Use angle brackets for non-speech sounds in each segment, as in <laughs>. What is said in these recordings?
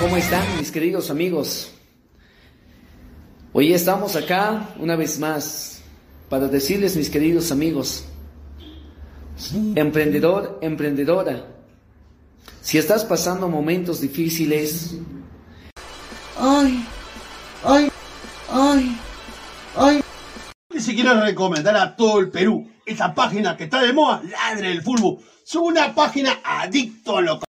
¿Cómo están mis queridos amigos? Hoy estamos acá una vez más para decirles, mis queridos amigos, emprendedor, emprendedora, si estás pasando momentos difíciles, ay, ay, ay, ay. Si quiero recomendar a todo el Perú esa página que está de moda, Ladre el Fútbol. Es una página adicto a lo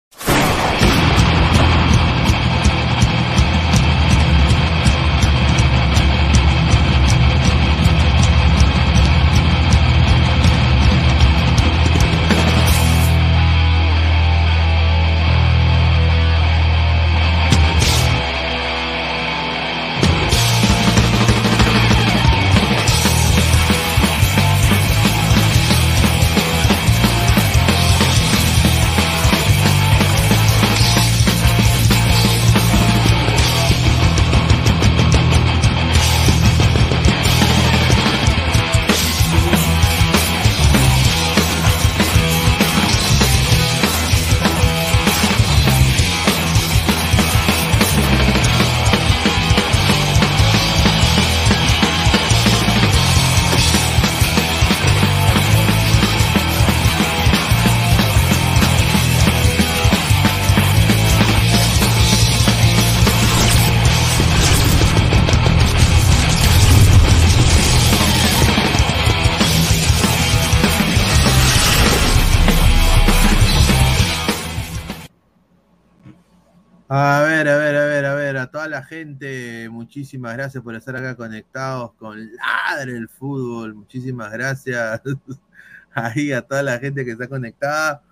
gente, muchísimas gracias por estar acá conectados con Ladre el Fútbol, muchísimas gracias <laughs> ahí a toda la gente que está conectada.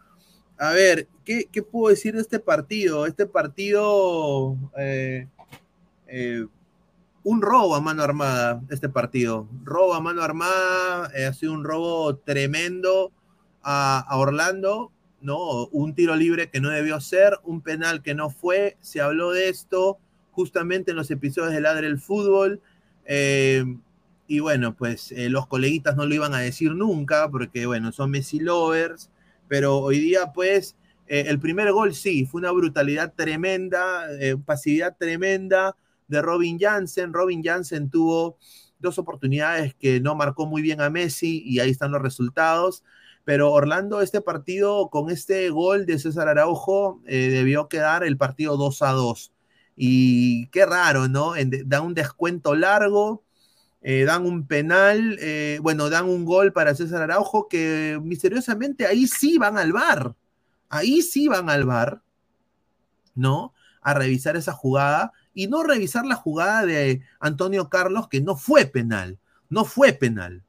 A ver, ¿qué, qué puedo decir de este partido? Este partido, eh, eh, un robo a mano armada, este partido, robo a mano armada, eh, ha sido un robo tremendo a, a Orlando, ¿no? Un tiro libre que no debió ser, un penal que no fue, se habló de esto justamente en los episodios de Ladre el Fútbol, eh, y bueno, pues eh, los coleguitas no lo iban a decir nunca, porque bueno, son Messi lovers, pero hoy día pues eh, el primer gol sí, fue una brutalidad tremenda, pasividad tremenda, de Robin Jansen. Robin Jansen tuvo dos oportunidades que no marcó muy bien a Messi y ahí están los resultados. Pero Orlando, este partido con este gol de César Araujo debió quedar el partido 2 a 2. Y qué raro, ¿no? da un descuento largo, eh, dan un penal, eh, bueno, dan un gol para César Araujo que misteriosamente ahí sí van al bar. Ahí sí van al bar, ¿no? A revisar esa jugada y no revisar la jugada de Antonio Carlos, que no fue penal, no fue penal,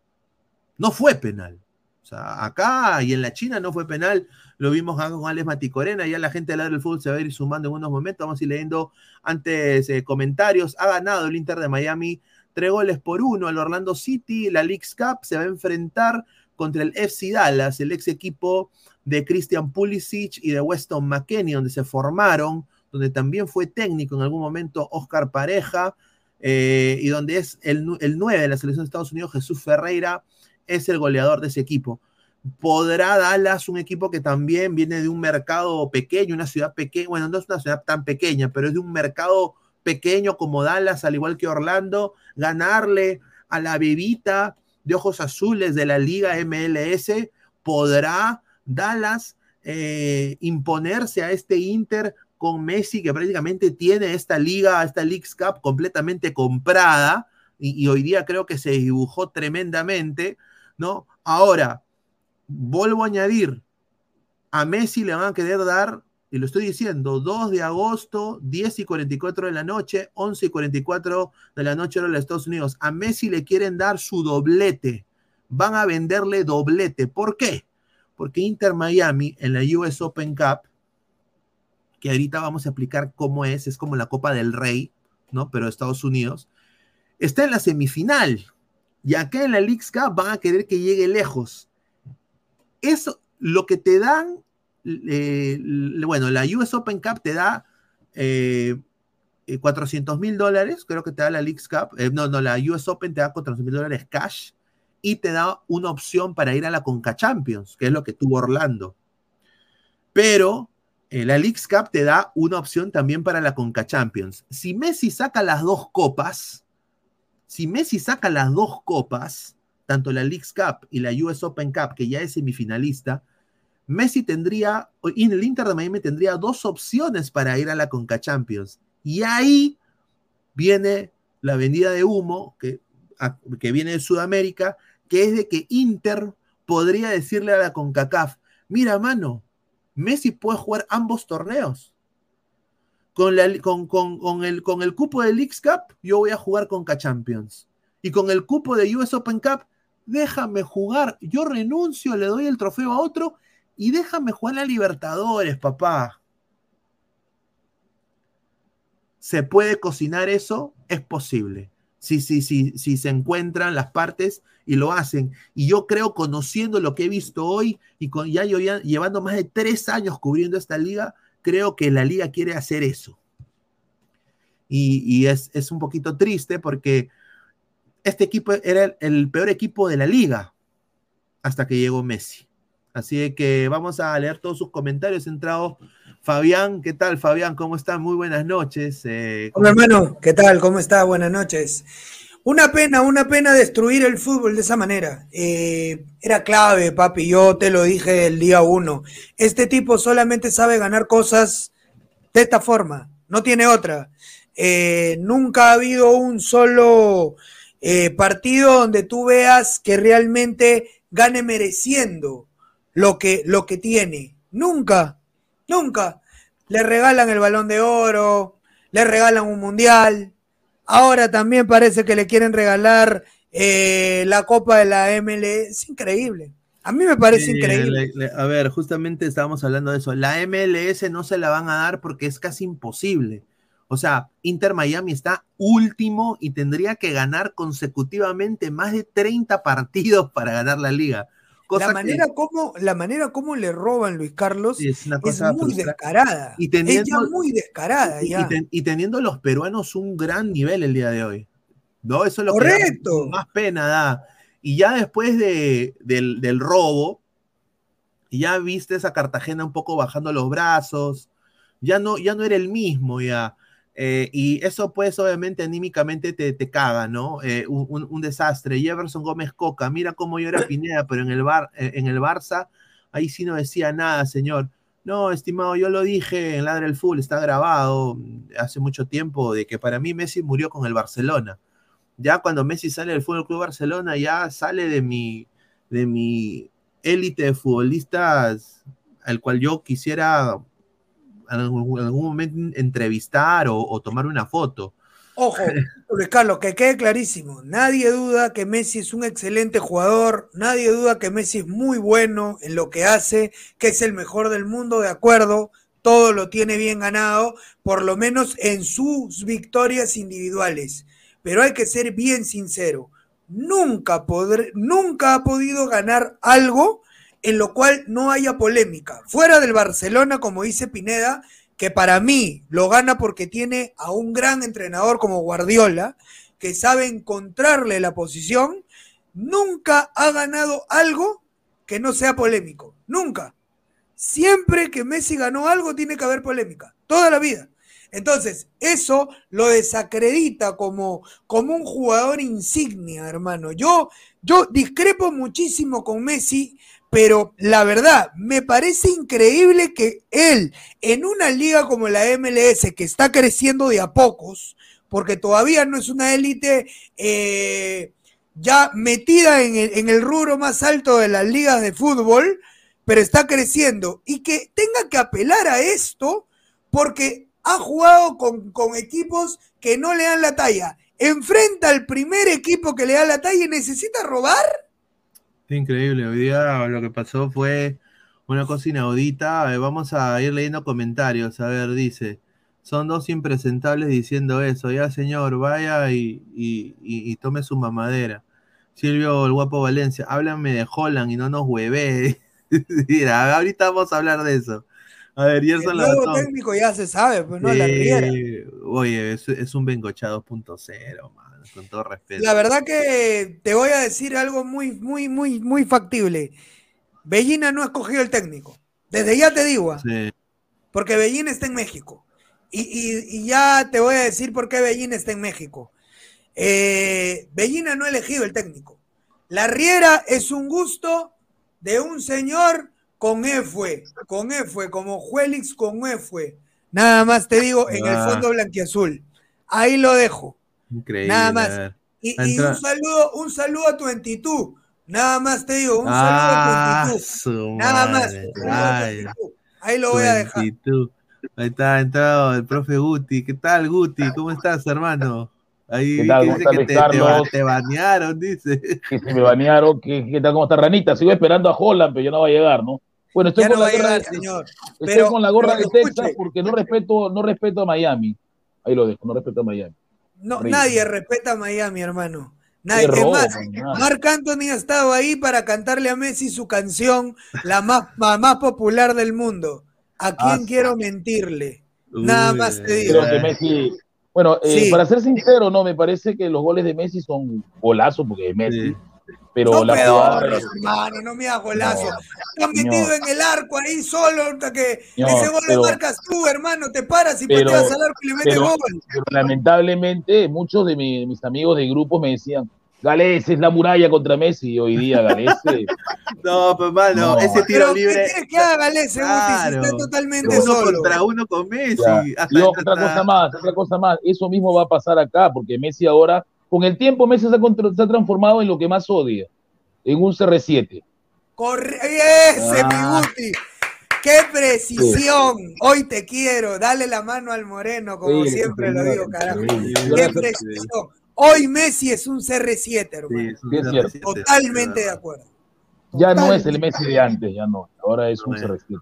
no fue penal. O sea, acá y en la China no fue penal, lo vimos con Alex Maticorena, ya la gente del lado del fútbol se va a ir sumando en unos momentos, vamos a ir leyendo antes eh, comentarios, ha ganado el Inter de Miami tres goles por uno al Orlando City, la League's Cup se va a enfrentar contra el FC Dallas, el ex equipo de Christian Pulisic y de Weston McKenney, donde se formaron donde también fue técnico en algún momento Oscar Pareja, eh, y donde es el, el 9 de la selección de Estados Unidos, Jesús Ferreira, es el goleador de ese equipo. ¿Podrá Dallas, un equipo que también viene de un mercado pequeño, una ciudad pequeña, bueno, no es una ciudad tan pequeña, pero es de un mercado pequeño como Dallas, al igual que Orlando, ganarle a la bebita de ojos azules de la liga MLS? ¿Podrá Dallas eh, imponerse a este Inter con Messi, que prácticamente tiene esta liga, esta League's Cup completamente comprada, y, hoy día creo que se dibujó tremendamente, ¿no? Ahora, vuelvo a añadir, a Messi le van a querer dar, y lo estoy diciendo, 2 de agosto, 10 y 44 de la noche, 11 y 44 de la noche en los Estados Unidos. A Messi le quieren dar su doblete, van a venderle doblete. ¿Por qué? Porque Inter Miami en la US Open Cup que ahorita vamos a explicar cómo es, es como la Copa del Rey, ¿no? Pero Estados Unidos, está en la semifinal. Y acá en la League's Cup van a querer que llegue lejos. Eso, lo que te dan, eh, bueno, la US Open Cup te da 400 eh, mil dólares, creo que te da la League's Cup, eh, no, no, la US Open te da 400 mil dólares cash y te da una opción para ir a la Conca Champions, que es lo que tuvo Orlando. Pero eh, la League's Cup te da una opción también para la Conca Champions. Si Messi saca las dos copas, si Messi saca las dos copas, tanto la League's Cup y la US Open Cup, que ya es semifinalista, Messi tendría, y en el Inter de Miami tendría dos opciones para ir a la Conca Champions. Y ahí viene la vendida de humo que, que viene de Sudamérica, que es de que Inter podría decirle a la CONCACAF, mira, mano, Messi puede jugar ambos torneos. Con, con, el, con el cupo de Leagues Cup, yo voy a jugar con K-Champions. Y con el cupo de US Open Cup, déjame jugar. Yo renuncio, le doy el trofeo a otro y déjame jugar a Libertadores, papá. ¿Se puede cocinar eso? Es posible. Si, sí, sí, si se encuentran las partes y lo hacen. Y yo creo, conociendo lo que he visto hoy y con, ya llevando más de tres años cubriendo esta liga, creo que la liga quiere hacer eso. Y, es, es, un poquito triste porque este equipo era el, peor equipo de la liga hasta que llegó Messi. Así que vamos a leer todos sus comentarios. Entrado Fabián, ¿qué tal Fabián? ¿Cómo estás? Muy buenas noches. Eh, Hola hermano, ¿qué tal? ¿Cómo está? Buenas noches. Una pena, una pena destruir el fútbol de esa manera. Eh, era clave, papi, yo te lo dije el día uno. Este tipo solamente sabe ganar cosas de esta forma, no tiene otra. Eh, nunca ha habido un solo eh, partido donde tú veas que realmente gane mereciendo lo que, lo que tiene. Nunca, nunca. Le regalan el balón de oro, le regalan un mundial, Ahora también parece que le quieren regalar eh, la Copa de la ML. Es increíble. A mí me parece increíble. a ver, justamente estábamos hablando de eso. La MLS no se la van a dar porque es casi imposible. O sea, Inter Miami está último y tendría que ganar consecutivamente más de 30 partidos <laughs> para ganar la liga la, manera como, la manera como le roban Luis Carlos es, muy descarada. Y teniendo, es ya muy descarada. Y, teniendo los peruanos un gran nivel el día de hoy. ¿no? Eso es lo Correcto. que más pena da. Y ya después de, del, del robo, ya viste esa Cartagena un poco bajando los brazos, ya no, ya no era el mismo, ya. Eh, y eso pues obviamente anímicamente te, te caga, ¿no? Eh, un, un- desastre. Jefferson Gómez Coca, mira cómo yo era <laughs> Pineda, pero en el, bar, eh, en el Barça, ahí sí no decía nada, señor. No, estimado, yo lo dije en Ladre el Full, está grabado mm, hace mucho tiempo, de que para mí Messi murió con el Barcelona. Ya cuando Messi sale del Fútbol Club Barcelona, ya sale de mi, de mi élite de futbolistas al cual yo quisiera en algún, en algún momento entrevistar o, o tomar una foto. Ojo, Luis Carlos, que quede clarísimo. Nadie duda que Messi es un excelente jugador, nadie duda que Messi es muy bueno en lo que hace, que es el mejor del mundo, de acuerdo, todo lo tiene bien ganado, por lo menos en sus victorias individuales. Pero hay que ser bien sincero, nunca, podré, nunca ha podido ganar algo en lo cual no haya polémica. Fuera del Barcelona, como dice Pineda, que para mí lo gana porque tiene a un gran entrenador como Guardiola, que sabe encontrarle la posición, nunca ha ganado algo que no sea polémico. Nunca. Siempre que Messi ganó algo tiene que haber polémica. Toda la vida. Entonces, eso lo desacredita como, como un jugador insignia, hermano. Yo, yo discrepo muchísimo con Messi, pero la verdad, me parece increíble que él, en una liga como la MLS, que está creciendo de a pocos, porque todavía no es una élite eh, ya metida en el, en rubro más alto de las ligas de fútbol, pero está creciendo, y que tenga que apelar a esto porque ha jugado con, con equipos que no le dan la talla. Enfrenta al primer equipo que le da la talla y necesita robar. Increíble, hoy día lo que pasó fue una cosa inaudita. Eh, Vamos a ir leyendo comentarios. A ver, dice, son dos impresentables diciendo eso. Ya, señor, vaya y, y- y- y tome su mamadera. Silvio, el guapo Valencia, háblame de Holland y no nos hueve. <laughs> Mira, ahorita vamos a hablar de eso. A ver, Gerson El nuevo técnico ya se sabe, pues no, la riera. Oye, es, es un Bengocha 2.0, mano, con todo respeto. La verdad que te voy a decir algo muy, muy, muy, muy factible. Bellina no ha escogido el técnico. Desde ya te digo, ah, Sí. porque Bellina está en México. Y, y- y ya te voy a decir por qué Bellina está en México. Eh, Bellina no ha elegido el técnico. La Riera es un gusto de un señor con EFUE, con EFUE, como Juelix con EFUE. Nada más te digo, en el Ah. fondo blanquiazul. Ahí lo dejo. Increíble. Nada más. Y, un saludo, un saludo a tu entitud. Nada más te digo, un Ah, saludo a tu entitud. su Nada más. Ay, entitud. Ahí lo voy a dejar. 22. Ahí está, entrado el profe Guti. ¿Qué tal, Guti? ¿Cómo estás, hermano? Ahí ¿Qué tal? que ¿Cómo dice que te, te te banearon, dice. que se me banearon, que, que tal cómo está Ranita, sigo esperando a Holland, pero ya no va a llegar, ¿no? Bueno, estoy con no la gorra llegar, de- señor. estoy Pero- con la gorra de Texas escuche. porque no respeto, no respeto a Miami. Ahí lo dejo, no respeto a Miami. No, nadie respeta a Miami, hermano. Nadie. Robo, más, man. Marc Anthony ha estado ahí para cantarle a Messi su canción, la más, la más popular del mundo. ¿A quién Ah, quiero mentirle? Nada Uy, más te digo. Creo que Messi. Bueno, eh, Sí. para ser sincero, no, me parece que los goles de Messi son golazos porque es Messi. Sí. Pero No la jugada- hermano, no me hagas golazo. No, Estás metido en el arco ahí solo, hasta que ese gol pero- lo marcas tú, hermano. Te paras y pero- pateas al arco y le metes pero- gol. pero lamentablemente muchos de, mi- mis amigos de grupo me decían, Galés es la muralla contra Messi. Y hoy día Galés <laughs> No, pues, mano, No. ese tiro Pero ¿qué libre. quieres que haga si Claro. está totalmente Uno solo? contra uno con Messi. Hasta- Y otra hasta- cosa más, otra cosa más, eso mismo va a pasar acá, porque Messi ahora, con el tiempo, Messi se ha, contra- se ha transformado en lo que más odia, en un CR7. Corre ese, Ah. mi Guti. ¡Qué precisión! Hoy te quiero. Dale la mano al moreno, como Sí, siempre lo digo, carajo. Sí. ¡Qué precisión! Hoy Messi es un CR7, hermano. Sí, es un Sí, es cierto. CR7, Totalmente de acuerdo. Ya no es el. Messi de antes, ya no, ahora es un Bueno. CR7.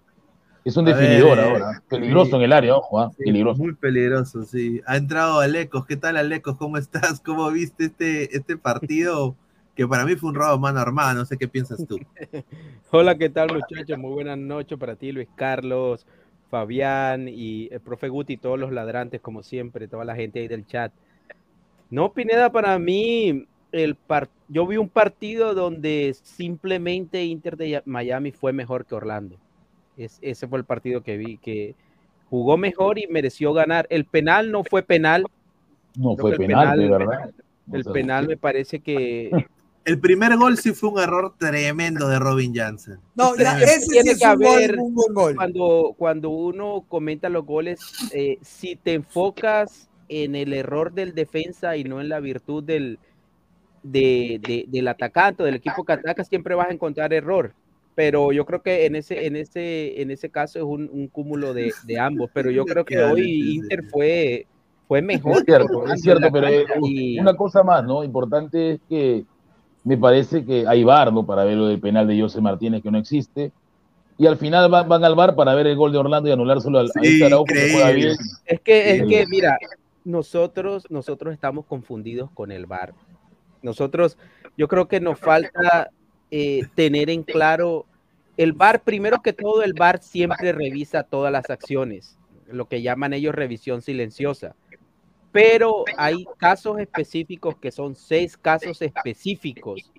Es un A definidor ver, ahora, peligroso sí. en el área, ojo, ah, Sí, peligroso. Muy peligroso, sí. Ha entrado Alecos. ¿Qué tal, Alecos? ¿Cómo estás? ¿Cómo viste este, este partido? Que para mí fue un robo mano a mano. No sé qué piensas tú. <laughs> Hola, ¿qué tal muchachos? Muy buenas noches para ti, Luis Carlos, Fabián y el profe Guti, todos los ladrantes, como siempre, toda la gente ahí del chat. No, Pineda, para mí, el par- yo vi un partido donde simplemente Inter de Miami fue mejor que Orlando. Es- ese fue el partido que vi, que jugó mejor y mereció ganar. El penal no fue penal. No Creo fue penal, de verdad. El O sea, penal me parece que <laughs> El primer gol sí fue un error tremendo de Robin Jansen. No, ya, ese sí es que un, gol, haber- un buen gol. cuando, cuando uno comenta los goles, eh, si te enfocas en el error del defensa y no en la virtud del, de- de- del atacante o del equipo que ataca, siempre vas a encontrar error. Pero yo creo que en ese, en ese, en ese caso es un, un cúmulo de, de ambos. Pero yo creo que hoy Inter fue, fue mejor. Es cierto, es cierto, pero eh, y- una cosa más, ¿no? Importante es que me parece que hay VAR, ¿no? Para ver lo del penal de José Martínez que no existe. Y al final van, van al VAR para ver el gol de Orlando y anulárselo al, a Sí, Araujo que juega increíble. bien. Es que, es que, mira, nosotros, nosotros estamos confundidos con el VAR. Nosotros, yo creo que nos falta eh, tener en claro el VAR, primero que todo, el VAR siempre revisa todas las acciones, lo que llaman ellos revisión silenciosa. Pero hay casos específicos que son seis casos específicos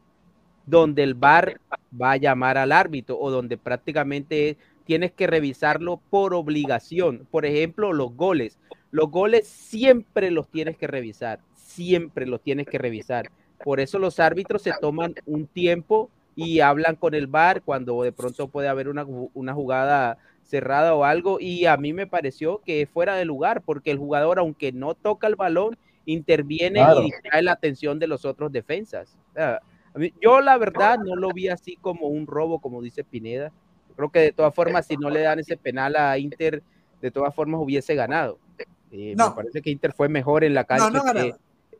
donde el VAR va a llamar al árbitro o donde prácticamente tienes que revisarlo por obligación. Por ejemplo, los goles. Los goles siempre los tienes que revisar, siempre los tienes que revisar. Por eso los árbitros se toman un tiempo y hablan con el VAR cuando de pronto puede haber una, una jugada cerrada o algo. Y a mí me pareció que fuera de lugar, porque el jugador, aunque no toca el balón, interviene Claro. y distrae la atención de los otros defensas. O sea, a mí- yo la verdad no lo vi así como un robo, como dice Pineda. Creo que de todas formas, si no le dan ese penal a Inter, de todas formas hubiese ganado. Eh, No. Me parece que Inter fue mejor en la cancha. no que-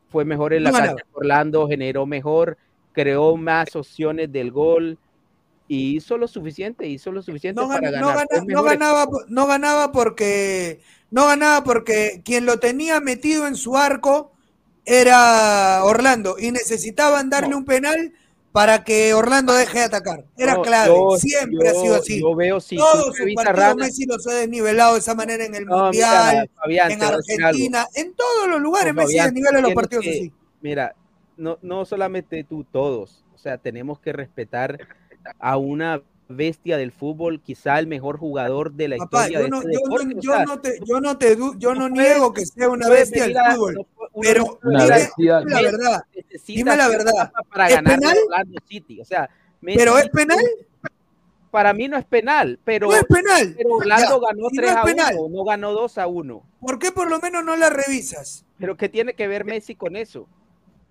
fue mejor en la cancha. Orlando generó mejor, creó más opciones del gol y hizo lo suficiente, hizo lo suficiente No, para no ganar. gana- no ganaba, no ganaba porque no ganaba porque quien lo tenía metido en su arco era Orlando y necesitaban darle un penal para que Orlando deje de atacar. Era No, clave, yo- siempre ha sido así. Yo veo si Todos sus partidos Messi los ha desnivelado de esa manera en el No, Mundial, mira, Fabián, en. Argentina, en todos los lugares Messi desnivela los partidos que- así. Mira, no, no solamente tú, todos. O sea, tenemos que respetar a una bestia del fútbol, quizá el mejor jugador de la Papá, historia yo de este yo no- deporte. o yo sea, no te, yo no te, yo niego que sea una bestia del fútbol, pero dime, la verdad, dime la verdad. para ¿Es ganar penal? Orlando City. O sea, Messi pero es penal, para mí no es penal, pero, es penal. pero Orlando Ya, ganó si no 3 es a penal. 1, no ganó 2 a 1. ¿Por qué por lo menos no la revisas? Pero ¿qué tiene que ver Messi con eso?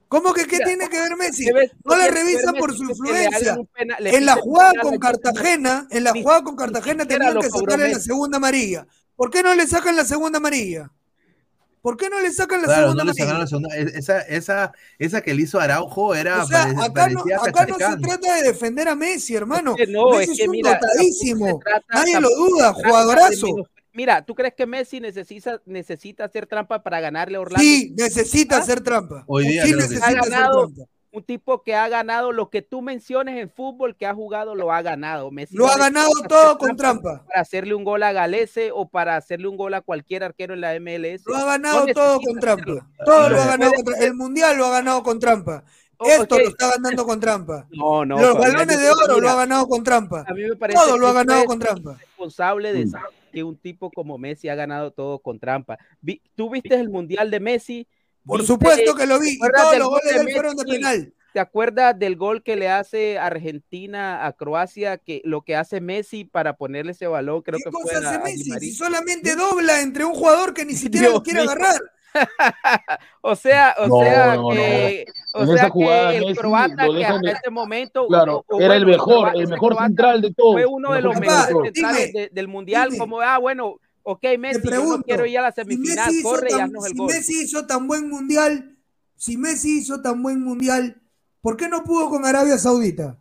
¿Cómo que qué Mira, tiene que ver Messi? Debe- No la tiene que ver revisa Messi por su le influencia. le En la jugada penal con. Cartagena, en la Ni- jugada con Cartagena tenían que sacarle la segunda amarilla. ¿Por qué no le sacan la segunda amarilla? ¿Por qué no le sacan la Claro, segunda no le amarilla? sacaron la segunda. e- Esa, esa, esa que le hizo Araujo era O sea, acá no, acá no se trata de defender a Messi, hermano. Es que no, Messi es es, que un mira, dotadísimo. tampoco se trata- Nadie lo duda, jugadorazo. Mira, ¿tú crees que Messi necesita, necesita hacer trampa para ganarle a Orlando? Sí, necesita ¿Ah? hacer trampa. Hoy día sí, necesita Ha hacer trampa. Un tipo que ha ganado lo que tú menciones en fútbol, que ha jugado, lo ha ganado. Messi Lo no ha ganado todo con trampa. Para hacerle un gol a Galese o para hacerle un gol a cualquier arquero en la MLS. Lo ha ganado No todo con trampa. hacerlo. Todo lo ha ganado con trampa. El mundial lo ha ganado con trampa. Oh, Esto lo está ganando con trampa. <laughs> No, no. Los balones de oro lo ha ganado con trampa. A mí me parece Todo lo ha ganado fue con trampa. responsable de Mm. que un tipo como Messi ha ganado todo con trampa. ¿Tú viste el mundial de Messi? Por ¿Viste- supuesto que lo vi. Todos los gol goles de de él fueron de penal. ¿Te acuerdas del gol que le hace Argentina a Croacia? Que lo que hace Messi para ponerle ese balón, creo ¿Qué que fue cosa a- hace a Messi? Si solamente dobla entre un jugador que ni siquiera lo quiere mío. agarrar. <laughs> O sea, o No, sea no, no. que, o En sea esa jugada que el Messi croata que hasta de- ese momento Claro, o- o era el mejor, croata- el mejor central de todos. fue uno de los mejores centrales dime, de- del mundial, dime. como ah bueno, ok Messi, yo no quiero ir a la Si semifinal, corre y tan, haznos el si gol. Messi hizo tan buen mundial, si Messi hizo tan buen mundial, ¿por qué no pudo con Arabia Saudita?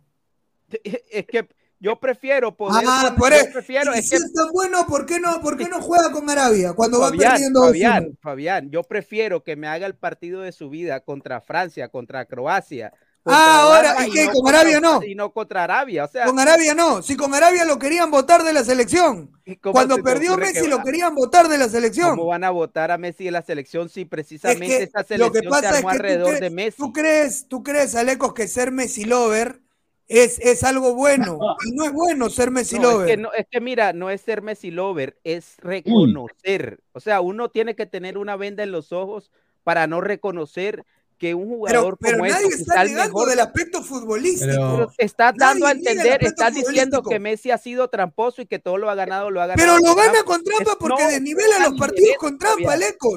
<laughs> Es que yo prefiero poder Ah, por eso. prefiero Y es si que es tan bueno, ¿por qué no, por qué no juega con Arabia cuando va perdiendo 2-1? Fabián, Fabián, yo prefiero que me haga el partido de su vida contra Francia, contra Croacia. contra Ah, ahora, ¿y qué? ¿Con contra- Arabia no? Y no contra Arabia, o sea, Con Arabia no. Si con Arabia lo querían votar de la selección. ¿cómo Cuando se perdió que Messi lo querían votar de la selección. ¿Cómo van a votar a Messi de la selección si precisamente Es que esa lo que selección se pasa es que tú alrededor crees, de Messi? tú crees, tú crees, Alecos, que ser Messi lover es, es algo bueno. <laughs> Y no es bueno ser Messi No, lover. es, que no- es que mira, no es ser Messi lover, es reconocer. O sea, uno tiene que tener una venda en los ojos para no reconocer que un Pero, jugador pero como nadie este, está negando mejor, del aspecto futbolístico. pero está dando a entender, está diciendo que Messi ha sido tramposo y que todo lo ha ganado, lo ha ganado. Pero lo gana con trampa Es- porque no, desnivela los partidos con trampa. Lecos.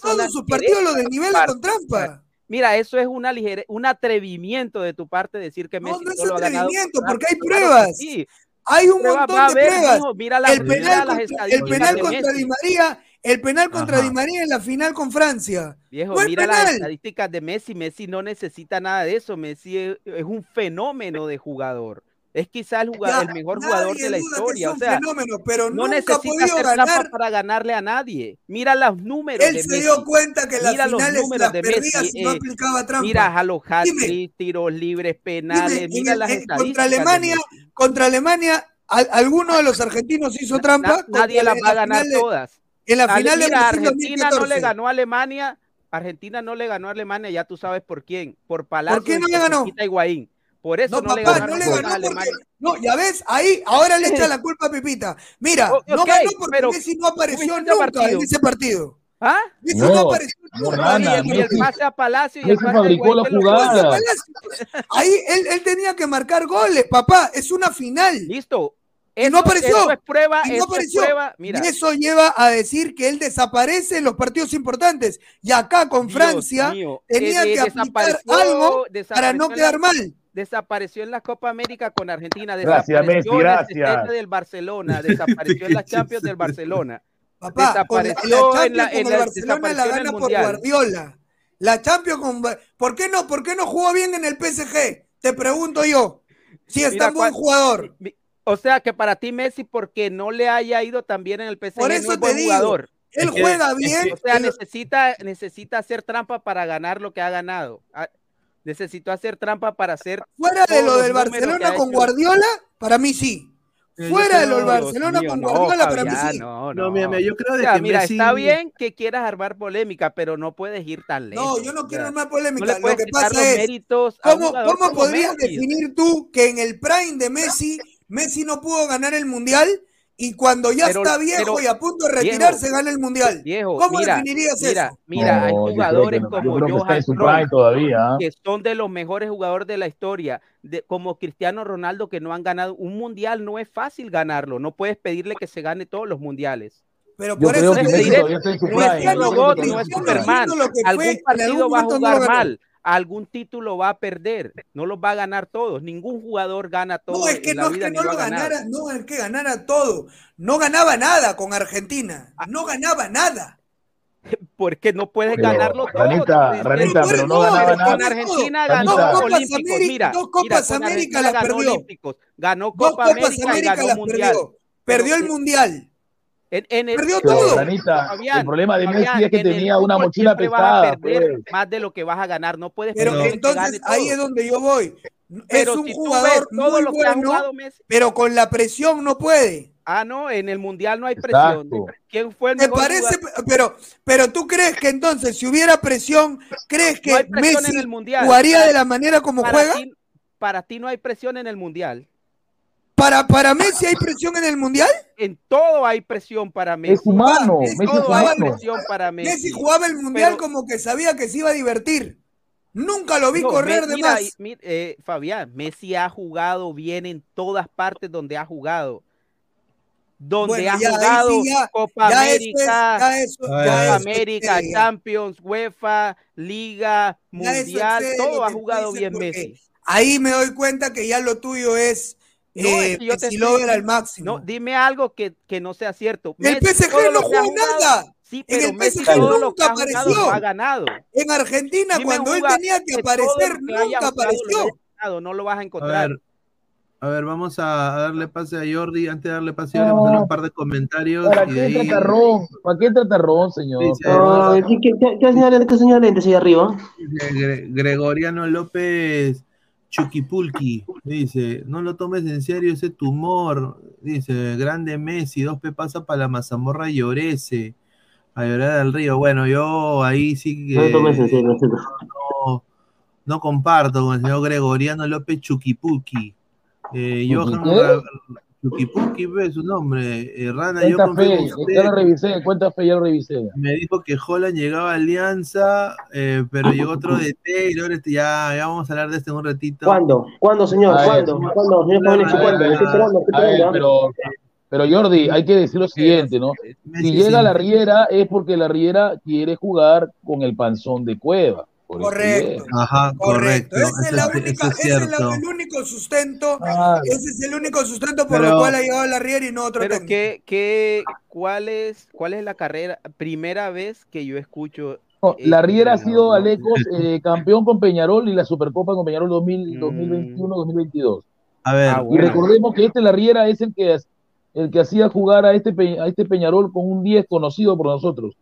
Todos sus partidos tu desnivela con trampa. Mira, eso es una ligere, un atrevimiento de tu parte decir que No, Messi no es todo lo ha ganado. atrevimiento, porque hay pruebas. sí. Hay un Pruebas montón de haber, pruebas. mira las- el penal, las contra, el penal. Di María, el penal contra Ajá. Di María en la final con Francia. Viejo, No mira las penal. estadísticas de Messi. Messi no necesita nada de eso. Messi es, es un fenómeno de jugador. Es quizá el, jugador, Ya, el mejor jugador de la historia. O sea, fenómeno, pero no nunca necesita hacer trampa ganar. para ganarle a nadie. Mira los números Él de se Messi. dio cuenta que las Mira los finales números las de Messi, si no eh, aplicaba trampa. Mira a los tiros libres, penales. en mira el- las estadísticas. contra Alemania, contra Alemania, al- alguno de los argentinos hizo trampa. Na- nadie las va a ganar todas. En la final de mira, Argentina no 2014. le ganó a Alemania. Argentina no le ganó a Alemania, ya tú sabes por quién. Por Palacio qué no le por ganó? Higuaín. Por eso No, no, le papá, ganó no le a ganó porque. No, ya ves, ahí, ahora le echa <laughs> la culpa a Pipita. Mira, O- no ganó porque pero Messi no apareció ¿tuviste ese nunca partido? en ese partido. ¿Ah? Messi no, No, apareció nunca. Y, el, y el Messi- pase a Palacio y el Messi pase a fabricó Higuaín la que lo- jugada. Palacios. Ahí él, él tenía que marcar goles, papá. Es una final. Listo. Y no Eso- apareció. Eso es prueba, Y no eso es apareció. prueba. Mira, Y eso lleva a decir que él desaparece en los partidos importantes. Y acá con Dios Francia mío, tenía eh, que aplicar desapareció- algo para no quedar la- mal. Desapareció en la Copa América con Argentina. Gracias, desapareció Messi, en el gracias. 60 del Barcelona. <laughs> Desapareció en la Champions del Barcelona. Papá, con la, la Desapareció Champions en la- en el la- Barcelona la desapareció en gana por. Guardiola. La Champions con ¿Por qué no? ¿Por qué no jugó bien en el PSG? Te pregunto yo. Si es Mira, tan buen jugador. O sea que para ti Messi, porque no le haya ido tan bien en el PSG, Por no eso es te buen digo, jugador. Él juega bien. O sea, necesita, necesita hacer trampa para ganar lo que ha ganado. Necesitó hacer trampa para hacer. fuera de lo del Barcelona con hecho. Guardiola, para mí sí. Eh, Fuera de lo del Barcelona Dios con mío, Guardiola, para mí sí. No, No, no. mira, yo creo O de sea, que mira, Messi... está bien que quieras armar polémica, pero no puedes ir tan lejos. No, yo no o quiero No polémica. le Lo puedes que quitar los pasa es, ¿cómo, cómo podrías Messi. definir tú que en el prime de Messi, Messi no pudo ganar el Mundial y cuando ya Pero- está viejo pero, y a punto de retirarse viejo, gana el Mundial? Viejo, ¿Cómo mira, definirías mira, eso? mira, hay No, yo creo que jugadores como Yo creo que está Johan Cruyff, todavía. ¿ah? que son de los mejores jugadores de la historia, de, como Cristiano Ronaldo, que no han ganado un mundial, no es fácil ganarlo, no puedes pedirle que se gane todos los mundiales. Pero por eso te diré, Cristiano- que no es Superman. Algún partido va a jugar ganó. mal, algún título va a perder, no los va a ganar todos, ningún jugador gana todo No, es que en la no es vida que no lo ganara, no es que ganara todo. No ganaba nada con Argentina. Ah. No ganaba nada. <laughs> Porque no puedes Pero, ganarlo todo. Ranita, Ranita, pero no ganaba nada. Con Argentina Ranita. ganó Dos Copas Olímpicos, América- mira, dos mira, Copas con América las ganó perdió. Olímpicos, ganó Dos Copa Copas América y América ganó las Mundial. perdió. Perdió el Pero- Mundial. En, en el, Perdió todo. Fabián, el problema de Fabián, Messi es que tenía una mochila siempre vas a pesada. perder pues. más de lo que vas a ganar. No puedes Pero entonces ahí es donde yo voy. Es un si jugador todo muy lo que ha bueno, jugado Messi. pero con la presión no puede. Ah, no, en el mundial no hay presión. Exacto. ¿Quién fue el ¿Te mejor parece? jugador? Pero, pero tú crees que entonces, si hubiera presión, ¿crees que No hay presión Messi en el mundial. jugaría de la manera como Para juega? ti, para ti no hay presión en el mundial. ¿Para, ¿Para Messi hay presión en el Mundial? En todo hay presión para Messi. Es humano, Ah, es Messi es todo hay humano. presión para Messi. Messi jugaba el Mundial Pero- como que sabía que se iba a divertir. Nunca lo vi No, correr Me- de mira, más. y- mi- eh, Fabián, Messi ha jugado bien en todas partes donde ha jugado. Donde Bueno, ha ya, jugado sí, ya- Copa ya eso es- América, eso- Copa es América, serio. Champions, UEFA, Liga, Mundial, todo ha jugado dices, bien porque Messi. Ahí me doy cuenta que ya lo tuyo es No, eh, es que yo te estoy al máximo. No, dime algo que, que no sea cierto. el Messi, PSG no jugó nada. Sí, En pero el Messi PSG todo lo que nunca jugado apareció. ha ganado. En Argentina, Dime cuando él tenía que aparecer, nunca lo apareció. no lo vas a A encontrar. ver, a ver, vamos a darle pase a Jordi. Antes de darle pase a Jordi, vamos a hacer un par de comentarios. ¿Para qué ahí- tratarrón? ¿Para qué tratarrón, señor? Dice, Ah, ¿qué, qué, qué, lentes ahí arriba? Gregoriano López Chuquipulqui. Dice, no lo tomes en serio ese tumor. Dice, grande Messi, dos pe pasa para la mazamorra llorece. A llorar al río. Bueno, yo ahí sí que. No lo tomes en serio. no, No comparto con el señor Gregoriano López Chuquipuqui. Eh, Johan Ra- Chuquipuqui, ve su nombre. Eh, Rana, yo Cuenta confío en fe, usted. ya lo revisé, cuenta fe, ya lo revisé. Me dijo que Holland llegaba a Alianza, eh, pero llegó otro de T y ahora este- ya, ya vamos a hablar de este en un ratito. ¿Cuándo? ¿Cuándo, señor? ¿Cuándo? ¿Cuándo, señor Pablo a ver, ¿Cuándo? Estoy esperando, estoy A ver, esperando. pero, pero Jordi, hay que decir lo siguiente, ¿no? Si llega la Riera es porque la Riera quiere jugar con el panzón de Cueva. Por Correcto. Ajá, Correcto. correcto. Ese es, la única, es ese es la- el único sustento. Ah, Ese es el único sustento por Pero- lo cual ha llegado la Riera y no otro Pero. ¿qué, qué, cuál, es, ¿cuál es la carrera? Primera vez que yo escucho. no, este la Riera ha sido. Alecos, eh, campeón con Peñarol y la Supercopa con Peñarol 2000 Mm. 2021-2022. A ver, Ah, Y recordemos que este La Riera es el que, el que hacía jugar a este, a este Peñarol con un 10 conocido por nosotros.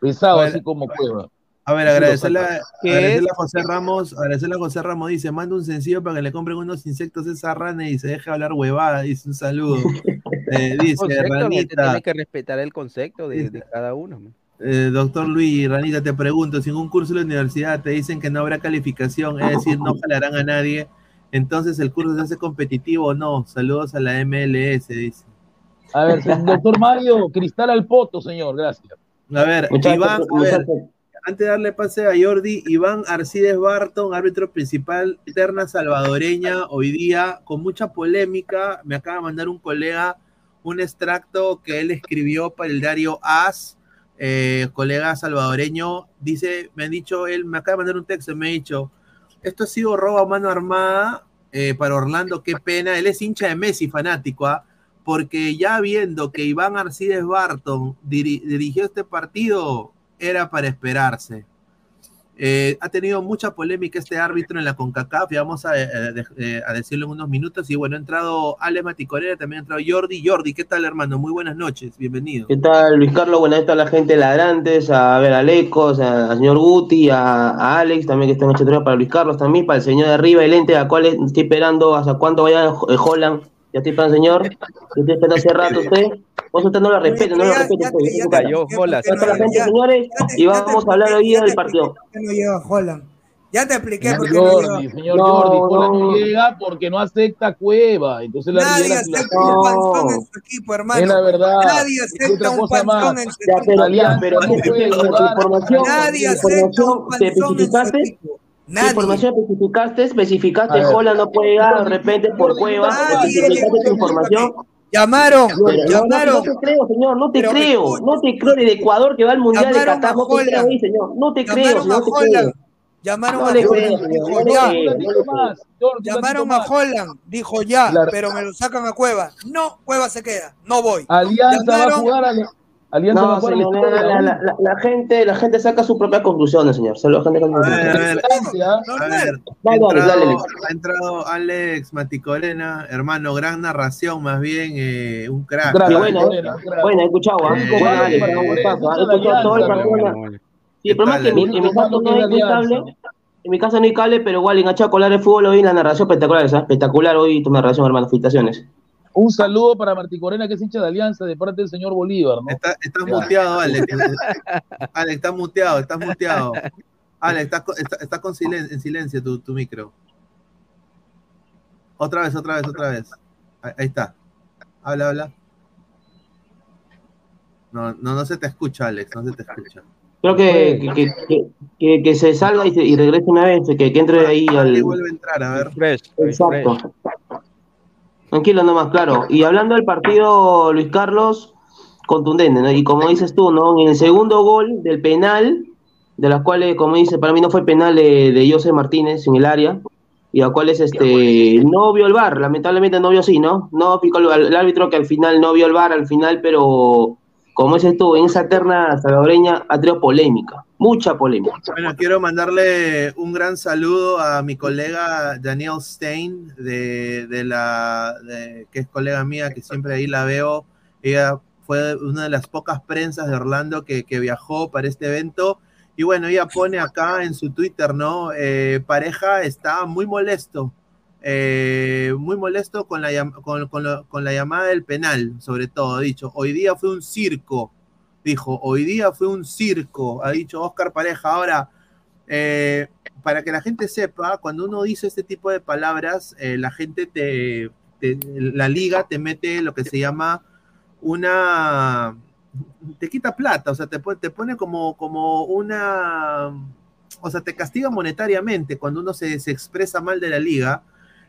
Pesado, Bueno, así como Cueva. A ver, agradecerle, a- José Ramos, agradecerle a José Ramos, dice, manda un sencillo para que le compren unos insectos a esa rana y se deje hablar huevada, dice un saludo. <laughs> Eh, dice, Concepto, Ranita, tiene que respetar el concepto de, de cada uno. man. eh, doctor Luis, Ranita, te pregunto, si en un curso de la universidad te dicen que no habrá calificación, es decir, no jalarán a nadie, entonces el curso se hace competitivo o no. Saludos a la MLS, dice. A ver, doctor Mario, cristal al poto, señor, gracias. A ver, Iván, a ver, antes de darle pase a Jordi, Iván Arcides Barton, árbitro principal, terna salvadoreña, hoy día con mucha polémica, me acaba de mandar un colega un extracto que él escribió para el diario AS, eh, colega salvadoreño, dice, me han dicho, él me acaba de mandar un texto, me ha dicho, esto ha sido robo a mano armada eh, para Orlando, qué pena, él es hincha de Messi, fanático, ¿ah? porque ya viendo que Iván Arcides Barton diri- dirigió este partido, era para esperarse. Eh, ha tenido mucha polémica este árbitro en la CONCACAF, y vamos a, eh, de- eh, a decirlo en unos minutos. Y bueno, ha entrado Ale Maticorera, también ha entrado Jordi. Jordi, ¿qué tal, hermano? Muy buenas noches, bienvenido. ¿Qué tal, Luis Carlos? Buenas noches a la gente ladrantes, a ver a Lecos, a- señor Guti, a, Alex, también que está en para Luis Carlos también, para el señor de arriba, el ente, a cual estoy esperando hasta cuánto vaya Holland. Ya estoy esperando, señor. Yo estoy esperando hace rato usted. Vos usted no lo respeta, no lo respeta. usted, te- te. Cayó la gente, ya- señores, ya te- y ya te vamos a hablar expliqué- hoy día del te partido. expliqué por qué no llega Holland. Ya te expliqué Señor por qué no Jordi, señor No, Jordi, Holland no no. llega porque no acepta Cueva. Entonces la Nadie acepta un panzón en su equipo, hermano. Es la verdad. Nadie acepta un panzón en su Ya, equipo. pero, ya, Alianza pero no ¿qué- qué- puede qué- jugar. qué información, Nadie acepta un información te panzón en su especificaste? equipo. ¿Qué Nadie. información especificaste? Especificaste, A ver. Holland no puede llegar de repente por cueva. Especificaste tu información. Llamaron, No, no, no, llamaron. no te creo, señor, no te Pero creo, escucha. no te creo de Ecuador que va al Mundial de Llamaron Qatar, a no te creo Holland. ahí, señor, no te creo, Llamaron a señor, no te Holland. creo. Llamaron No a le Holland. creo, señor, Dijo ya. Llamaron a. Holland. Dijo ya, pero me lo sacan a Cueva. No, Cueva se queda. No voy. Alianza Llamaron- jugar a Alianza va a jugar a la la, historia de la, la la, la- la gente, la gente saca sus propias conclusiones, señor. Se lo- gente sus A ver, a ver, Alianza, ¿ah? a ver. Ha Dale, dale, entrado, dale, Alex. ha entrado Alex Maticorena, hermano, gran narración, más bien eh, un crack. Bueno, Morena, crack. bueno, he escuchado. Eh. He escuchado todo el Alianza, partido. Sí, el problema es que en mi, en mi casa no hay cable. En mi casa no hay cable, pero igual en Achacolar de fútbol hoy la narración espectacular, ¿sabes? Espectacular hoy tu narración, hermano. Felicitaciones. Un saludo para Martí Corena, que es hincha de Alianza, de parte del señor Bolívar, ¿no? Está- estás Ya. muteado, Alex. Alex, estás muteado, estás muteado. Alex, estás está, está con silen- en silencio tu, tu micro. Otra vez, otra vez, otra vez. Ahí, ahí está. Habla, habla. No, no, no se te escucha, Alex, no se te escucha. Creo que, que, que, que- que- que se salga y, se- y regrese una vez, que, que entre ahí Y al. vuelve a entrar, a ver. Fresh, Exacto. Tranquilo nomás, claro. Y hablando del partido, Luis Carlos, contundente, ¿no? Y como dices tú, ¿no? En el segundo gol del penal, de las cuales, como dice, para mí no fue penal de, de José Martínez en el área, y a cuales este no vio el bar, lamentablemente no vio sí, ¿no? No picó el, el árbitro que al final no vio el bar al final, pero como dices tú, en esa terna salvadoreña ha traído polémica, mucha polémica. Bueno, quiero mandarle un gran saludo a mi colega Daniel Stein, de, de la, que es colega mía, que siempre ahí la veo. Ella fue una de las pocas prensas de Orlando que, que viajó para este evento. Y bueno, ella pone acá en su Twitter, ¿no? Eh, pareja está muy molesto, eh, muy molesto con la, con, la llamada del penal, sobre todo, dicho, hoy día fue un circo, dijo, hoy día fue un circo, ha dicho Oscar Pareja. Ahora, eh, para que la gente sepa, cuando uno dice este tipo de palabras, eh, la gente te, te- la liga te mete lo que se llama una, te quita plata, o sea, te, pone- te pone como, como una, o sea, te castiga monetariamente cuando uno se, se expresa mal de la liga.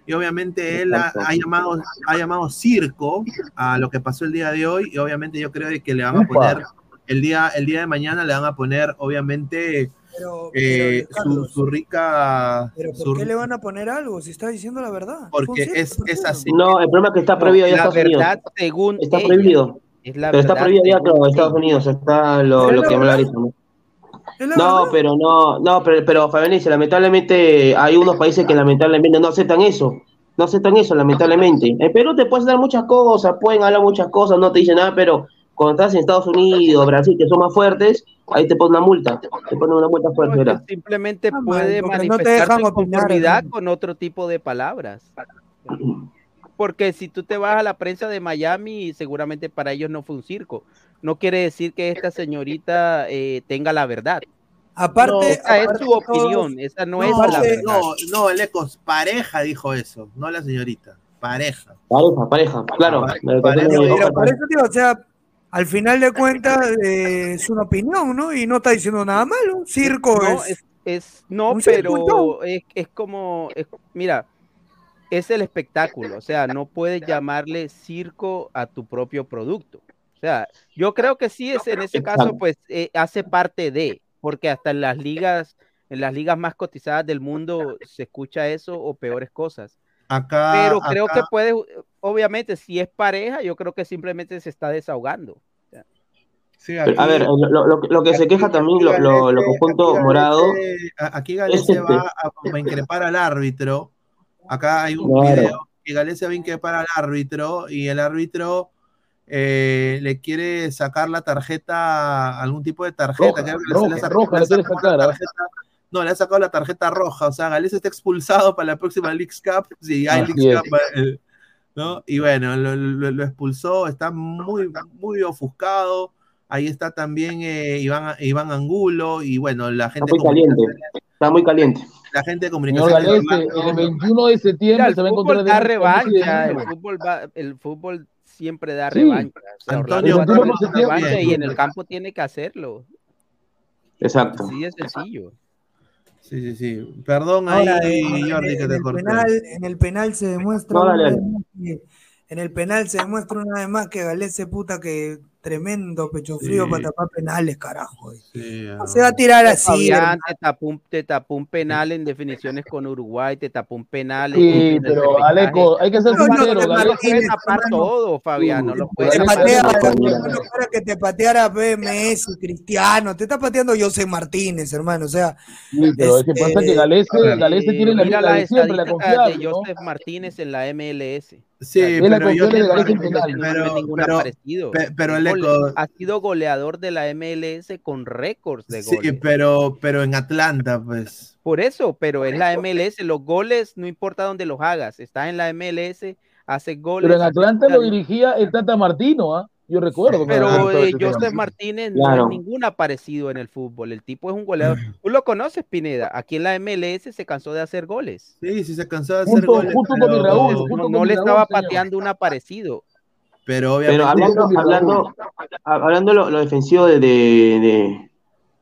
Y obviamente él ha, ha llamado, ha llamado circo a lo que pasó el día de hoy. Y obviamente yo creo que le van a poner el día, el día de mañana le van a poner, obviamente, Pero, eh, pero, su, Carlos, su rica. ¿pero su- ¿por qué le van a poner algo si está diciendo la verdad? Porque es, es así. No, el problema es que está No, prohibido ya en la Estados Unidos. verdad, según Está ella, prohibido. es la Pero está prohibido ya, en Estados. Unidos. Está lo, Pero lo que la me lo ha verdad. dicho, ¿no? No, verdad. pero no, no, pero, pero Fabianice, lamentablemente hay unos países que lamentablemente no aceptan eso. No aceptan eso, lamentablemente. En Perú te puedes dar muchas cosas, pueden hablar muchas cosas, no te dicen nada, pero cuando estás en Estados Unidos, Brasil, que son más fuertes, ahí te ponen una multa. Te ponen una multa No, fuerte, es ¿verdad? simplemente Ah, puede no manifestar su inconformidad hermano. con otro tipo de palabras. <clears throat> Porque si tú te vas a la prensa de Miami, seguramente para ellos no fue un circo. No quiere decir que esta señorita eh, tenga la verdad. Aparte, Esa es aparte su de todo, opinión, esa no, No, es la verdad. no, no, Lecos, pareja dijo eso, no la señorita, pareja. Pareja, pareja, claro. Lo pareja, contaron en pero o sea, al final de cuentas eh, es una opinión, ¿no? Y no está diciendo nada malo. Circo No, es. es, es- no, pero es, es como, es- mira, es el espectáculo, o sea, no puedes llamarle circo a tu propio producto. O sea, yo creo que sí es en ese caso, pues eh, hace parte de, porque hasta en las ligas, en las ligas más cotizadas del mundo se escucha eso o peores cosas. Acá, Pero creo que puede, obviamente, si es pareja, yo creo que simplemente se está desahogando. sí, aquí- A ver, lo, lo- que se queja también, lo, lo, lo que punto aquí morado, Galese- a- Aquí Galese va a, a increpar al árbitro. Acá hay un Claro. video que Galese va a increpar al árbitro y el árbitro eh, le quiere sacar la tarjeta, algún tipo de tarjeta. Roja, creo que le- roja, le saca- roja, le quiere sacar, ¿ah? tarjeta- No, le ha sacado la tarjeta roja. O sea, Galese está expulsado para la próxima Leagues Cup. Si hay es. Cup, eh, ¿no? Y bueno, lo, lo- lo expulsó, está muy, muy ofuscado. Ahí está también eh, Iván, Iván Angulo y bueno, la está gente muy de caliente. Está muy caliente. la gente de comunicación. el 21 de Mira, septiembre el se va a fútbol encontrar da revancha, el el fútbol, va- el fútbol siempre da Sí. revancha. O sea, Antonio, Orlando revancha y en el campo tiene que hacerlo. Exacto. Así de sencillo. Sí, sí, sí. Perdón Ahora, ahí, en, Jordi, en que te el corté. penal, en el penal se demuestra No, en el penal se demuestra una vez más que Galese puta que tremendo pecho frío Sí. para tapar penales, carajo. Sí, No ah. se va a tirar así, Fabián te tapó, un, te tapó un penal en definiciones con Uruguay, te tapó un penal en, Sí, en pero. Aleco, hay que ser sincero, no, No Martínez, tapar todo, Fabián, no lo tapar patea, no, fuera que te pateara. Messi, Cristiano, te está pateando José Martínez, hermano. O sea, Sí, pero es que pasa que Galese, Galese tiene la, la de siempre, la de ¿no? Joseph Martínez en la MLS. Sí, pero yo en pero- pero, el eco- ha sido goleador de la MLS con récords de sí, goles. pero, pero en Atlanta, pues. Por eso, pero es la MLS. Los goles, no importa dónde los hagas, estás en la MLS, haces goles. Pero en Atlanta lo dirigía el Tata Martino, ¿ah? Yo recuerdo. Pero eh, Joseph. Martínez Claro. no es ninguna parecido en el fútbol. El tipo es un goleador. <laughs> Tú lo conoces, Pineda. Aquí en la MLS se cansó de hacer goles. Sí, sí se cansó de hacer Junto- goles. junto con pero, mi Raúl, No, junto no, con no mi le Raúl, estaba señor. pateando una parecido. pero obviamente. Pero hablando, hablando, hablando lo, lo defensivo de, de, de,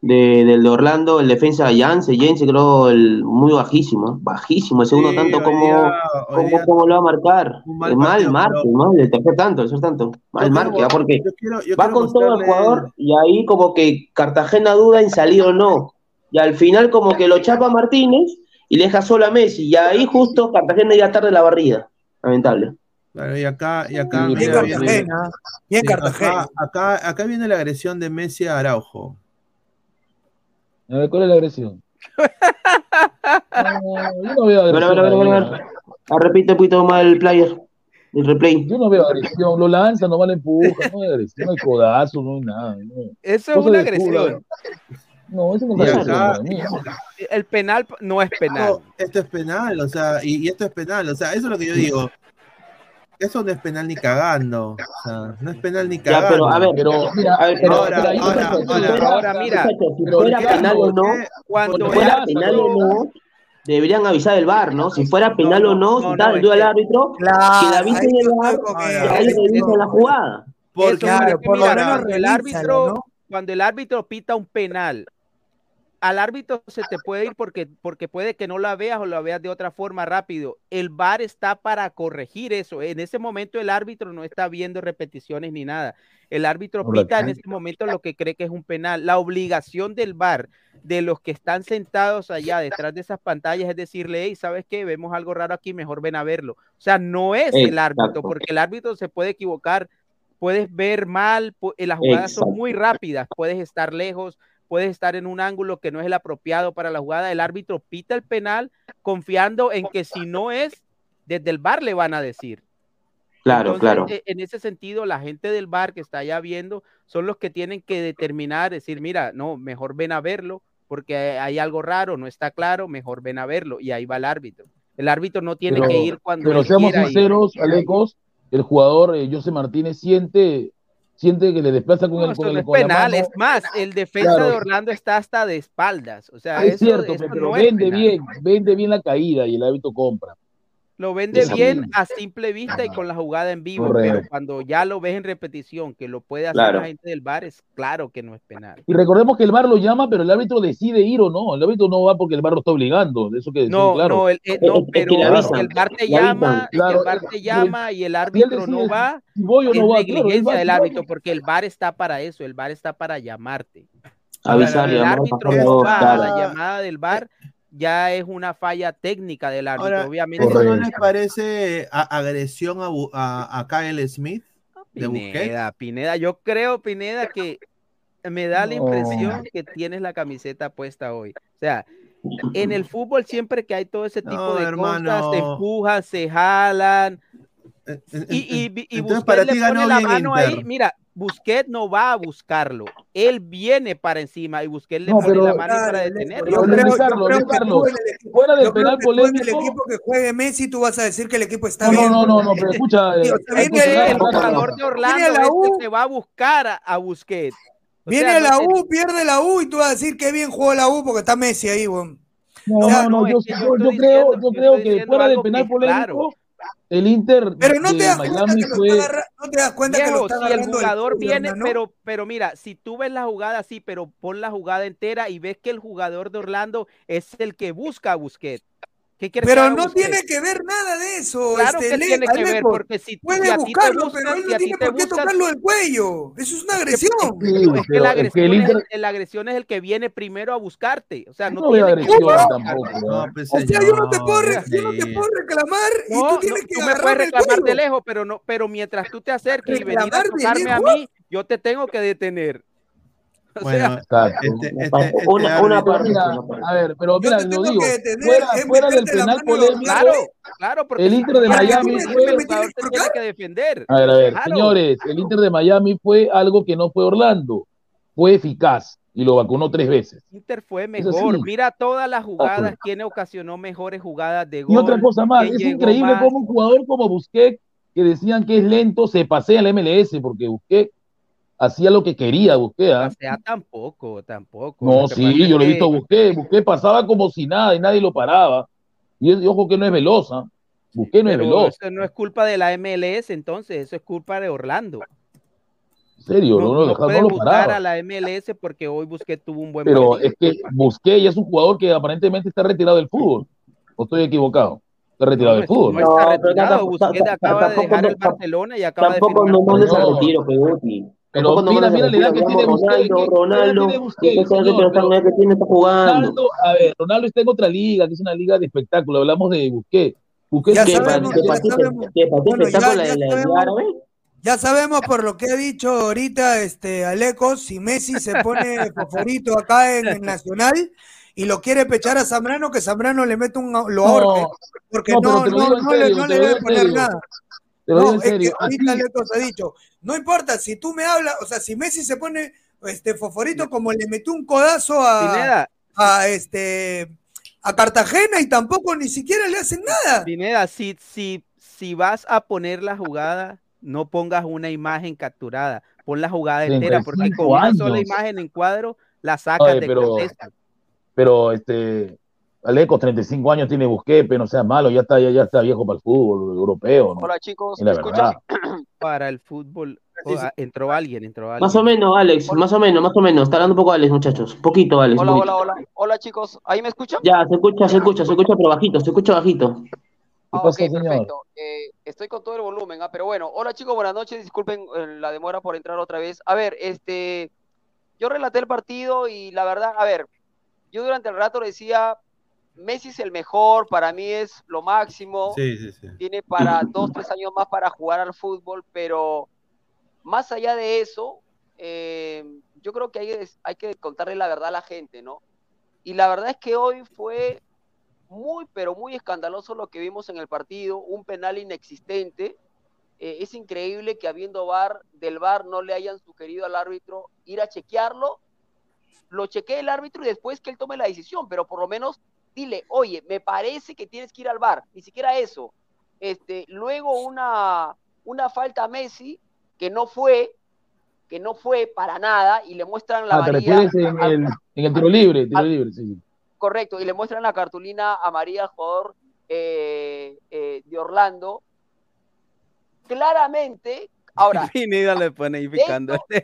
de- del de Orlando, el defensa Yance, Yance creo el, muy bajísimo, bajísimo, el segundo Sí, tanto hoy como, día- hoy como, día- como lo va a marcar. Un mal mal marque, mal, el tercer tanto, el tercer tanto, mal marque, ¿ah? porque yo quiero- yo va con todo el jugador y ahí como que Cartagena duda en salir o no. Y al final como que lo chapa Martínez y le deja solo a Messi. Y ahí justo Cartagena ya tarde la barrida. Lamentable. Claro, y acá, y acá, Y bien mira, viene- Cartagena, bien sí, Cartagena. acá, acá, acá viene la agresión de Messi a Araujo. A ver, ¿cuál es la agresión? No, <laughs> yo no veo A ver, a ver, a ver, a ver, a agresión. ver. Ah, repite un poquito más el player, el replay. Yo no veo agresión. Lo lanza, nomás le empuja. No hay agresión, no hay codazo, no hay nada. No, Eso es Cosa una agresión. no eso no es agresión. El penal no es penal. No, esto es penal, o sea, y, y esto es penal, o sea, eso es lo que yo digo. Eso no es penal ni cagando. O sea, no es penal ni Ya, cagando. pero a ver, Pero, mira, a ver, pero, ahora, pero ahí- ahora, si ahora, fuera- ahora, mira, si fuera ¿qué penal o ¿por no? Cuando fuera penal o no, deberían avisar el VAR, ¿no? Si fuera penal no, o no, no, si el que- árbitro, Claro, que la avisen el algo que- ahí revisan la jugada. Porque Claro, porque por lo mira, menos cuando el árbitro, ¿no? cuando el árbitro pita un penal, al árbitro se te puede ir porque, porque puede que no la veas o la veas de otra forma rápido. El VAR está para corregir eso. En ese momento el árbitro no está viendo repeticiones ni nada. El árbitro pita en ese momento lo que cree que es un penal. La obligación del VAR de los que están sentados allá detrás de esas pantallas es decirle, hey, ¿sabes qué? Vemos algo raro aquí, mejor ven a verlo. O sea, no es el árbitro, porque el árbitro se puede equivocar, puedes ver mal, eh, las jugadas son muy rápidas, puedes estar lejos, puedes estar en un ángulo que no es el apropiado para la jugada. El árbitro pita el penal confiando en que si no es, desde el bar le van a decir. Claro, Entonces, claro. eh, En ese sentido, la gente del bar que está allá viendo son los que tienen que determinar, decir, mira, no, mejor ven a verlo porque hay algo raro, no está claro, mejor ven a verlo y ahí va el árbitro. El árbitro no tiene Pero- que ir cuando Pero seamos sinceros, Alecos, el jugador eh, José Martínez siente, siente que le desplaza con No, el con el es con la penal, mano. es más, el defensa Claro. de Orlando está hasta de espaldas, o sea, Ah, es eso, cierto, eso pero no es vende penal. bien, vende bien la caída y el árbitro compra. Lo vende Esa bien misma. a simple vista y con la jugada en vivo, Correcto. pero cuando ya lo ves en repetición, que lo puede hacer Claro. la gente del bar, es claro que no es penal. Y recordemos que el bar lo llama, pero el árbitro decide ir o no. El árbitro no va porque el bar lo está obligando. Eso que No, claro. no, el, eh, no, pero si el bar te llama, Claro, el bar te llama y el árbitro no va, si voy o es no va, claro, negligencia del árbitro, porque el bar está para eso, el bar está para llamarte. Avisar, el árbitro no va a claro. la llamada del bar, ya es una falla técnica del árbitro, Ahora, obviamente. ¿eso no les parece a- agresión a, a, a Kyle Smith? de? Pineda, Pineda, yo creo, Pineda, que me da la No. impresión que tienes la camiseta puesta hoy. O sea, en el fútbol siempre que hay todo ese tipo No, de hermano. cosas, se empujan, se jalan, En- y, y, y Busquets para ti le pone la mano ahí. Mira, Busquets no va a buscarlo, él viene para encima y Busquets le No, pone pero- la mano Claro, para Yo detenerlo. creo, yo creo que tú el Fuera del penal en el polémico. equipo que juegue Messi, tú vas a decir que el equipo está No, bien. no, no, no, pero escucha. <laughs> Eh, viene el, jugador de Orlando Viene a la es U. el que va a buscar a, a Busquets. O Viene sea, a la U, pierde la U y tú vas a decir que bien jugó la U porque está Messi ahí, weón. No, O sea, no, no, no, yo, yo yo- yo estoy creo, yo creo que fuera del penal polémico, el Inter Pero no te das cuenta Miami que lo fue. está agarra- no te das cuenta que lo está si el agarrando jugador viene, pero, pero mira, si tú ves la jugada así, pero pon la jugada entera y ves que el jugador de Orlando es el que busca a Busquets. ¿Qué quieres que Pero no Busquets? tiene que ver nada de eso. Claro este, que Le- tiene que ver, porque si, Puede a buscarlo, buscan, pero él no tiene por qué buscan, tocarlo del cuello. Eso es una es que- agresión. Es que la es que el agresión, Inter- es, la agresión es el que viene primero a buscarte. O sea, no, No tiene que agresión buscarte. tampoco. No, pues, O sea, yo no te puedo, re- yo no te puedo reclamar y No, tú no, tienes que tú me puedes el reclamar de lejos, pero no, pero mientras tú te acerques y venir a tocarme a mí, yo te tengo que detener. <laughs> O Bueno, este, este, Una- este parte. a ver, pero mira, te lo digo, fuera, fuera del penal polémico, claro, claro, porque el Inter de Miami fue- tiene que defender. A ver, a ver, Claro. señores, el Inter de Miami fue algo que no fue Orlando, fue eficaz y lo vacunó tres veces. Inter fue mejor. Mira todas las jugadas, quién ocasionó mejores jugadas de gol. Y otra cosa más, es increíble más. cómo un jugador como Busquets, que decían que es lento, se pasea al MLS, porque Busquets hacía lo que quería, Busquets. ¿ah? O sea, tampoco, tampoco. No, sí, yo lo he visto Busquets, Busquets pasaba como si nada y nadie lo paraba. Y, ojo que no es veloz, ¿ah? Busquets no es veloz, eso no es culpa de la MLS, entonces, eso es culpa de Orlando. en serio, No, no, no no lo buscar paraba. a la MLS porque hoy Busquets tuvo un buen Pero partido. es que Busquets ya es un jugador que aparentemente está retirado del fútbol. ¿O estoy equivocado? Está retirado No, del fútbol. no está retirado. tampoco- Busquets tampoco- acaba de tampoco dejar no- el Barcelona y acaba de Tampoco firmar no con mandes a No. retiro, Peguti. Pero mira, mira la edad que tiene Busquets. Ronaldo, ¿qué- qué edad Ronaldo. tiene Busquets, ¿Qué sabe señor? que que tiene está jugando? Ronaldo, a ver, Ronaldo está en otra liga, que es una liga de espectáculo. Hablamos de Busquets. Busquets Ya es ¿Qué un- sabemos, ya sabemos. Por lo que ha dicho ahorita este Alecos, si Messi se pone favorito acá en el Nacional y lo quiere pechar a Zambrano, que Zambrano le mete un lo ahorque, No, porque no, le, serio, no te le lo debe poner serio. nada. Te lo digo No, es que ahorita ha dicho, no importa, si tú me hablas, o sea, si Messi se pone este favorito como le metió un codazo a, Pineda, a este a Cartagena y tampoco ni siquiera le hacen nada. Pineda, si, si, si vas a poner la jugada, no pongas una imagen capturada, pon la jugada entera, porque cinco con una sola imagen en cuadro la sacas Oye, de pero- contexto. Pero este, Aleco, 35 años tiene Busquepe, no sea malo, ya está, ya, ya está viejo para el fútbol europeo, ¿no? Hola chicos, ¿me escuchan? <coughs> Para el fútbol, oh, ah, entró alguien, entró alguien. Más o menos, Alex, más o menos, más o menos. Está hablando un poco Alex, muchachos. Poquito, Alex. Hola, poquito. hola, hola. Hola chicos, ¿ahí me escuchan? Ya, se escucha, se escucha, se escucha, pero bajito, se escucha bajito. ¿Qué Ah, ok, señor? perfecto. Eh, estoy con todo el volumen, ah, pero bueno. Hola chicos, buenas noches. Disculpen eh, la demora por entrar otra vez. A ver, este, yo relaté el partido y la verdad, a ver, yo durante el rato decía, Messi es el mejor, para mí es lo máximo. Sí, sí, sí. tiene para dos, tres años más para jugar al fútbol, pero más allá de eso, eh, yo creo que hay, hay que contarle la verdad a la gente, ¿no? Y la verdad es que hoy fue muy, pero muy escandaloso lo que vimos en el partido, un penal inexistente. Eh, es increíble que habiendo VAR, del VAR no le hayan sugerido al árbitro ir a chequearlo. Lo chequee el árbitro y después que él tome la decisión, pero por lo menos dile, oye, me parece que tienes que ir al VAR, ni siquiera eso. Este, luego una, una falta a Messi que no fue, que no fue para nada, y le muestran la Ah, te varilla refieres en el, en el tiro libre, tiro al- libre, sí. correcto, y le muestran la cartulina amarilla al jugador eh, eh, de Orlando. Claramente, ahora, <laughs> Pineda le pone ahí de esto,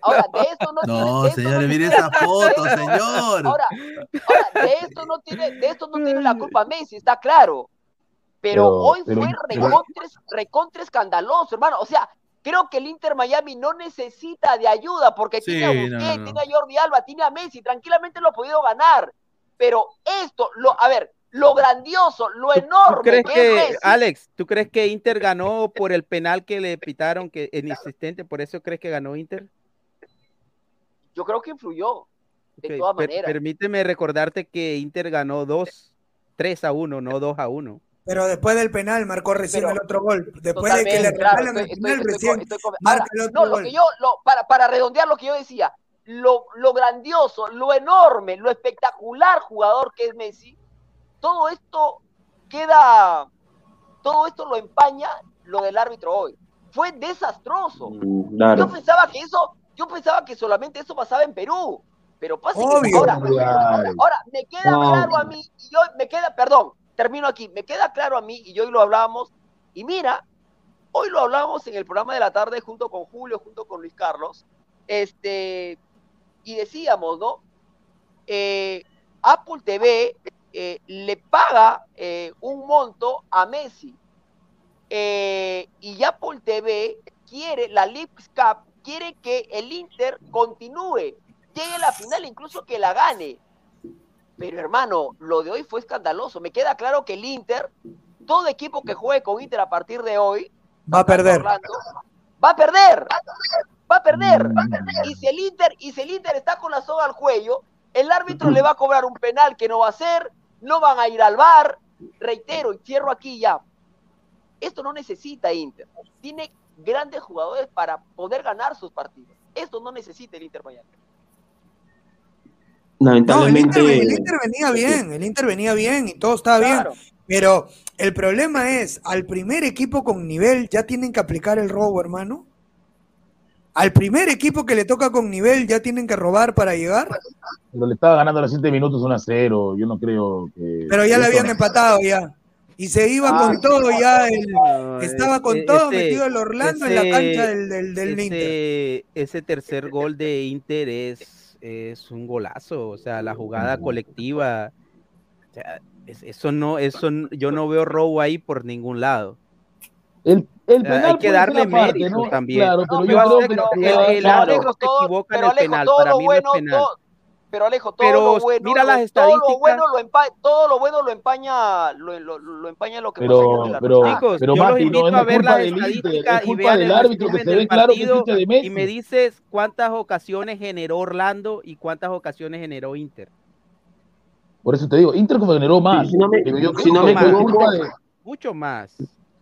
ahora, de esto no, tiene- No, de esto señores, no mire tiene- esa foto, señor. Ahora, ahora, de esto no tiene, de esto no tiene la culpa Messi, está claro. Pero, Pero- hoy pero- fue recontra, recontra escandaloso, hermano. O sea, creo que el Inter Miami no necesita de ayuda porque Sí, tiene a no, Busquets, no. tiene a Jordi Alba, tiene a Messi, tranquilamente lo ha podido ganar. Pero esto, lo, a ver, lo grandioso, lo ¿Tú enorme crees que, es Alex, tú crees que Inter ganó por el penal que le pitaron que inexistente, por eso crees que ganó Inter? yo creo que influyó, de todas per- maneras. permíteme recordarte que Inter ganó 2, 3 a 1, no 2 a 1. Pero después del penal marcó recién Pero- el otro gol. Después de que le claro, regalan estoy- el penal estoy recién con- estoy con- marca Ahora, el otro no, lo gol. que yo, lo, para, para redondear lo que yo decía, lo, lo grandioso, lo enorme, lo espectacular jugador que es Messi, todo esto queda, todo esto lo empaña lo del árbitro hoy. Fue desastroso. Mm, Yo pensaba que eso, yo pensaba que solamente eso pasaba en Perú, pero pasa que ahora, ahora, me queda No. claro a mí, y yo me queda, perdón, termino aquí, me queda claro a mí, y hoy lo hablábamos, y mira, hoy lo hablábamos en el programa de la tarde junto con Julio, junto con Luis Carlos, este, y decíamos, ¿no? Eh, Apple TV eh, le paga eh, un monto a Messi, eh, y Apple TV quiere, la Leagues Cup, quiere que el Inter continúe, llegue a la final, incluso que la gane. Pero hermano, lo de hoy fue escandaloso. Me queda claro que el Inter, todo equipo que juegue con Inter a partir de hoy, Va a perder. Orlando, va a perder, va a perder. Mm. Y si el Inter, y si el Inter está con la soga al cuello, el árbitro le va a cobrar un penal que no va a hacer, no van a ir al bar. Reitero, y cierro aquí ya. Esto no necesita Inter. Tiene grandes jugadores para poder ganar sus partidos. Esto no necesita el Inter Miami. No, el Lamentablemente. Inter, el Inter venía bien, el Inter venía bien y todo estaba Claro. bien. Pero el problema es, al primer equipo con nivel ya tienen que aplicar el robo, hermano. Al primer equipo que le toca con nivel ya tienen que robar para llegar. Pero le estaba ganando a los 7 minutos 1 a 0. Yo no creo que. Pero ya le habían empatado ya. Y se iba Ah, con todo ya. el- estaba con todo ese- metido el Orlando en la ese- cancha del, del, del Inter. ese, ese tercer gol de Inter es, es un golazo, o sea, la jugada colectiva. o sea, es- eso no, eso yo no veo robo ahí por ningún lado. El, el penal hay que darle mérito ¿no? también. Claro, pero No, yo creo que el, Alejo, se todo- equivoca en el Alejo, penal, todo para lo mí bueno, no es penal. todo- pero Alejo, todo Pero lo bueno, mira las lo- todo lo estadísticas. bueno lo empaña, todo lo bueno lo empaña, lo, lo- lo empaña lo que Pero, pero. Chicos, pero yo los invito a ver las estadísticas es y vean el árbitro que resumen se ve del claro que partido existe de y me dices cuántas ocasiones generó Orlando y cuántas ocasiones generó Inter. Por eso te digo, Inter como generó más. Si no me- equivoco, Mucho más.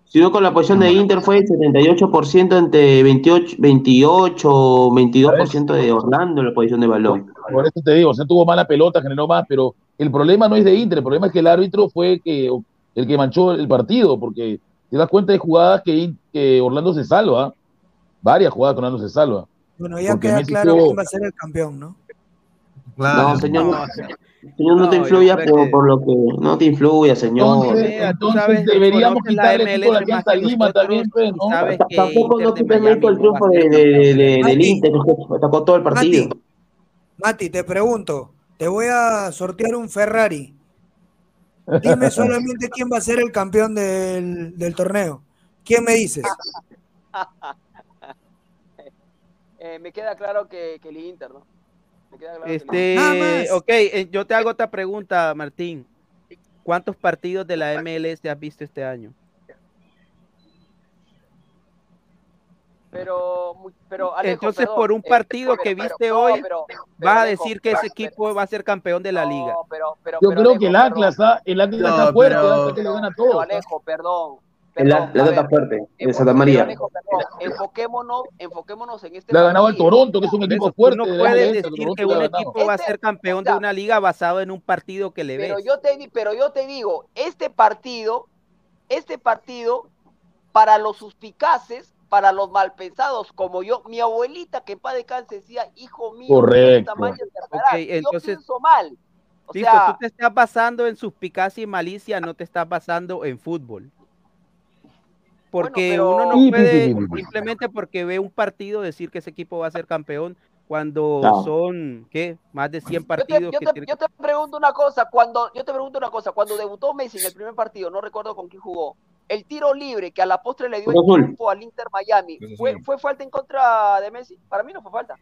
Si no, con la posición de Inter fue 78% entre 28, 28 22% de Orlando en la posición de balón. Por eso te digo, o sea, tuvo mala pelota, generó más, pero el problema no es de Inter, el problema es que el árbitro fue que, el que manchó el partido, porque te das cuenta de jugadas que, que Orlando se salva. Varias jugadas que Orlando se salva. Bueno, ya Porque queda Messi claro tuvo- quién va a ser el campeón, ¿no? No, señor, No, señor, no no, te influya por, que- por lo que no te influya, señor. Entonces, sabes, deberíamos quitarle el Alianza que Lima también, pues, ¿no? sabes que Tampoco no quites va triunfo de, del. Inter, que atacó todo el partido. Mati, Mati, te pregunto, te voy a sortear un Ferrari. Dime <laughs> solamente quién va a ser el campeón del, del torneo. ¿Quién me dices? <laughs> Eh, me queda claro que, que el Inter, ¿no? Claro Este, ok, eh, yo te hago otra pregunta, Martín. ¿Cuántos partidos de la MLS has visto este año? Pero, pero Alejo, Entonces, perdón, por un eh, partido pero- que pero- viste hoy, pero- pero, Vas a decir que ese pero- equipo va a ser campeón de la no, liga. pero- pero- Yo pero, creo que el Atlas, perdón. ¿ah? el Atlas No, está fuerte. Alejo, perdón. El, perdón, At- el a Atlas ver, fuerte, de Santa pero, María. Alejo, perdón, enfoquémonos, enfoquémonos en este Le ha ganado partido. Toronto, que es un equipo fuerte. no de la puedes decir Toronto que un equipo va a Este- ser campeón de una liga basado en un partido que le ves. Pero yo te pero yo te digo, este partido, este partido, para los suspicaces, para los malpensados, como yo, mi abuelita que en paz descanse decía, hijo mío, Correcto. tamaño te Ok, harás". yo entonces- pienso mal. O Listo, sea, tú te estás basando en suspicacia y malicia, no te estás basando en fútbol. Porque pero- uno no puede simplemente porque ve un partido decir que ese equipo va a ser campeón cuando No. son, ¿qué? Más de 100 yo te, partidos. yo que te- tiene yo te pregunto una cosa, cuando, yo te pregunto una cosa, cuando debutó Messi en el primer partido, no recuerdo con quién jugó, el tiro libre que a la postre le dio el triunfo al Inter Miami, ¿fue. ¿fue falta en contra de Messi? Para mí no fue falta,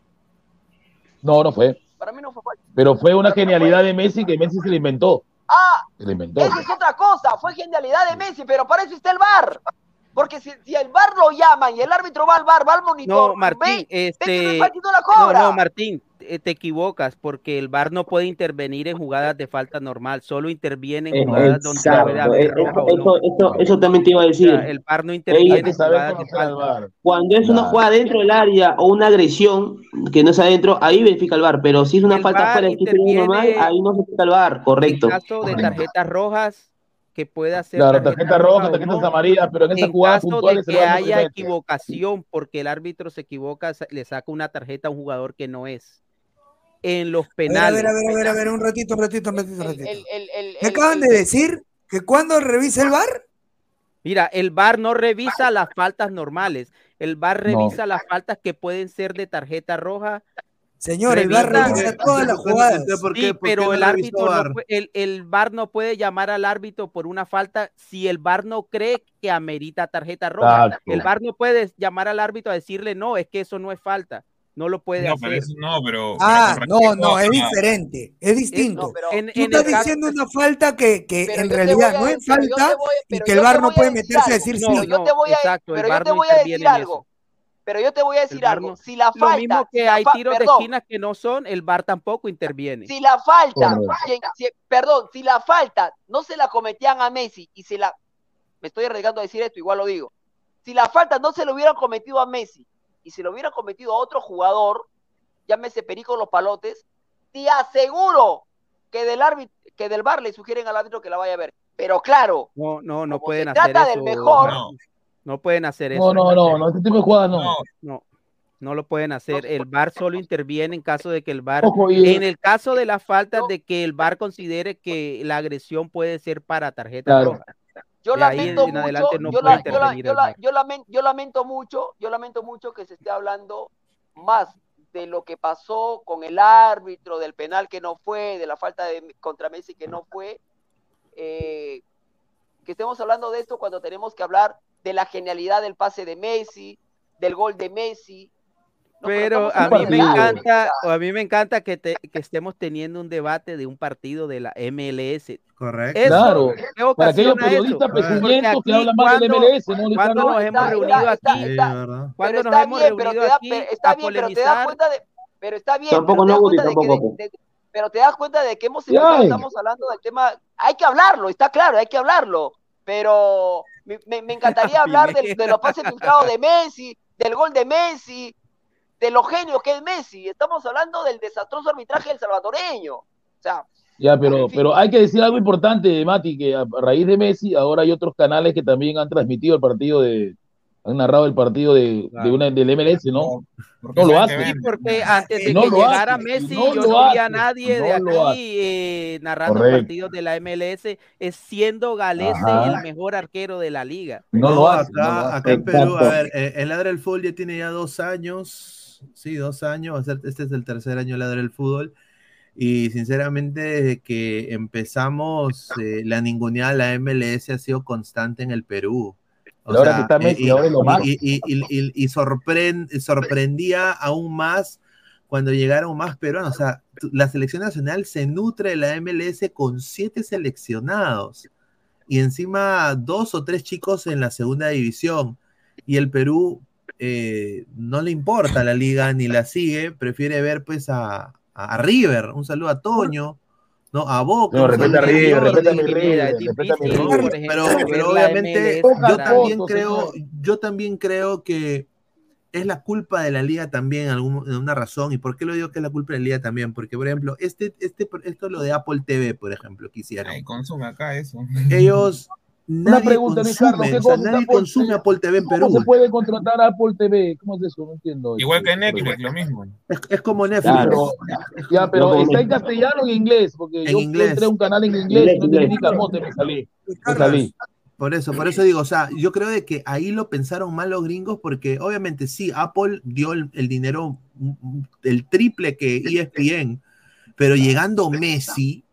No, no fue. para mí no fue falta. Pero fue una Para mí no genialidad fue. de Messi que Messi se le inventó. Ah, Se le inventó. Esa es otra cosa, fue genialidad de Messi, pero para eso está el VAR. Porque si, si el VAR lo llaman y el árbitro va al VAR, va al monitor, No, Martín, ve, ve que no este, no la no, cobra. no, Martín, te equivocas porque el VAR no puede intervenir en jugadas de falta normal, solo interviene en jugadas donde puede Exacto, haber roja eso, eso, también te iba a O decir. sea, el VAR no interviene en jugadas de falta. Cuando es una jugada dentro del área o una agresión que no es adentro, ahí verifica el VAR. Pero si es una El falta fuera del normal, ahí no se verifica el VAR, correcto. En caso de tarjetas rojas, que puede hacer Claro, tarjeta tarjeta roja, no, amarillas, pero en en jugadas caso de que haya equivocación porque el árbitro se equivoca, le saca una tarjeta a un jugador que no es. En los A ver, a penales. ver, a ver, a ver, a ver, un ratito, un ratito, un ratito, un ratito. el- el- el- ¿Me el- acaban el- de decir que cuando revisa el VAR? Mira, el VAR no revisa las faltas normales. El VAR No. revisa las faltas que pueden ser de tarjeta roja. Señor, el VAR Revisa- todas las jugadas. Entonces, ¿por qué- Sí, pero no el árbitro no el, el VAR no puede llamar al árbitro por una falta si el VAR no cree que amerita tarjeta roja. Exacto. El VAR no puede llamar al árbitro a decirle no, es que eso no es falta. No lo puede No, hacer. pero eso no, pero. Ah, pero no, no, es diferente, es distinto. No, pero- En- Tú en estás caso- diciendo una falta que, que en realidad no es falta y que el VAR no puede meterse a decir sí. Pero yo te voy a, exacto, el pero yo VAR te no voy a decir interviene en algo. Pero yo te voy a decir algo. no- Si la Lo falta, mismo si que la hay fa- tiros de perdón, esquinas que no son, el VAR tampoco interviene. Si la falta, si- si- perdón, si la falta no se la cometían a Messi y se la, me estoy arriesgando a decir esto, igual lo digo. Si la falta no se lo hubieran cometido a Messi y se lo hubieran cometido a otro jugador, llámese Perico Los Palotes, te aseguro que del árbitro, que del bar le sugieren al árbitro que la vaya a ver. Pero claro, No, no, no pueden se hacer trata eso. del mejor- No. No pueden hacer No, eso. no, no, no, este tipo de jugadas no. No, No, no lo pueden hacer. El VAR solo interviene en caso de que el VAR, Ojo, y- en el caso de las faltas No. de que el VAR considere que la agresión puede ser para tarjeta Claro. roja. yo lamento en mucho, no yo, la- yo la- intervenir yo el la- VAR. yo lamen- yo lamento mucho, yo lamento mucho que se esté hablando más de lo que pasó con el árbitro, del penal que no fue, de la falta de contra Messi que no fue, eh, que estemos hablando de esto cuando tenemos que hablar de la genialidad del pase de Messi, del gol de Messi. No, Pero a mí me encanta, o a mí me encanta que, te- que estemos teniendo un debate de un partido de la MLS. Correcto. Eso, Claro, ¿qué Para aquellos periodistas que hablan más del MLS, ¿no? Cuando nos hemos Está- reunido está- aquí, cuando nos hemos reunido aquí pero está a bien, pero te das cuenta de, pero está bien, Tampoco pero te das no, tampoco. de- de- pero te das cuenta de que hemos estamos hablando del tema, hay que hablarlo, está claro, hay que hablarlo, pero me, me- me encantaría <laughs> hablar del- de, los pases filtrados de Messi, del gol de Messi, de lo genio que es Messi, estamos hablando del desastroso arbitraje del salvadoreño, o sea, Ya, pero, pero hay que decir algo importante, Mati, que a raíz de Messi, ahora hay otros canales que también han transmitido el partido de, han narrado el partido de, de una, del MLS, ¿no? No lo hacen. Sí, porque antes de No que llegara hacen, Messi, no yo no vi a nadie de aquí eh, narrando Correcto. partidos de la MLS, es siendo Galese Ajá. el mejor arquero de la liga. No, hacen, acá, no lo hacen. acá en Perú, a ver, eh, el Ladra del Fútbol ya tiene ya dos años, sí, dos años, va a ser- este es el tercer año de Ladra del Fútbol, y sinceramente desde que empezamos, eh, la ninguneada de la MLS ha sido constante en el Perú. O Y sea, está sorprendía aún más cuando llegaron más peruanos. O sea, la selección nacional se nutre de la MLS con siete seleccionados y encima dos o tres chicos en la segunda división. Y el Perú eh, no le importa la liga ni la sigue, prefiere ver pues a, a River. Un saludo a Toño, ¿no? A Boca. No, respeta a River, respeta a mi River, es respeta a mi difícil, River. por pero, pero obviamente yo también creo, yo también creo que es la culpa de la liga también, algún- en una razón. ¿Y por qué lo digo que es la culpa de la liga también? Porque, por ejemplo, este, este, esto es lo de Apple TV, por ejemplo, que hicieron. Ay, consume acá eso. Ellos, nadie pregunta, Luis consume, Carlos, ¿qué o sea, nadie Apple consume TV? Apple TV en ¿Cómo Perú. se puede contratar a Apple TV? ¿Cómo es eso? No entiendo. Igual este, que Netflix, lo mismo. Es, es como Netflix. Pero, ya, pero No, está en no. castellano o en inglés, porque En yo, inglés. entré a un canal en inglés, Inglés, no entendí ni inglés. camote, me salí. Me salí. Por eso, por eso digo, o sea, yo creo de que ahí lo pensaron mal los gringos, porque obviamente sí, Apple dio el, el dinero, mm, mm, el triple que ESPN, pero llegando Messi,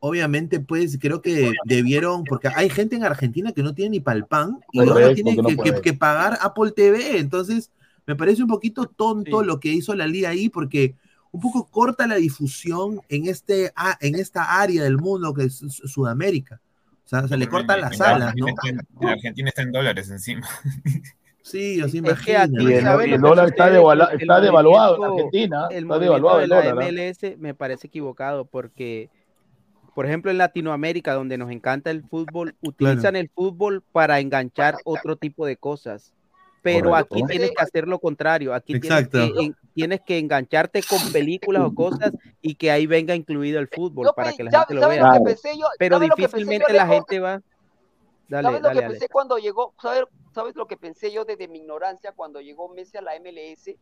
obviamente, pues creo que debieron, porque hay gente en Argentina que no tiene ni pal pan y ahora Correcto, tiene que no que, puede. que- que pagar Apple TV, entonces me parece un poquito tonto Sí. lo que hizo la liga ahí, porque un poco corta la difusión en, este, a- en esta área del mundo que es Su- Sudamérica. O sea, se le cortan las alas, ¿no? Argentina está en- En Argentina está en dólares encima. Sí, o sea, Es que imagina. aquí, Y el, ¿sabes y lo el que dólar está, El está devaluado en Argentina. el Está devaluado de el la dólar. ¿ah? MLS me parece equivocado porque, por ejemplo, en Latinoamérica, donde nos encanta el fútbol, <laughs> utilizan el fútbol para enganchar otro tipo de cosas. Pero Correcto. aquí tienes que hacer lo contrario. Aquí tienes que, en- tienes que engancharte con películas o cosas y que ahí venga incluido el fútbol Yo para que la ¿sabes- gente lo vea. lo que Claro. pensé yo? Pero ¿Sabes lo que pensé difícilmente yo, la gente va. Dale, ¿Sabes lo dale, que pensé cuando llegó? ¿sabes, ¿Sabes lo que pensé yo desde mi ignorancia cuando llegó Messi a la MLS?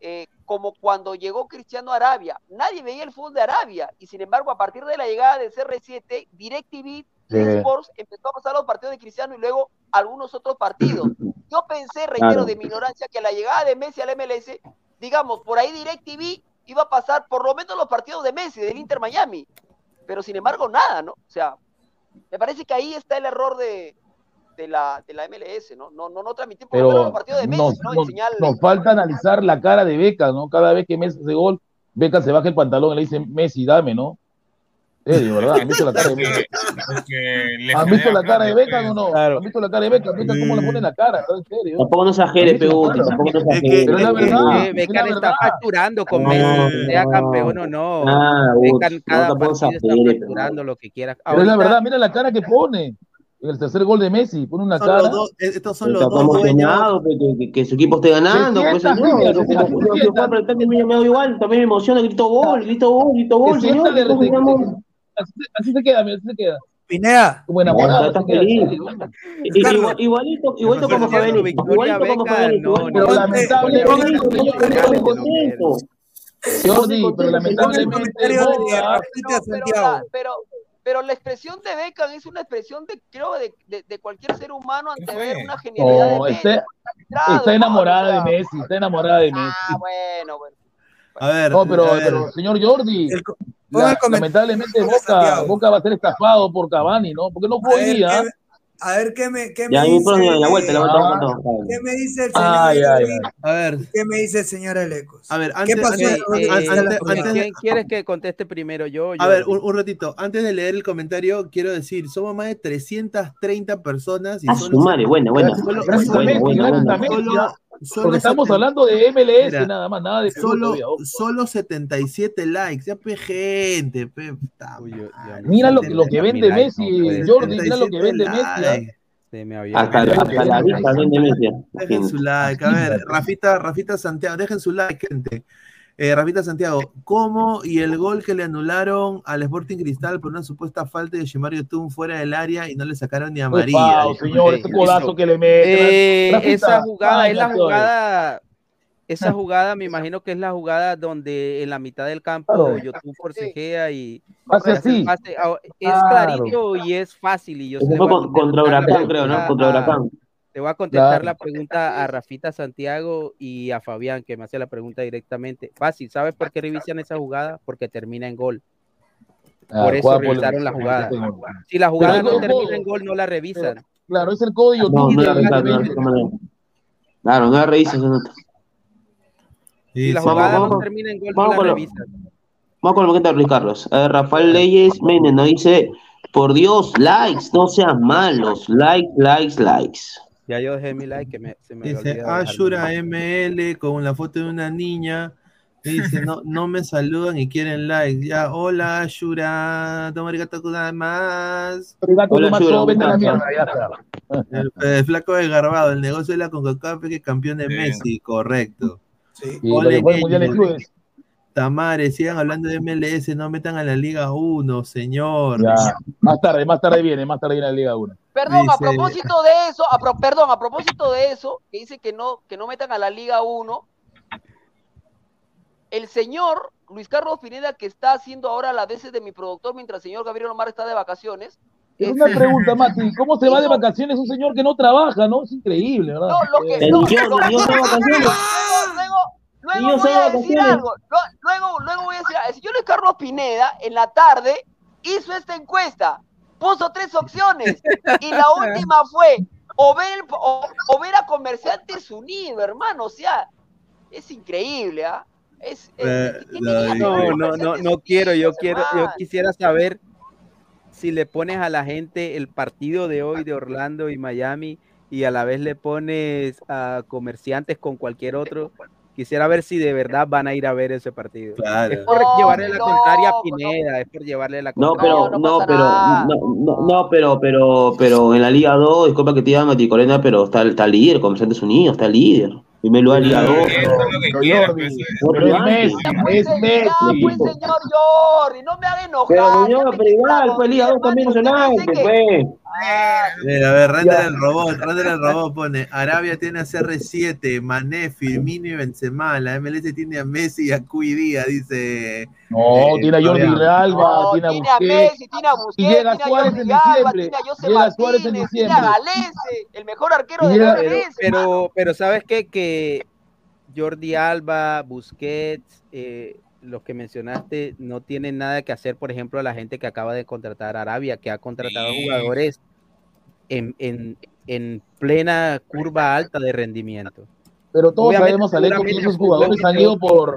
Eh, como cuando llegó Cristiano a Arabia. Nadie veía el fútbol de Arabia. Y sin embargo, a partir de la llegada de CR7, DirecTV. Sports empezó a pasar los partidos de Cristiano y luego algunos otros partidos. Yo pensé, reitero, Claro. de mi ignorancia, que la llegada de Messi al MLS, digamos, por ahí DirecTV iba a pasar por lo menos los partidos de Messi, del Inter Miami. Pero sin embargo, nada, ¿no? O sea, me parece que ahí está el error de, de la, de la MLS, ¿no? No, no, no transmitir por lo menos Pero los partidos de Messi, nos, ¿no? Nos- señal- nos falta analizar la cara de Beca, ¿no? Cada vez que Messi hace gol, Beca se baja el pantalón y le dice, Messi, dame, ¿no? Serio, ¿verdad? ¿Han visto la cara de Beca? Le ¿Han visto la cara de Beca o no? ¿Han visto la cara de Beca? Beca, ¿cómo le pone la cara? ¿En serio? Tampoco no exagere, ¿Han visto la Peguti, cara? tampoco no Es que- exagere. Pero es la verdad. Eh, Beckham la está facturando con Messi, sea campeón o no. Ah, no cada partido está facturando lo que quiera. Pero es la verdad, mira la cara que pone. En el tercer gol de Messi, pone una Son cara. los dos- eh, estos son los dos emocionado que, que- que su equipo esté ganando. Pues, tanque, me, igual, también me emociona, grito gol, grito gol, grito gol, señor. así, se queda, mira, así se queda. Pineda, Carlos. igual- Igualito, igualito como Fabián. Victoria Igualito como Fabián. no, Pero no, lamentablemente, pero lamentablemente pero, pero, la, expresión de Beckham es una expresión de, creo, de, de, de cualquier ser humano ante ¿Qué ver fue? una genialidad de está, Messi. Está hermano, enamorada de Messi, está enamorada de Messi. Ah, bueno, bueno. A ver, No, pero, a ver. pero señor Jordi, El la- lamentablemente Boca. Boca va a ser estafado por Cavani, ¿no? Porque no A ver, podía. ¿Qué- a ver qué me, qué me Ya, ahí dice. en la vuelta, la vuelta, Ah. ¿Qué me dice el señor Ay, ay, Jordi? ay. A ver, ¿Qué me dice el señor Alecos? a ver, ¿Qué antes, pasó? antes- Eh, Antes- eh, antes- antes- antes- ¿Quién quieres que conteste primero? Yo, A ver, un, un ratito. Antes de leer el comentario, quiero decir, somos más de 330 personas y A solo, su madre, buena, buena. Solo. Solo Porque estamos hablando de MLS Mira, nada más, nada de solo, todavía, solo 77 likes. Ya, pe, gente, pe, puta Uy, yo- madre. yo- Mira lo, que- lo que Mi vende like, Messi, no Jordi, mira lo que 77 vende Messi. ¿ah? likes. Se me había Hasta, olvidado. hasta la vista vende Messi. Dejen su like. A ver, Rafita, Rafita Santiago, dejen su like, gente. Eh, Rafita Santiago, ¿cómo y el gol que le anularon al Sporting Cristal por una supuesta falta de Shimario Tum fuera del área y no le sacaron ni a Pues, María? pao, señor, ese codazo que le mete. Eh, Rafita, esa jugada es la jugada, esa jugada me imagino que es la jugada donde en la mitad del campo Claro. YouTube forcejea y Hace así. pase. Ah, es Claro. clarito y es fácil y yo voy a con- contra Huracán, creo, ¿no? Contra a- Huracán. Te voy a contestar Claro. la pregunta a Rafita Santiago y a Fabián, que me hace la pregunta directamente. Fácil, ¿sabes por qué revisan esa jugada? Porque termina en gol. Ah, Por eso revisaron la jugada. Si la jugada no gol- termina en gol, no la revisan. Claro, es el código No, no la revisan. Claro, no la nota. Si la Vamos, jugada no termina en gol, no la con lo- revisan. Vamos con lo que está Luis Carlos. A ver, Rafael Leyes Méndez nos dice, por Dios, likes, no sean malos. Likes, likes, likes. Ya yo dejé mi like que me, se me Dice Ashura like. ML con la foto de una niña. Dice, no, no me saludan y quieren like. Ya, hola Ashura, toma arigato más. Hola, gozaimasu, Shura, vete a la ¿cómo mierda, estás? ya está. El, el flaco desgarbado, el negocio de la CONCACAF es que campeón de Sí. Messi, correcto. Y lo Tamares, sigan hablando de MLS, no metan a la Liga 1, señor. Ya. Más tarde, más tarde viene, más tarde viene la Liga 1. Perdón, a propósito de eso, a pro- perdón, a propósito de eso, que dice que no, que no metan a la Liga 1, el señor Luis Carlos Pineda, que está haciendo ahora las veces de mi productor mientras el señor Gabriel Omar está de vacaciones, Es una pregunta, Mati, ¿cómo se va de vacaciones un señor que no trabaja, no? Es increíble, ¿verdad? no, lo que El no, millón, lo- <laughs> luego, voy a decir algo, luego, luego voy a decir, el señor Luis Carlos Pineda en la tarde hizo esta encuesta, puso tres opciones <laughs> y la última fue o ver, el- o, o ver a Comerciantes Unidos, hermano, o sea, es increíble, ¿ah? Es, es- Eh, ¿qué no, No, no, no, quiero, yo quiero, yo quisiera saber si le pones a la gente el partido de hoy de Orlando y Miami y a la vez le pones a comerciantes con cualquier otro, quisiera ver si de verdad van a ir a ver ese partido. Claro. Es por No, llevarle la no, contraria a no. Pineda, es por llevarle la No, contraria. pero, no no, pasa pero, no, no, no, pero, pero, pero en la Liga 2, disculpa que te diga Mati Corena, pero está, está líder, Comerciantes Unidos, está líder. Primer lugar, Liga 2. Eso es Pero pero Messi, pues, es señor, Messi. pues, señor Jordi, no me haga enojar. Pero, señor, pero igual, pues Liga 2 también dice pues. Eh, a ver, render el robot, render el robot pone, Arabia tiene a CR7, Mané, Firmino y Benzema, la MLS tiene a Messi y a Cuy Díaz, dice. No, Eh, tiene a Jordi Fabián. Alba, no, tiene a tiene a Busquets. Messi, tiene a Busquets, Y llega tiene a Suárez Jordi en diciembre. tiene a José Llega Suárez en Martínez, tiene a diciembre. Galense, el mejor arquero de la Pero, MLS. pero, pero ¿sabes qué? Que Jordi Alba, Busquets, eh, los que mencionaste, no tienen nada que hacer, por ejemplo, a la gente que acaba de contratar a Arabia, que ha contratado Sí. jugadores en, en, en plena curva alta de rendimiento. Pero todos Obviamente, sabemos, Alejo, que esos jugadores han ido por,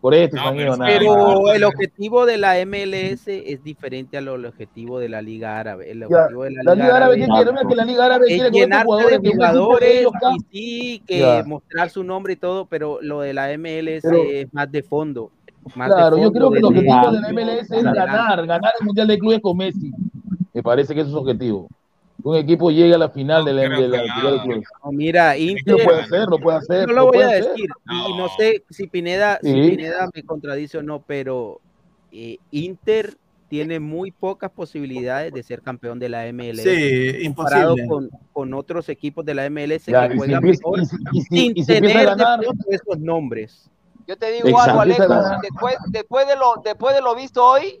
por esto, No, pero nada el objetivo de la MLS es diferente al objetivo de la Liga Árabe. El Ya, objetivo de la La Liga Liga Árabe, Árabe ¿qué quiere? Que la Liga Árabe es llenarse jugadores de jugadores ellos y sí que Ya. mostrar su nombre y todo, pero lo de la MLS Pero- es más de fondo. Más de Claro, yo creo que el objetivo de la MLS es ganar, ganar el Mundial de Clubes con Messi. Me parece que ese es su objetivo. Que Un equipo llegue a la final de la, de la Mundial de no. Clubes. No, mira, Inter, lo puede hacer, lo puede hacer. no lo voy a decir y, y no No. sé si Pineda, si Sí. Pineda me contradice o no, pero eh, Inter tiene muy pocas posibilidades de ser campeón de la MLS. Sí, comparado imposible. con, con otros equipos de la MLS Ya, que si juegan empieza- mejor y si- y si- sin y si tener de ganar- esos nombres. Yo te digo Exacto. algo, Alejo, después, después, de lo, después de lo visto hoy,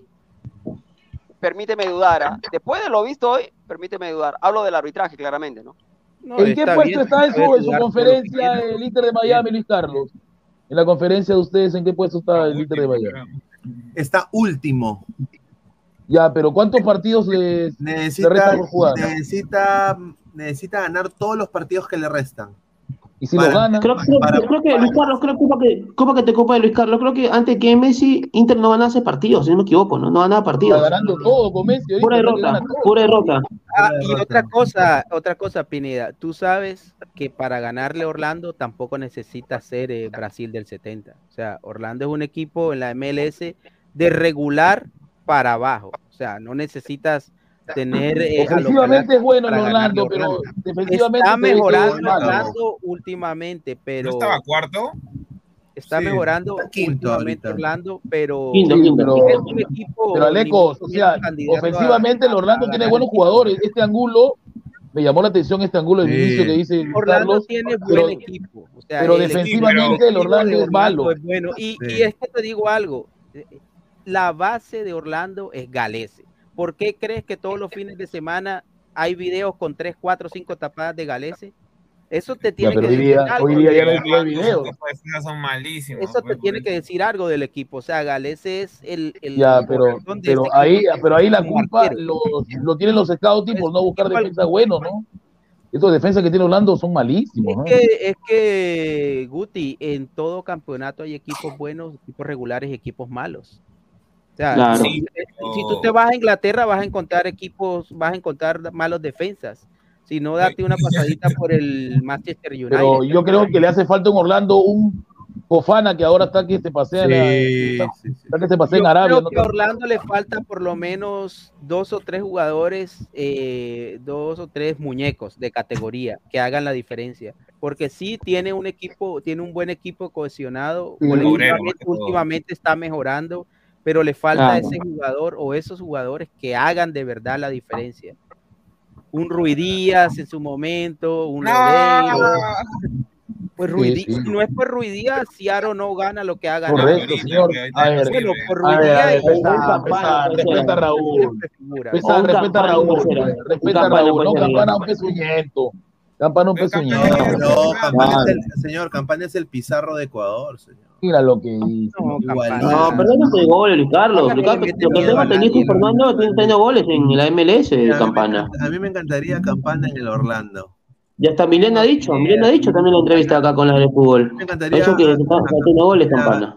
permíteme dudar, ¿ah? <laughs> Después de lo visto hoy, permíteme dudar. Hablo del arbitraje, claramente, ¿no? No, ¿En qué puesto bien, está en su lo que conferencia el Inter de Miami, Luis Carlos? En la conferencia de ustedes, ¿en qué puesto está el Inter de Miami? Está último. Ya, pero ¿cuántos partidos le, le Necesita, restan por jugar? necesita, necesita ganar todos los partidos que le restan. Y si Para- lo gana, Creo, creo- Para- creo que Luis Carlos, creo que, que te culpa de Luis Carlos. Creo que antes que Messi, Inter no ganaba ese partido, si no me equivoco, ¿no? No ganaba está partidos. ganando todo con Messi. Pura está derrota, pura derrota. Ah, y otra cosa, otra cosa, Pineda, tú sabes que para ganarle a Orlando tampoco necesitas ser eh, Brasil del 70. O sea, Orlando es un equipo en la MLS de regular para abajo. O sea, no necesitas tener eh, Ofensivamente es bueno en Orlando, pero defensivamente Está mejorando. Orlando últimamente, ¿No pero estaba cuarto? está Sí, mejorando está quinto últimamente ahorita. Orlando, pero Quinto, Sí, pero, es un equipo pero Aleco, o sea, a- ofensivamente el Orlando tiene buenos jugadores. Este ángulo, me llamó la atención este ángulo del Sí. inicio que dice Orlando Carlos. tiene pero- buen equipo. O sea, pero el defensivamente equipo el Orlando de es malo. es bueno. Y, Sí. y es que te digo algo, eh, la base de Orlando es Galese. ¿Por qué crees que todos los fines de semana hay videos con 3, 4, 5 tapadas de Galese? Eso te tiene que decir día, algo. hoy día ya no hay, Los no hay video. equipos de defensa son malísimos. Eso te pues, tiene que decir algo del equipo. O sea, Galese es el, el Ya, pero, pero este ahí, pero ahí la culpa lo, lo tienen los scouting por no buscar defensa bueno, ¿no? Estos defensas que tiene Orlando son malísimos, ¿no? Es que, es que, Guti, en todo campeonato hay equipos buenos, equipos regulares y equipos malos. Sea, Claro. si, si tú te vas a Inglaterra, vas a encontrar equipos, vas a encontrar malos defensas. Si no, date una pasadita por el Manchester United. Pero yo creo que le hace falta en Orlando un Fofana que ahora está que se pasea, en la- Sí, está, sí, sí. está que se pasea en Yo Arabia. creo ¿no? que a Orlando le falta por lo menos dos o tres jugadores, eh, dos o tres muñecos de categoría que hagan la diferencia. Porque sí tiene un equipo, tiene un buen equipo cohesionado, últimamente está mejorando, pero le falta Claro. ese jugador o esos jugadores que hagan de verdad la diferencia. Un Ruidías en su momento, un Lodeiro. No. Pues Sí, Ruidí- sí. si no es por Ruidías, Ciaro no gana lo que ha ganado. Correcto, señor. A ver, no Bueno, por Ruidías respeta a. Raúl. respeta a Raúl. Respeta a Raúl. No. Campana un pezuñento. Campana un pezuñento. No, Campana es el, señor, Campana es el Pizarro de Ecuador, señor. Mira lo que hizo. No, Igual. No, pero no tiene goles, Luis Carlos. Luis Carlos, Lo que tengo a entendido nadie, es que Fernando tiene teniendo goles en la MLS, me Campana. a mí me encantaría Campana en el Orlando. Ya está, Milena ha dicho, Milena ha dicho también la entrevista acá con la de fútbol. Me encantaría. dicho que está- que tiene goles, Campana.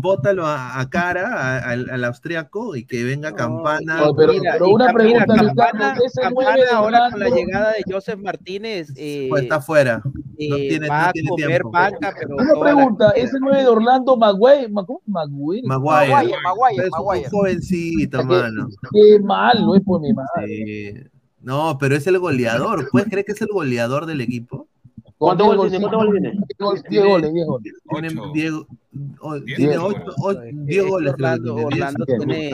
Bótalo a, a cara a- al, al austriaco y que venga Campana. No, pero- Mira, pero y una pregunta, mira, Campana, Campana ahora con la llegada de Joseph Martínez eh, pues está fuera. eh, no tiene- va no a tiene comer tiempo. banca, pero Una pregunta, ese 9 de Orlando, Maguire, Ma- ¿cómo? Maguire. Maguire. Maguire, Maguire, Es un Maguire. jovencito, Qué- mano. Qué mal, no No, pero es el goleador. ¿Puedes <laughs> creer que es el goleador del equipo? ¿Cuántos goles tiene? ¿Cuántos goles tiene? golcitos, diez goles, 10 goles. Tiene Ocho. Diego, o- Diez tiene goles. ocho- o- Es que- 10 es que goles. Orlando, tiene,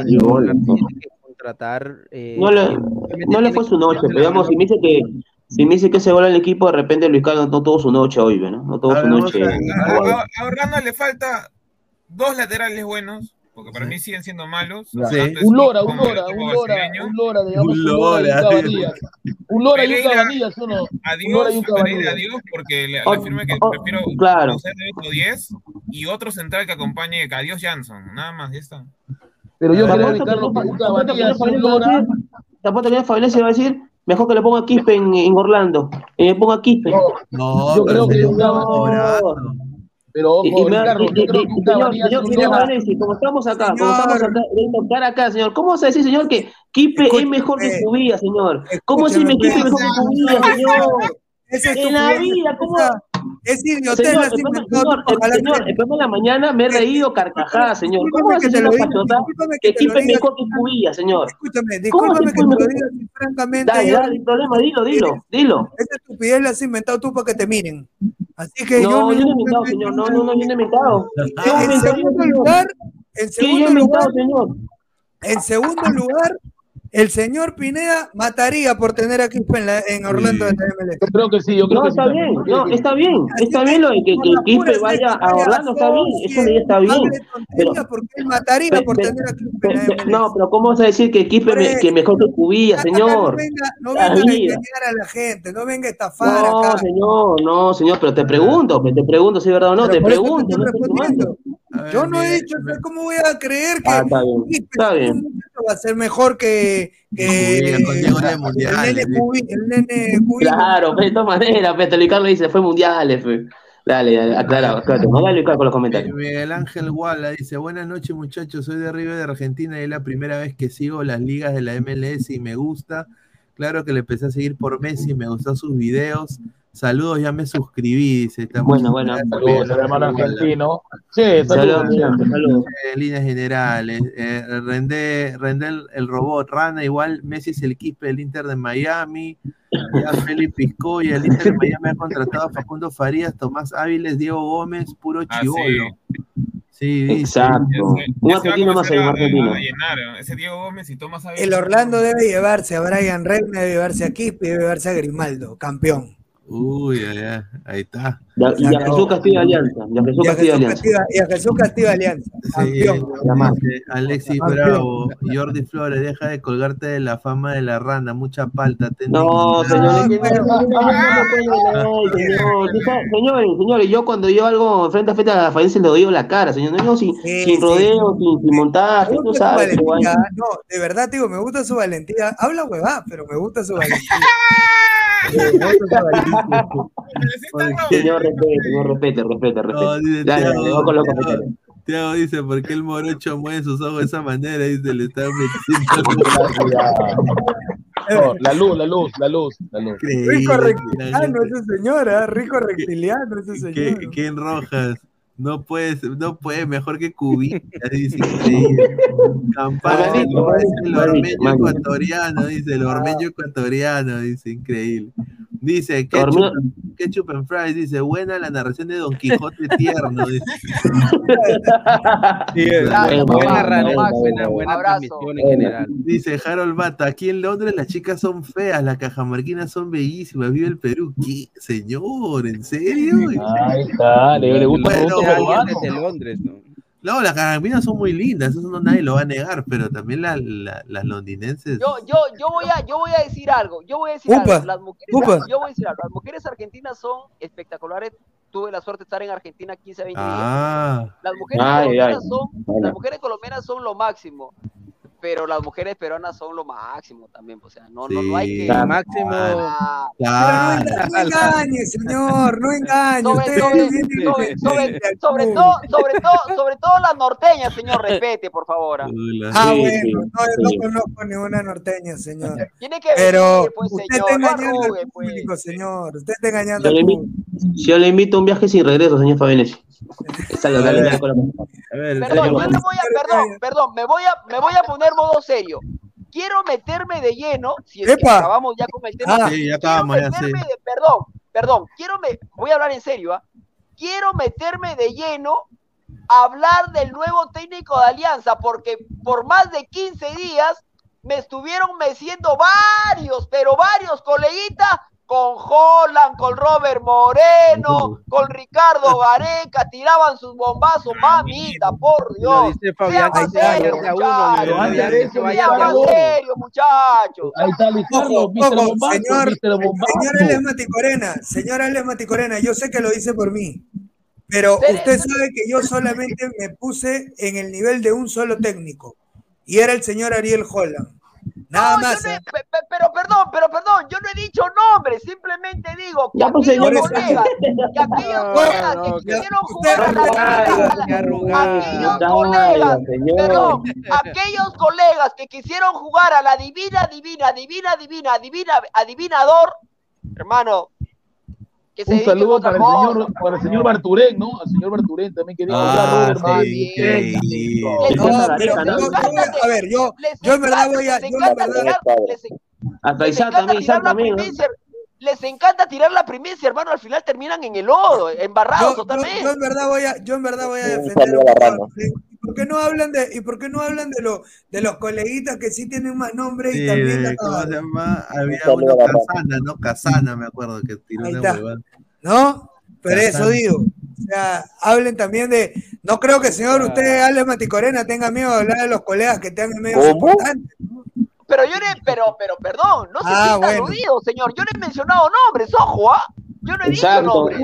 que contratar. eh, No le, fue su noche, pero digamos, si me dice que si me dice que ese gol al equipo, de repente Luis Carlos no tuvo su noche hoy, ¿no? No tuvo su noche. a Orlando le falta dos laterales buenos, porque para mí siguen siendo malos. Sí. Un Lora, un como el Lora, un Lora, un Lora, digamos, Un un Lora y un Lora. Cabanillas. Un Lora y un. Un Lora Adiós, y un a Pereira, adiós, porque le, Oh, le afirmé que oh, prefiero claro. usar de otro 10 y otro central que acompañe que adiós Jansson, nada más, ya está. Pero yo creo, que no- que un Cabanillas no un a Lora. que Fabián va a decir, mejor que le ponga Quispe en, en Orlando. Me ponga Quispe. No, No, Yo creo que sería Pero Y- y ojo, me- Ricardo, y- yo y- creo y- que un señor, y señor, como estamos acá, como Señor. estamos acá, de tocar acá, señor, ¿cómo vas a decir, señor, que Quispe es mejor que. Cubilla, señor? ¿Cómo decirme Quispe es mejor que Cubilla, señor? Esa En la vida, ¿cómo? Es idiotez, Señor, problema de la mañana me he reído carcajadas, señor. ¿Cómo vas a decir lo una que Quispe es mejor que Cubilla, señor? Escúchame, ¿Cómo discúlpame que te lo diga así, francamente. Dale, dale, sin problema, dilo, dilo, dilo. Esa estupidez la has inventado tú para que te miren. Así que No, yo yo no he inventado, señor, no, no, no, yo no he inventado. Yo En, segundo lugar, en ¿Qué yo he segundo lugar, señor? en segundo <laughs> lugar, el señor Pineda mataría por tener a Quispe en, la- en Orlando de la MLS. Yo creo que sí, yo creo No, que sí. está bien, no, está bien, está bien lo de que, que Quispe vaya a Orlando, está bien, eso ya está bien. Tonterías porque él mataría por tener a Quispe pe- en la MLS. no, pero ¿cómo vas a decir que Quispe me- que mejor que Cubilla, No señor? venga, no venga a engañar a la gente, no venga a estafar No, acá. señor, no, señor, pero te pregunto, te pregunto si es verdad o no, Pero te te pregunto, no ver, Yo no he dicho, ¿cómo voy a creer que Ah, está bien, Quispe, está un bien. Va a ser mejor que, <laughs> el nene Claro, pero de todas maneras, pero Luis Carlos dice, fue mundiales, fe. Dale, dale, aclara, aclara, no dale con los comentarios. Miguel Ángel Guala dice, buenas noches muchachos, soy de River de Argentina y es la primera vez que sigo las ligas de la MLS y me gusta Claro que le empecé a seguir por Messi, me gustan sus videos. Saludos, ya me suscribí, dice. Está Bueno, bueno. Saludos, hermano argentino. Sí, Saludos. En líneas generales, eh, Rendé, Rendé el, el robot, Rana, igual Messi es el equipo del Inter de Miami, ya Felipe Piscoya, el Inter de Miami ha contratado a Facundo Farías, Tomás Áviles, Diego Gómez, puro Ah, chivolo. Sí, dice. Exacto. Un argentino más hay, un a- argentino. a llenar, ¿eh? Ese Diego Gómez y Tomás Ávila. El Orlando debe llevarse a Brian Reina, debe llevarse a Quispe, debe llevarse a Grimaldo, campeón. Uy, ya, ya, ahí está. Y a, y a Jesús Castillo Alianza. Y a Jesús Castillo Alianza. Y a Jesús Castillo Alianza, Sí, campeón. dice Alexis Campeón. Bravo, Jordi Flores, deja de colgarte de la fama de la rana, mucha palta. No, señores, Señores, señores, yo cuando yo algo frente a frente a Farense le doy la cara, señor. No, sin, Sí, sin sí. rodeo, sin, sin montaje, tú sabes. no, de verdad, digo, me gusta su valentía. Habla huevada, pero me gusta su valentía. Eh. Señor, respete, señor, respete, respete, No, respete. Dale, con los comentarios. Thiago dice, ¿por qué el morocho mueve sus ojos de esa manera? Dice, le está metiendo. <laughs> No, la luz, la luz, la luz, la luz. Rico reptiliano ese señor, ¿ah? rico reptiliano ese ¿Qué, señor. Ken Rojas? No puedes, no puede, mejor que Cubita, dice increíble. Campana, dice el manito, ormeño ecuatoriano, dice el ormeño ecuatoriano, dice increíble. Dice Ormeño- Ketchup, and Fries, dice buena la narración de Don Quijote tierno. Dice. <laughs> buena radio, buena, buena transmisión en general. Dice Harold Bata, aquí en Londres las chicas son feas, las cajamarquinas son bellísimas, vive el Perú. ¿Qué? Señor, ¿en serio? Ahí está, le, gusta Bueno, el Londres, ¿no? No, las cajamarquinas son muy lindas, eso no nadie lo va a negar, pero también la- la- las londinenses. Yo, yo, yo voy a, yo voy a decir algo, yo voy a decir Upa, algo. Las mujeres, upa. yo voy a decir algo. Las mujeres argentinas son espectaculares. Tuve la suerte de estar en Argentina 15 a 20 días. Ah, Las mujeres Ay, colombianas ay. son, las mujeres colombianas son lo máximo. Pero las mujeres peruanas son lo máximo también, o sea, no, no, no hay que. El máximo. Ah, no, no engañe, señor, no engañe. sobre, Usted sobre, viene- sobre, sobre, sobre todo, sobre todo, sobre todo las norteñas, señor, respete, por favor. ah. Sí, bueno, sí, no, yo sí. no conozco ninguna norteña, señor. Tiene que Pero venir, pues, usted señor, está engañando arrugue, al pues. público, señor. Usted está engañando Yo al le, público. invito, yo le invito a un viaje sin regreso, señor Fabianesi. Con la ver, Perdón, yo le voy a, perdón, perdón, me voy a, me voy a poner modo serio. Quiero meterme de lleno, si es que acabamos ya con el tema. Ah, sí, ya quiero acabamos, ya meterme sí. de, perdón, perdón, quiero me, voy a hablar en serio, ¿ah? Quiero meterme de lleno a hablar del nuevo técnico de Alianza, porque por más de 15 días me estuvieron meciendo varios, pero varios coleguitas con Holland, con Robert Moreno, con Ricardo Gareca, tiraban sus bombazos, mamita, por Dios. dice Fabián Sean que más se vaya serios, de a uno, dice muchachos. Fabián que se vaya Sean de a más uno. serios, muchachos. Ahí está Luis Carlos, señor, señor Alex Maticorena, señor Alex Maticorena, yo sé que lo dice por mí, pero Pero- usted sabe que yo solamente me puse en el nivel de un solo técnico, y era el señor Ariel Holland. Nada No, yo más. no he- ¿eh? pe- pe- pero perdón, pero perdón, yo no he dicho nombres, simplemente digo que Ya, pues, aquellos colegas, que aquellos No, colegas no, que quisieron jugar a la divina, aquellos colegas, señor. perdón, aquellos colegas que quisieron jugar a la divina, divina, divina, divina, divina, adivinador, hermano, que se Un saludo para el señor, para el señor Barturén, ¿no? Al señor Barturén también que dijo ya Ah, Robert Moreno. sí. No, pero yo, ¿no? yo a, ver, yo, yo en verdad voy a, les yo en encanta verdad, Hasta les Isaac encanta también, tirar Isaac la también. ¿no? primicia, les encanta tirar la primicia, hermano, al final terminan en el lodo, embarrados yo, yo, totalmente. yo en verdad voy a, yo en verdad voy a Un defender saludo a la a rana. ¿Y por qué no hablan de, y por qué no hablan de los de los coleguitas que sí tienen más nombre y Sí, también la ¿cómo se cagaron? llama? Había uno. Casana, ¿no? Casana, me acuerdo que tiró Ahí está. ¿No? Pero eso digo. O sea, hablen también de. No creo que, señor, usted, Alex Maticorena, tenga miedo de hablar de los colegas que tengan medios ¿Cómo? importantes. Pero yo no, pero, pero, perdón, no se Ah, sienta bueno. aludido, señor. Yo no he mencionado nombres, ojo, ¿ah? Yo no he dicho Exacto. nombres.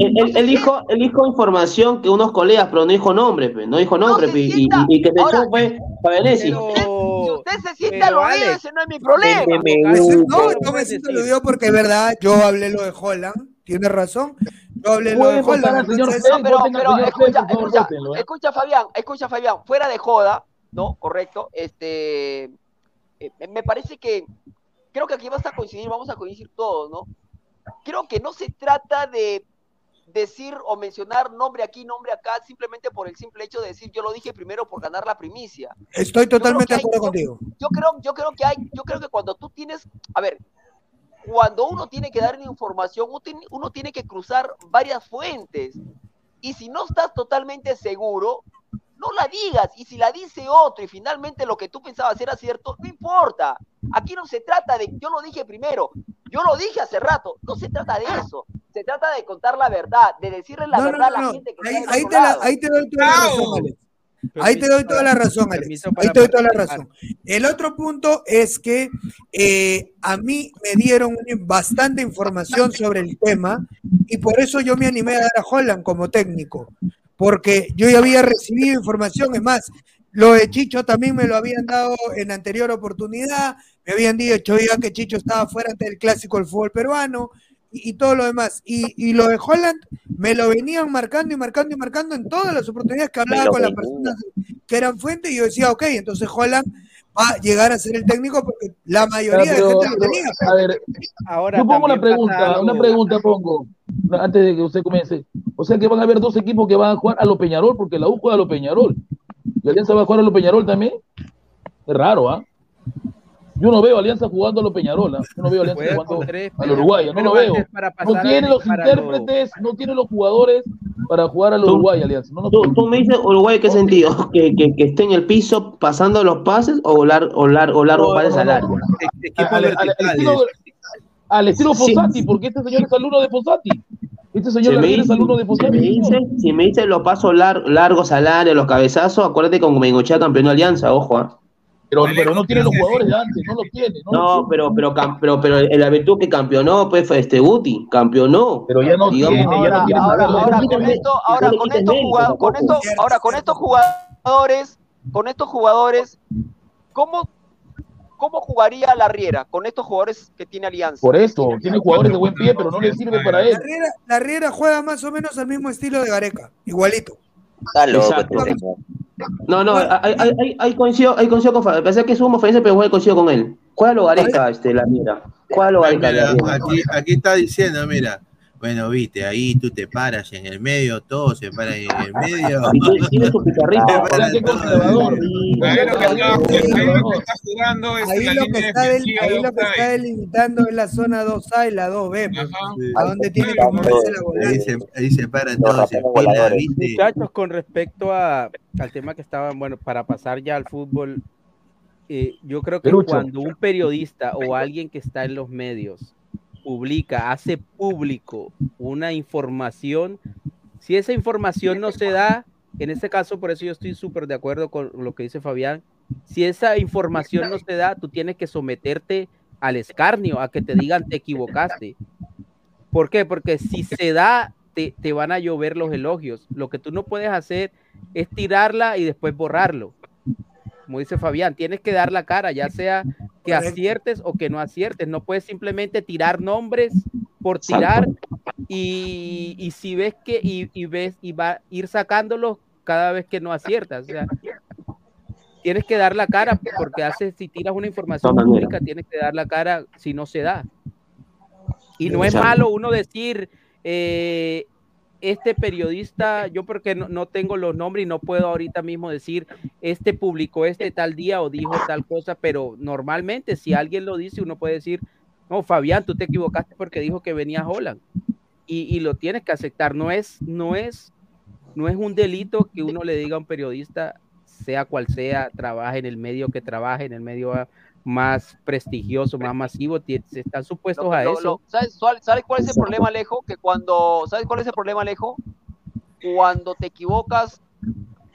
Él, él- él dijo, él dijo información que unos colegas, pero no dijo nombre, pe, no dijo nombre, se pe, y, y- y que se Ahora, echó fue Fabianesi. Si Pero, usted se siente pero, aludido, ese no es mi problema. Méteme Eso- un- no, ¿cómo no me siento aludido porque es verdad, yo hablé lo de Holland, tiene razón. Yo hablé lo de Holland. señor entonces- No, pero, pero escucha, escucha, ¿eh? escucha, Fabián, escucha, Fabián, fuera de joda, ¿no? Correcto. Este, eh, me parece que creo que aquí vas a coincidir, vamos a coincidir todos, ¿no? Creo que no se trata de decir o mencionar nombre aquí, nombre acá, simplemente por el simple hecho de decir yo lo dije primero por ganar la primicia. Estoy totalmente de acuerdo contigo. Yo creo, yo creo que hay, yo creo que cuando tú tienes, a ver, cuando uno tiene que dar información, uno tiene que cruzar varias fuentes. Y si no estás totalmente seguro, no la digas. Y si la dice otro y finalmente lo que tú pensabas era cierto, no importa. Aquí no se trata de, yo lo dije primero, yo lo dije hace rato, no se trata de eso. Se trata de contar la verdad, de decirle la No, no, verdad no, a la no. gente que Ahí, está ahí te la- ahí te doy toda la razón, Alex. Ahí te doy toda la razón, Alex. Ahí te doy toda la razón. El otro punto es que eh, a mí me dieron bastante información sobre el tema y por eso yo me animé a dar a Holland como técnico, porque yo ya había recibido información, es más, lo de Chicho también me lo habían dado en anterior oportunidad, me habían dicho ya que Chicho estaba fuera ante el clásico del fútbol peruano y, y todo lo demás. Y, y lo de Holland me lo venían marcando y marcando y marcando en todas las oportunidades que hablaba con las personas que eran fuentes y yo decía, ok, entonces Holland va a llegar a ser el técnico porque la mayoría Pero- de gente lo tenía. a ver, Ahora yo pongo una pregunta, una pregunta pongo, antes de que usted comience. O sea que van a haber dos equipos que van a jugar a lo Peñarol, porque la U juega a lo Peñarol. ¿Y Alianza va a jugar a lo Peñarol también? Es raro, ¿ah? Yo no veo a Alianza jugando a lo Peñarol, ¿ah? Yo no veo a <laughs> Alianza jugando tres, a lo Uruguay, no lo veo. No tiene los intérpretes, no tiene los jugadores para jugar a lo Uruguay, Alianza. No, no ¿Tú, tú me dices Uruguay, ¿qué sentido? <laughs> ¿Que, que, que esté en el piso pasando los pases o, lar, o, lar, o largos pases no, al área? al, al- al estilo, al estilo Sí. Fossati, porque este señor es alumno de Fossati. Este señor Si me, dice, alumno de si, Fossati. me dice, si me dice los pasos lar- largos al área, los cabezazos, acuérdate con Bengochea campeón de Alianza, ojo. ¿ah? Pero, pero no tiene los jugadores de antes, no los tiene. No, No, pero, pero, pero, pero el la virtud que campeonó, pues, fue este Guti, campeonó. Pero ya no Digamos, tiene, ya no tiene ahora, ahora, con esto, ahora con estos jugadores, con estos, ahora con estos jugadores, con estos jugadores, ¿cómo, cómo jugaría la Riera con estos jugadores que tiene Alianza? Por eso, tiene jugadores de buen pie, pero no le sirve para él. La Riera, la Riera juega más o menos al mismo estilo de Gareca, igualito. Está loco. No, no, ahí, coincido, ahí coincido con Fabián. Pensé que es un ofensa, pero coincido con él. Juega lo Gareca, este, la mira. Juega lo Gareca, la Mira, aquí, aquí está diciendo, mira. Bueno, viste, ahí tú te paras en el medio, todos se paran en el medio. <laughs> <laughs> Todos. conservador. Ahí lo que está, ahí lo que está jugando es Ahí la lo, que línea está del- defensiva ahí de lo que está offside. delimitando es la zona 2A y la 2B. pues. Sí. a dónde tiene que moverse la Ahí volante. se, ahí se paran todos. ¿viste? Muchachos, con respecto a, al tema que estaban, bueno, para pasar ya al fútbol, eh, yo creo que Perucho. cuando un periodista o alguien que está en los medios publica, hace público una información, si esa información no se da, en este caso, por eso yo estoy súper de acuerdo con lo que dice Fabián, si esa información no se da, tú tienes que someterte al escarnio, a que te digan te equivocaste. ¿Por qué? Porque si se da, te, te van a llover los elogios. Lo que tú no puedes hacer es tirarla y después borrarlo. Como dice Fabián, tienes que dar la cara, ya sea que aciertes o que no aciertes. No puedes simplemente tirar nombres por tirar y, y si ves que y, y ves y va a ir sacándolos cada vez que no aciertas. O sea, tienes que dar la cara porque haces si tiras una información pública, tienes que dar la cara si no se da. Y no es malo uno decir, eh, este periodista, yo porque no, no tengo los nombres y no puedo ahorita mismo decir, este publicó este tal día o dijo tal cosa, pero normalmente si alguien lo dice, uno puede decir, no, Fabián, tú te equivocaste porque dijo que venía Holland. Y, y lo tienes que aceptar. No es, no es, no es un delito que uno le diga a un periodista, sea cual sea, trabaje en el medio que trabaje, en el medio más prestigioso, más masivo, están supuestos Lo- a lo- eso. lo- ¿sabes, cuál- sabes cuál es el problema, Alejo? Que cuando, ¿sabes cuál es el problema, Alejo? Cuando te equivocas,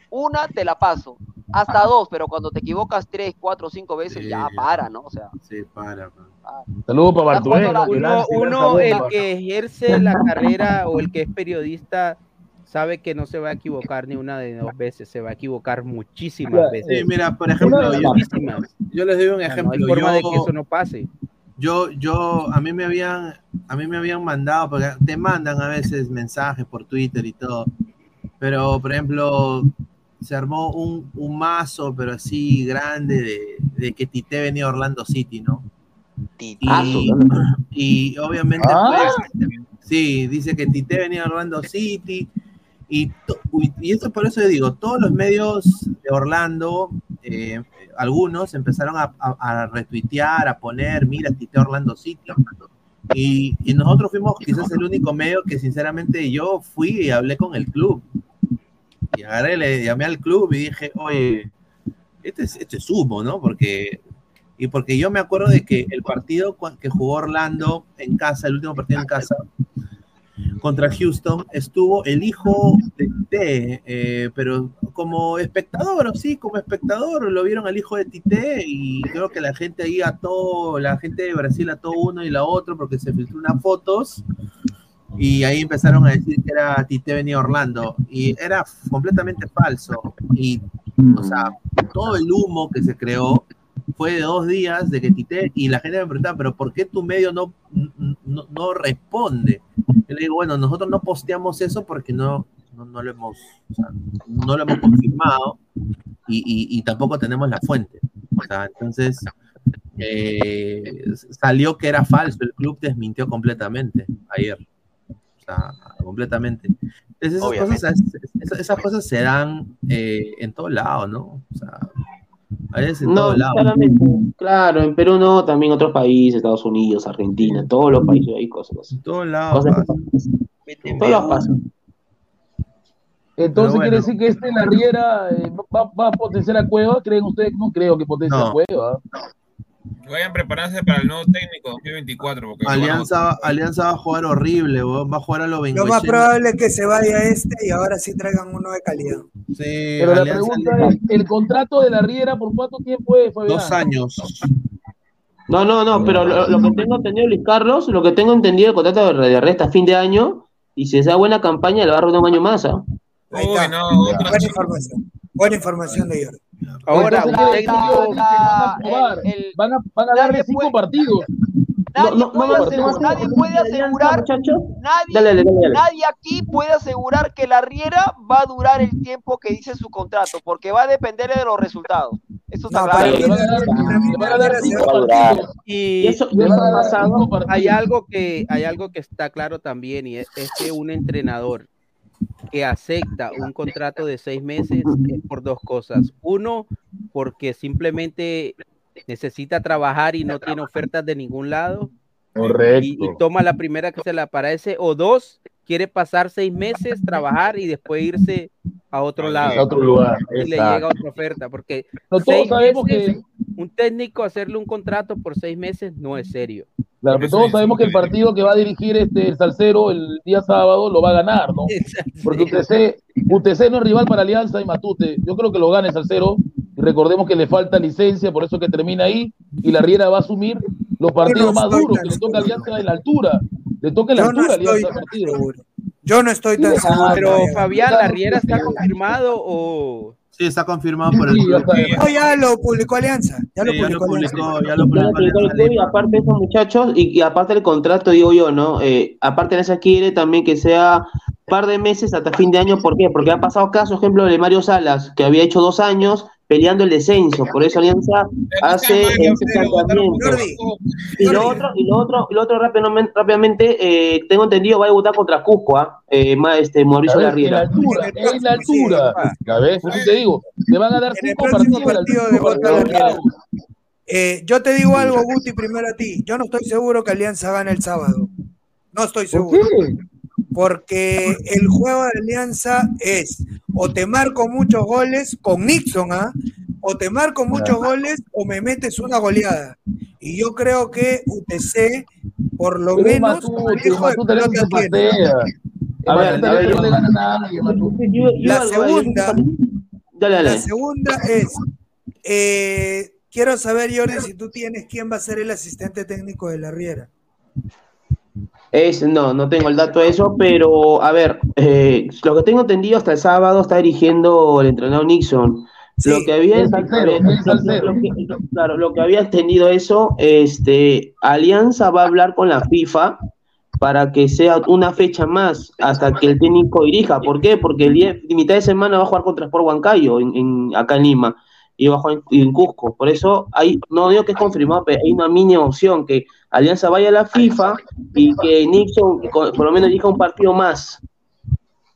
una te la paso, hasta dos, pero cuando te equivocas tres, cuatro, cinco veces, Sí. ya para, ¿no? O sea, Sí, para. pa. Saludos para Bartuel. uno, uno, el que ejerce la carrera o el que es periodista sabe que no se va a equivocar ni una de dos veces, se va a equivocar muchísimas veces. Sí, mira, por ejemplo, yo, Muchísimas. yo les doy un ejemplo. no hay forma yo, de que eso no pase. yo, yo, a mí me habían, a mí me habían mandado, porque te mandan a veces mensajes por Twitter y todo, pero por ejemplo, se armó un, un mazo, pero así grande, de, de que Tite venía a Orlando City, ¿no? Tite. Y, y obviamente, Ah. pues, sí, dice que Tite venía a Orlando City. Y, y eso por eso yo digo, todos los medios de Orlando, eh, algunos empezaron a, a- a retuitear, a poner, mira, Tite Orlando City. Y, y nosotros fuimos quizás el único medio que sinceramente yo fui y hablé con el club. Y agarré, le llamé al club y dije, oye, este es, este es humo, ¿no? Porque, y porque yo me acuerdo de que el partido que jugó Orlando en casa, el último partido en casa, contra Houston, estuvo el hijo de Tite, eh, pero como espectador, sí, como espectador, lo vieron al hijo de Tite y creo que la gente ahí ató, la gente de Brasil ató uno y la otro porque se filtró unas fotos y ahí empezaron a decir que era Tite venía Orlando y era completamente falso y o sea todo el humo que se creó fue de dos días de que Tite y la gente me preguntaba pero ¿por qué tu medio no, no, no responde? Yo le digo bueno nosotros no posteamos eso porque no no, no lo hemos o sea, no lo hemos confirmado y, y- y tampoco tenemos la fuente o sea entonces eh, salió que era falso el club desmintió completamente ayer o sea, completamente. Entonces, esas cosas, esas, esas cosas se dan eh, en todo lado, ¿no? O sea, en No, todo lado. claramente. Claro, en Perú no, también otros países, Estados Unidos, Argentina, todos los países hay cosas. En todos lados pasan. Entonces quiere decir que este la Riera eh, va, va a potenciar a Cueva. ¿Creen ustedes? No creo que potencie No. a Cueva. Vayan preparándose para el nuevo técnico 2024. Porque Alianza, Alianza va a jugar horrible, va a jugar a los Lo 20. más probable es que se vaya este y ahora sí traigan uno de calidad. Sí, Pero la pregunta es, ¿el contrato de la Riera por cuánto tiempo es, Fabián? dos años. No, no, no, pero lo, lo que tengo entendido, Luis Carlos, lo que tengo entendido, el contrato de, de resta a fin de año, y si se da buena campaña, le va a dar un año más, ¿ah? Ahí está. Buena información. Buena información de Jordi. Ahora, van a van a, van a darle cinco partidos. No, no, no, puede no, asegu- no, no, nadie puede asegurar, nadie, Dale, dale, dale, dale. nadie aquí puede asegurar que la Riera va a durar el tiempo que dice su contrato, porque va a depender de los resultados. Eso está No, claro. partidos. Y Eso- a dar pasado, partidos. hay algo que hay algo que está claro también y es, es que un entrenador que acepta un contrato de seis meses es por dos cosas. Uno, porque simplemente necesita trabajar y no tiene ofertas de ningún lado Correcto. y, y toma la primera que se le aparece. O dos, quiere pasar seis meses, trabajar y después irse a otro lado. A otro lugar. Y le llega otra oferta, porque No, todos sabemos meses, que un técnico hacerle un contrato por seis meses no es serio. Claro, pero todos sabemos que el partido que va a dirigir este el Salcero el día sábado lo va a ganar, ¿no? Porque UTC, UTC no es rival para Alianza y Matute. Yo creo que lo gana el Salcero. Y recordemos que le falta licencia, por eso que termina ahí. Y la Riera va a asumir los partidos más duros, que le toca a Alianza en la altura. Le toca la Yo no altura a estoy Alianza el tan partido. seguro. Yo no estoy tan seguro. Pero. Fabián, ¿la Riera está confirmado o...? Sí, está confirmado por el Sí, ya club. está. No, ya lo publicó Alianza. Ya lo Sí, ya lo publicó Alianza. ya lo publicó el Alianza y aparte de esos muchachos, y, y aparte del contrato, digo yo, ¿no? Eh, aparte de eso quiere también que sea par de meses hasta fin de año, ¿por qué? Porque ha pasado caso, ejemplo, de Mario Salas, que había hecho dos años peleando el descenso, por eso Alianza hace ese planteamiento. Y lo otro, y lo otro, y lo otro rápidamente, rápidamente eh, tengo entendido, va a debutar contra Cusco, ¿ah? Eh, ma- este, Mauricio ¿Sabes? En la altura, en la altura. Eso te digo, le van a dar cinco próximo partidos. bravos. Eh, yo te digo algo, Guti, primero a ti. Yo no estoy seguro que Alianza gane el sábado. No estoy ¿Por seguro. qué? Porque el juego de Alianza es o te marco muchos goles con Nixon, ¿ah? O te marco muchos goles o me metes una goleada. Y yo creo que UTC, por lo Pero menos, La segunda, Dale, dale. la segunda es, eh, quiero saber, Jordi, si tú tienes quién va a ser el asistente técnico de la Riera. Es, no, no tengo el dato de eso, pero a ver, eh, lo que tengo entendido hasta el sábado está dirigiendo el entrenador Nixon. Sí, lo que había Salcero, eh, lo- lo que- claro, lo que había entendido eso, este, Alianza va a hablar con la FIFA para que sea una fecha más hasta que el técnico dirija. ¿Por qué? Porque el día, mitad de semana va a jugar contra Sport Huancayo en, en- acá en Lima. Y jugar en, en Cusco. Por eso hay, no digo que es confirmado, pero hay una mínima opción que Alianza vaya a la FIFA y que Nixon por lo menos dirija un partido más.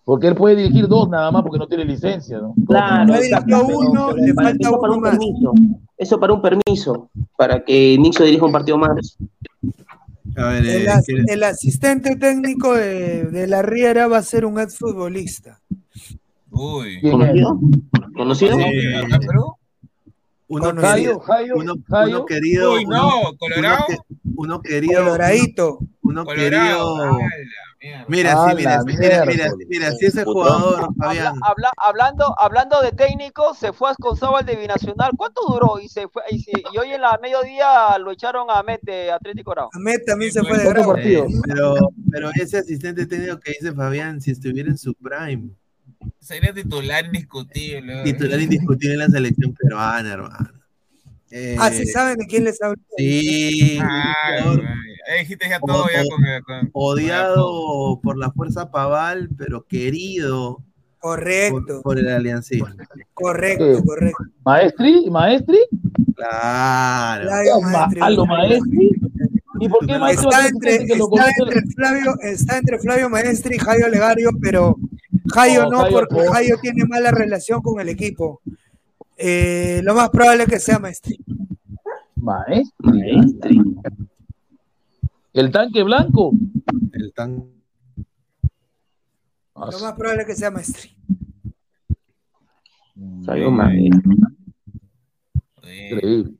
Porque él puede dirigir dos nada más porque no tiene licencia, ¿no? Claro, No exacto, dirigió pero- uno, pero le para- falta eso para un más. permiso. Eso para un permiso, para que Nixon dirija un partido más. A ver, El, eh, as- ¿quién- el asistente técnico de, de la Riera va a ser un exfutbolista. Uy. ¿Conocido? ¿Conocido? Eh, ¿Acá en Perú? Uno querido, Jairo, uno, Jairo. uno querido, Uy, uno, no, uno Colorado. uno querido, Coloradito. uno Colorado. querido. Ay. Mira, A sí, mira, mira, mira, mira, si ese jugador, Fabián, Habla- habla- hablando, hablando de técnico, se fue a Escozabal de Binacional. ¿Cuánto duró? Y se fue, y, se- y hoy en la mediodía lo echaron a Mete, Atlético Grau. Ahmed también se fue de ¿Cuántos Grau. eh, pero, pero ese asistente técnico que dice Fabián, si estuviera en su prime, Sería titular indiscutible. titular indiscutible en la selección peruana, hermano. Eh, Ah, sí saben de quién les hablo. sí, Ay, ay, dijiste ya todo ya con, con- odiado por la fuerza paval, pero querido por, Correcto, por el aliancismo. correcto, Sí. correcto. ¿Maestri? ¿Maestri? Claro. Flavio Ma- Maestri. ¿Y por qué a Está entre, que está entre Flavio, está entre Flavio Maestri y Jairo Legario, pero Jairo No, porque. Jairo tiene mala relación con el equipo. Eh, lo más probable es que sea Maestri. Maestri. Maestri. ¿El tanque blanco? El tan Ah, Lo más probable es que sea Maestri. Salió Maestri. Increíble.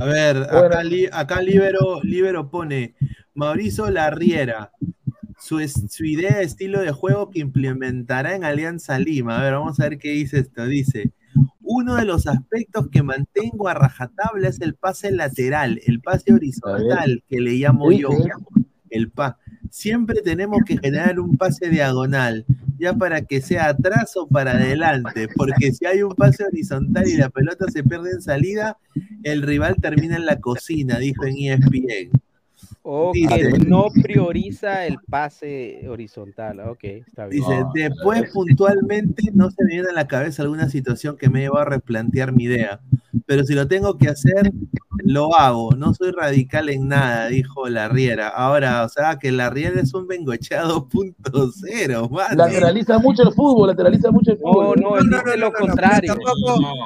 A ver, acá, acá Libero, Libero pone Mauricio Larriera, su, su idea de estilo de juego que implementará en Alianza Lima. A ver, vamos a ver qué dice esto. Dice, uno de los aspectos que mantengo a rajatabla es el pase lateral, el pase horizontal, que le llamo yo, el pa. Siempre tenemos que generar un pase diagonal, ya para que sea atrás o para adelante, porque si hay un pase horizontal y la pelota se pierde en salida, el rival termina en la cocina, dijo en ESPN. O Dice- que no prioriza el pase horizontal. Ok, está bien. Dice, después puntualmente no se me viene a la cabeza alguna situación que me lleva a replantear mi idea, pero si lo tengo que hacer, lo hago, no soy radical en nada, dijo la Riera. Ahora, o sea, que la Riera es un Bengochea 2.0, mano. Lateraliza mucho el fútbol, lateraliza mucho el fútbol. no, No, no, lo no, no, contrario.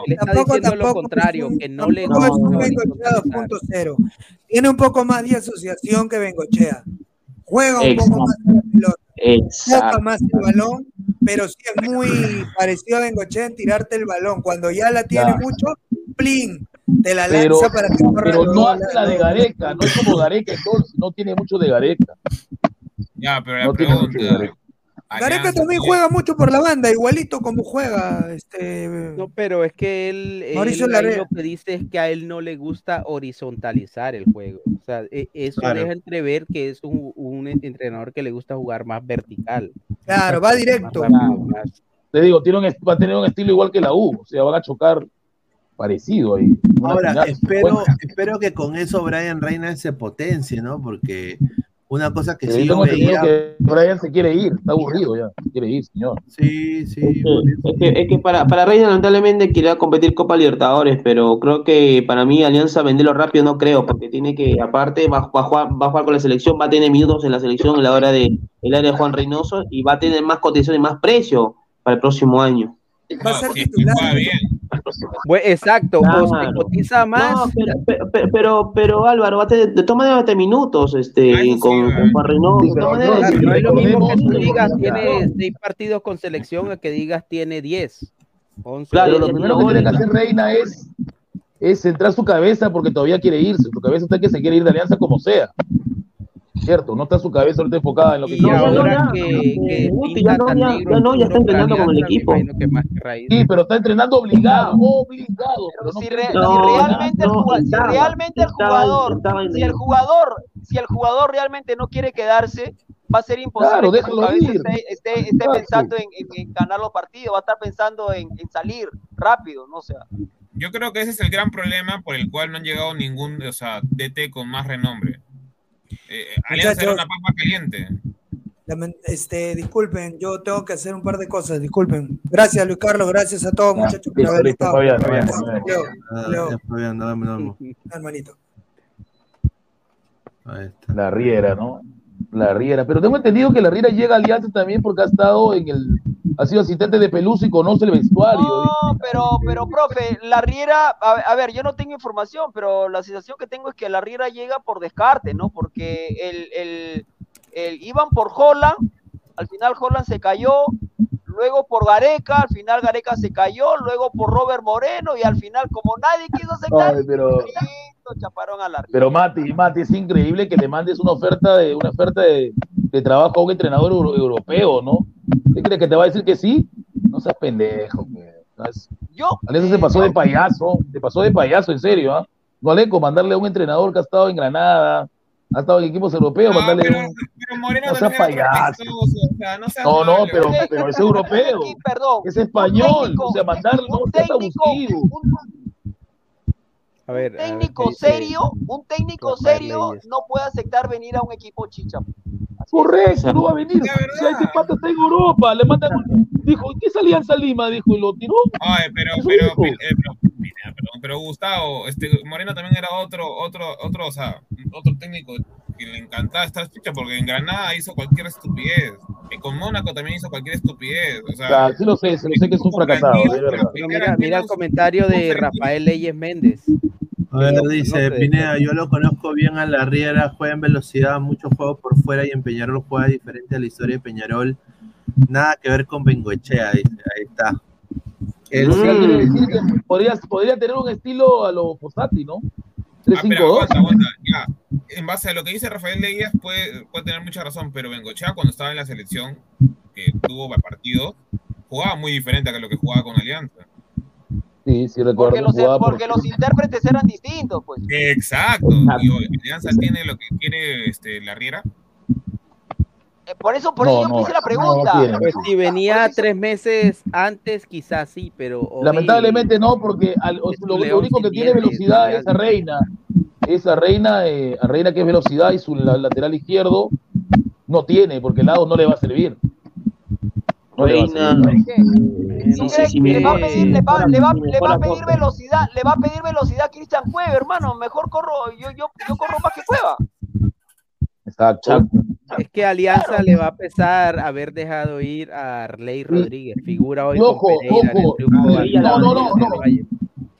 Él está Tampoco, diciendo lo tampoco contrario, que no le tampoco es un Bengochea horizontalizar. 2.0. Tiene un poco más de asociación que Bengochea. Juega un Exacto. poco más con la pelota, toca más el balón, pero sí es muy parecido a Bengochea en tirarte el balón. Cuando ya la tiene mucho, plin, te la Pero, lanza para que corra pero no hace la de. Gareca, no es como Gareca entonces, no tiene mucho de Gareca. Ya, pero la No tiene mucho de. Gareca. Gareca también juega mucho por la banda, igualito como juega este No, pero es que él, Mauricio lo que dice es que a él no le gusta horizontalizar el juego. O sea, e- eso Claro. deja entrever que es un, un entrenador que le gusta jugar más vertical. Claro, va directo. más- Te digo, tiene un, va a tener un estilo igual que la U, o sea, van a chocar parecido ahí. Ahora, espero, espero que con eso Brian Reina se potencie, ¿no? Porque una cosa que pero sí yo veía. que Brian se quiere ir, está aburrido ya, quiere ir, señor. Sí, sí. Es que, es que- es que para, para Reina lamentablemente quería competir Copa Libertadores, pero creo que para mí Alianza venderlo rápido no creo, porque tiene que, aparte, va, va a jugar, va a jugar con la selección, va a tener minutos en la selección en la hora de el área de Juan Reynoso y va a tener más cotización y más precio para el próximo año. Va a ser titular. exacto, Claro. cotiza más. No, pero, pero, pero, pero, Álvaro, va a tener, de todas maneras tener minutos este, Ah, eso sí, con, con Reynoso. Todas no, Claro, no es lo mismo que tú digas tiene seis partidos con selección a que digas tiene 10. 11. Claro, lo primero que tiene que hacer Reina es, es centrar su cabeza porque todavía quiere irse. Su cabeza está que se quiere ir de Alianza como sea. ¿Cierto? No está su cabeza ahorita enfocada en lo que Y No, no, ahora ya. que, que Guti, ya no, ya- ya no, ya está entrenando con el equipo. Sí, pero está entrenando obligado, obligado. Pero no si, re- si No, realmente, el, no, juga- si estaba, realmente el estaba- jugador, estaba en si el jugador, si el jugador realmente no quiere quedarse, va a ser imposible Claro, que su déjalo cabeza ir. esté, esté, esté pensando en, en- en ganar los partidos, va a estar pensando en, en salir rápido, no o sea. Yo creo que ese es el gran problema por el cual no han llegado ningún, o sea, DT con más renombre. Eh, Alianza era Muchachos. una papa caliente. Este, disculpen, yo tengo que hacer un par de cosas, disculpen. Gracias, Luis Carlos, gracias a todos, muchachos, por listo, haber estado. Hermanito. Ahí está. La Riera, ¿no? La Riera. Pero tengo entendido que la Riera llega a Alianza también porque ha estado en el. Ha sido asistente de Peluso y conoce el vestuario. No, pero, pero, profe, la Riera, a, a ver, yo no tengo información, pero la sensación que tengo es que la Riera llega por descarte, ¿no? Porque el, el, el iban por Holland, al final Holland se cayó, luego por Gareca, al final Gareca se cayó, luego por Robert Moreno y al final como nadie quiso aceptar, Ay, pero- listo, chaparon a la. Pero Mati, Mati, es increíble que le mandes una oferta de una oferta de, de trabajo a un entrenador euro- europeo, ¿no? ¿Qué crees que te va a decir que sí? No seas pendejo. ¿no? Es- Yo, Alianza se pasó de payaso, se pasó de payaso, en serio, ¿ah? No Aleco, mandarle a un entrenador que ha estado en Granada, ha estado en equipos europeos, mandarle pero, un... pero Moreno No sea también era payaso. o sea, no seas No, no, pero, pero es europeo, <laughs> Sí, perdón, es español, técnico- o sea, mandarle, no seas técnico, abusivo. A ver, a ver, técnico serio, un técnico serio no puede aceptar venir a un equipo chicha. Correcto, no va a venir. Sea, este pata está en Europa, le mandan un- Dijo, ¿qué es Alianza Lima? Dijo, y lo tiró. Ay, pero, pero, eh, pero, mira, perdón, pero Gustavo, este, Moreno también era otro, otro, otro, o sea, otro técnico que le encantaba estar chicha porque en Granada hizo cualquier estupidez. Y con Mónaco también hizo cualquier estupidez. O sea, sea, sí lo sé, sí lo sé que es un fracasado, mira, mira el comentario de Rafael Leyes Méndez. A ver, dice. Pineda, yo lo conozco bien a la Riera, juega en velocidad, muchos juegos por fuera y en Peñarol juega diferente a la historia de Peñarol. Nada que ver con Bengoechea, dice, ahí está. El- que podría, podría tener un estilo a lo Fossati, ¿no? Ah, pero 3-5-2. aguanta, aguanta, ya. En base a lo que dice Rafael Leyes, puede, puede tener mucha razón, pero Bengochea cuando estaba en la selección, que tuvo partidos, jugaba muy diferente a lo que jugaba con Alianza. Sí, sí, recuerdo. Porque los, porque los intérpretes eran distintos, pues. Exacto. Y hoy Alianza tiene lo que quiere este, la Riera. Eh, Por eso, por No, eso yo no, hice la no pregunta. tiene. Pues si venía tres meses antes, quizás sí, pero hoy- Lamentablemente no, porque al- lo, único que tiene velocidad es a Reina. Esa Reina, eh, a Reina que es velocidad y su la- lateral izquierdo no tiene, porque el lado no le va a servir. No le va a Reina. Eh, ¿Tú no crees sé que le va a pedir, velocidad, le va a pedir velocidad a Cristian Cueva, hermano. Mejor corro, yo, yo, yo corro más que Cueva. Exacto. Es que Alianza le va a pesar haber dejado ir a Arley Rodríguez, figura hoy Y ojo, con Pereira en el No, no, no, no.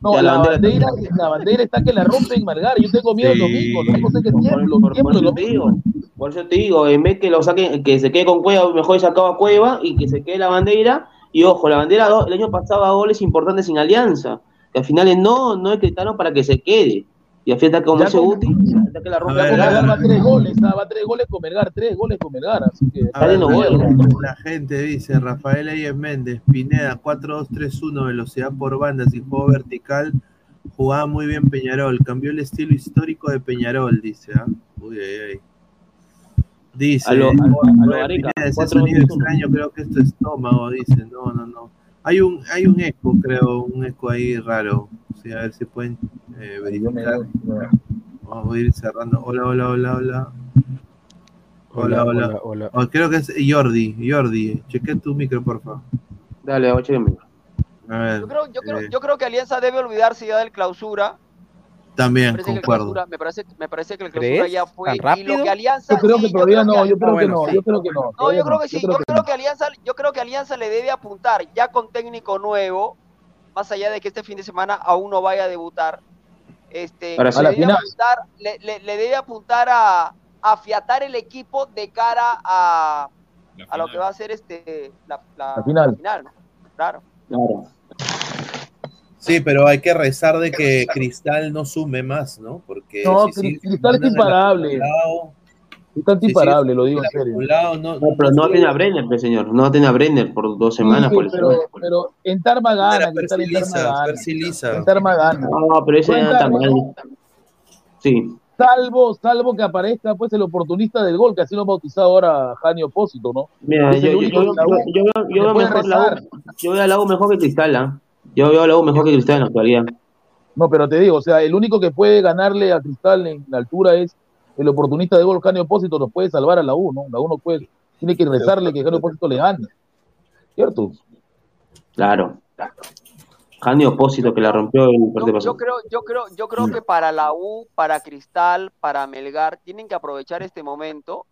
No, la la bandera la bandera está que la rompen Margar. Yo tengo miedo el Sí. domingo. Mismo sé que tiemblo, Por, por tiemblo digo, por eso te digo, en vez que lo saquen, que se quede con Cueva, mejor sacaba Cueva y que se quede la bandera. Y ojo, la bandera el año pasado a goles importantes sin alianza, que al final no, no decretaron para que se quede. Y al final como ese Guti, que la rompe A a a va tres goles, ah, va tres goles con Melgar, tres goles con Melgar. Así que A ver, la, goles. la gente dice, Rafael Ayes Méndez, Pineda, 4-2-3-1, velocidad por bandas y juego vertical, jugaba muy bien Peñarol, cambió el estilo histórico de Peñarol, dice, ¿ah? Uy, ay, ay. Dice, A lo- a- a lo "Joder, Gareca, Pineda, ese 4-2-3-1". sonido extraño, creo que es tu estómago, dice, no, no, no. Hay un, hay un eco, creo, un eco ahí raro. Sí, a ver si pueden eh, verificar. Vamos a ir cerrando. Hola, hola, hola, hola. Hola, hola. hola. Oh, creo que es Jordi. Jordi, cheque tu micro, por favor. Dale, vamos. A ver. Yo creo, yo, creo, eh, yo creo que Alianza debe olvidarse ya del clausura. También, concuerdo. clausura, me, parece, me parece que el clausura ¿Crees? ya fue. ¿Tan Y lo rápido? que Alianza. Yo creo que todavía no, yo creo que no, sí. yo creo que no. No, yo creo que sí, yo creo que Alianza, yo creo que Alianza le debe apuntar, ya con técnico nuevo, más allá de que este fin de semana aún no vaya a debutar, este, Para le, la debe apuntar, le, le- le debe apuntar a, afiatar el equipo de cara a, a lo que va a ser este la, la- La final. la final, ¿no? Claro. Claro. Sí, pero hay que rezar de que Cristal no sume más, ¿no? Porque No, si Cristal es imparable. Está imparable, lo digo en serio. no, No, pero no va a Brenner, pues, señor. No va a Brenner por dos semanas. Sí, por pero, eso. pero en Tarma gana, Cristal en Tarma gana. persiliza. En Tarma gana. No, pero ese mal. ¿no? Sí. Salvo, salvo que aparezca pues el oportunista del gol, que así lo ha bautizado ahora Jani Opósito, ¿no? Mira, yo, yo, veo, mejor la. U. Yo veo a la U mejor que Cristal, ¿ah? Yo veo a la U mejor que Cristal en la actualidad. No, pero te digo, o sea, el único que puede ganarle a Cristal en la altura es el oportunista de gol, Jani Opósito, nos puede salvar a la U, ¿no? La U no puede, tiene que rezarle que Janio Opósito le gane. ¿Cierto? Claro. Janio Opósito que la rompió el Yo pasado. creo, yo creo, yo creo que para la U, para Cristal, para Melgar, tienen que aprovechar este momento,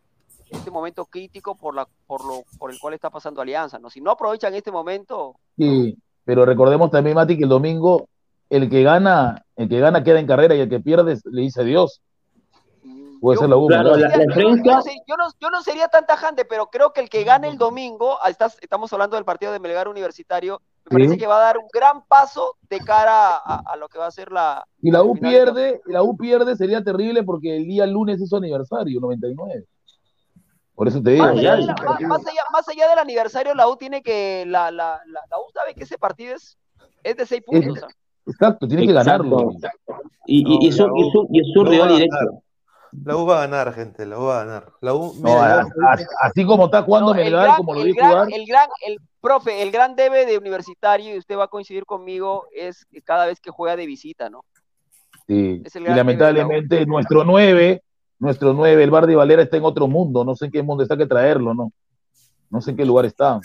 este momento crítico por la, por lo, por el cual está pasando Alianza, ¿no? Si no aprovechan este momento, Sí, pero recordemos también, Mati, que el domingo el que gana, el que gana queda en carrera y el que pierde le dice adiós. Puede ser la U, Claro, ¿verdad? la, la yo, diferencia, no, yo no- yo no sería tan tajante, pero creo que el que gane el domingo, estás- estamos hablando del partido de Melgar Universitario, me parece Sí. que va a dar un gran paso de cara a, a lo que va a ser la... Y la U pierde, y la U pierde sería terrible porque el día lunes es su aniversario, 99. Por eso te digo. Más allá, la- más- más allá- más allá del aniversario, la U tiene que. La, la, la, la U sabe que ese partido es, es de seis puntos. Exacto, tiene que ganarlo. y, y, y es un, y es un- y es un No rival directo. La U va a ganar, gente. La U va a ganar. La U, No, mira, a- yo- a- así como está jugando No, el gran, como lo el vi gran- jugar, el gran, el profe, el gran debe de universitario, y usted va a coincidir conmigo, es que cada vez que juega de visita, ¿no? sí. Y lamentablemente nuestro 9, nuestro 9, el Bar de Valera está en otro mundo. No sé en qué mundo está que traerlo, ¿no? No sé en qué lugar está.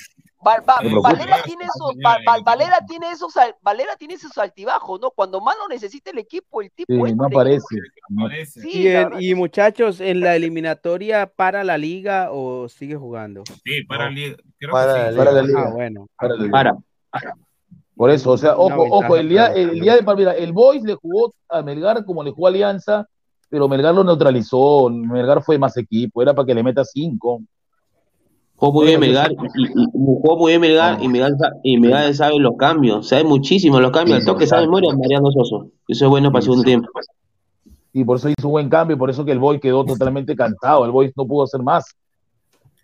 Valera tiene esos, Va- Va- Valera tiene esos, al- Valera tiene esos altibajos, ¿no? Cuando más lo necesita el equipo, el tipo Sí, no y- aparece. No-. Sí, Y, muchachos, ¿en la eliminatoria para la liga o sigue jugando? Sí, para liga. Creo Para que la sí. liga. Para la Ah, liga. bueno. Para la- Para. Por eso, o sea, ojo, ojo, el día, el día de mira, el Boys le jugó a Melgar como le jugó a Alianza, pero Melgar lo neutralizó, Melgar fue más equipo, era para que le meta cinco. Jugó muy bien Melgar, y, y- jugó muy bien Melgar, y Melgar, y Melgar sabe los cambios, sabe muchísimo los cambios, Sí, toque sabe memoria Mariano Soso, eso es bueno para el segundo tiempo. Y por eso hizo un buen cambio, por eso que el Boys quedó totalmente cansado, el Boys no pudo hacer más.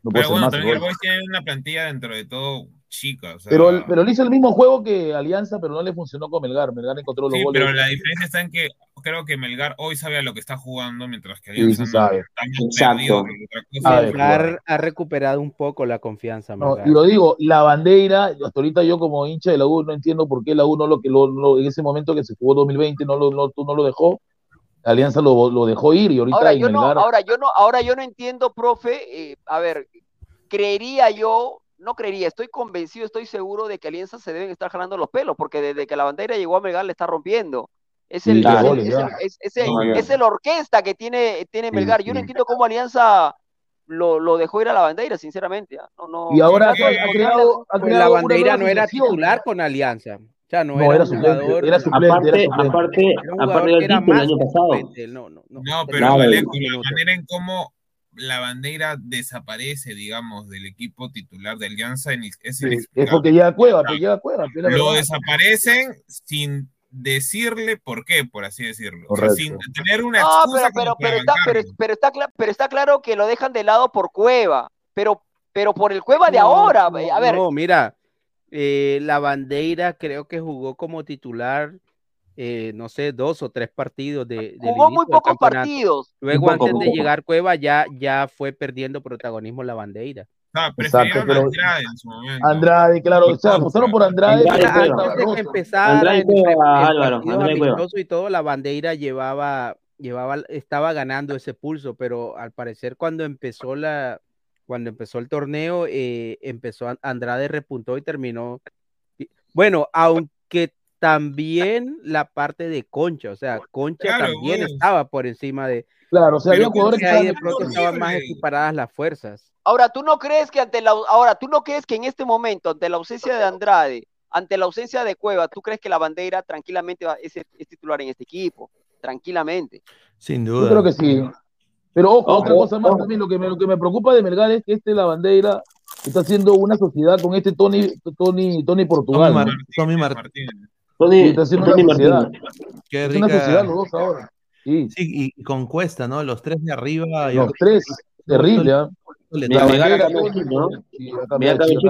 No pudo Pero hacer bueno, más. también el el. Boys tiene una plantilla dentro de todo chica. O sea, Pero, pero le hizo el mismo juego que Alianza, pero no le funcionó con Melgar. Melgar encontró los sí, goles. pero la diferencia está en que creo que Melgar hoy sabe a lo que está jugando, mientras que Sí, Alianza sí no, sabe. está Exacto. perdido que otra cosa. Melgar ha recuperado un poco la confianza. No, y lo digo, la bandera, hasta ahorita yo como hincha de la U no entiendo por qué la U no lo que lo, lo- en ese momento que se jugó 2020 no lo, no, tú no lo dejó. Alianza lo, lo dejó ir y ahorita Ahora yo no, ahora yo no, ahora yo no entiendo, profe. eh, a ver, creería yo, no creería, estoy convencido, estoy seguro de que Alianza se deben estar jalando los pelos, porque desde que la bandera llegó a Melgar le está rompiendo. Es el, es el- es ya. el- es- es el- No, ya. es el orquesta que tiene, tiene Melgar. Yo no entiendo cómo Alianza lo, lo dejó ir a la bandera, sinceramente. ¿ah? No, no, Y ahora Sí, ha creado, ha Pues creado la bandera no era titular con Alianza. O sea, no, No, era, suplente, jugador. era suplente, era Aparte, suplente. aparte, era aparte que del título el año pasado. No, no, no. No, pero la minuto. manera en cómo la bandera desaparece, digamos, del equipo titular de Alianza es Sí, es porque llega a Cueva, pues llega a Cueva. pues, Lo verdad. desaparecen sin decirle por qué, por así decirlo. O sea, Correcto. sin tener una No, excusa pero, pero, para pero, está, pero, pero, está, cla- pero está claro que lo dejan de lado por Cueva, pero, pero por el Cueva de No, ahora. no, a ver, no, mira, eh, la bandera creo que jugó como titular, eh, no sé, dos o tres partidos de, del jugó muy pocos partidos. Luego, poco, antes de poco. llegar Cueva, ya, ya fue perdiendo protagonismo la bandera. O sea, Exacto, prefirieron pero- a Andrade en su momento. Andrade, claro, o sea, apostaron por Andrade. Pero antes de que empezara Andrade Cueva, Álvaro, Andrade Cueva. y todo, la bandera llevaba, llevaba, estaba ganando ese pulso, pero al parecer cuando empezó la, cuando empezó el torneo, eh, empezó Andrade repuntó y terminó. Bueno, aunque también la parte de Concha, o sea, Concha Claro, también estaba por encima de, Claro, o sea, había jugadores que que ahí de estaban pronto estaban más equiparadas las fuerzas. Ahora, ¿tú no crees que ante la ahora tú no crees que en este momento, ante la ausencia de Andrade, ante la ausencia de Cueva, tú crees que la bandera tranquilamente va- es, es titular en este equipo? Tranquilamente. Sin Yo duda. creo que sí. Pero ojo, Ojo, otra cosa más ojo. también, lo que, me, lo que me preocupa de Melgar es que este la bandera está haciendo una sociedad con este Tony, Tony, Tony Tommy, Portugal. Mar- ¿no? Tommy Mar- Martínez. Tony, está haciendo Tony una sociedad. Qué Es una sociedad los rica. dos ahora. Sí, Sí, y con Cuesta, ¿no? Los tres de arriba. los tres, terrible, ¿ah? le Mira,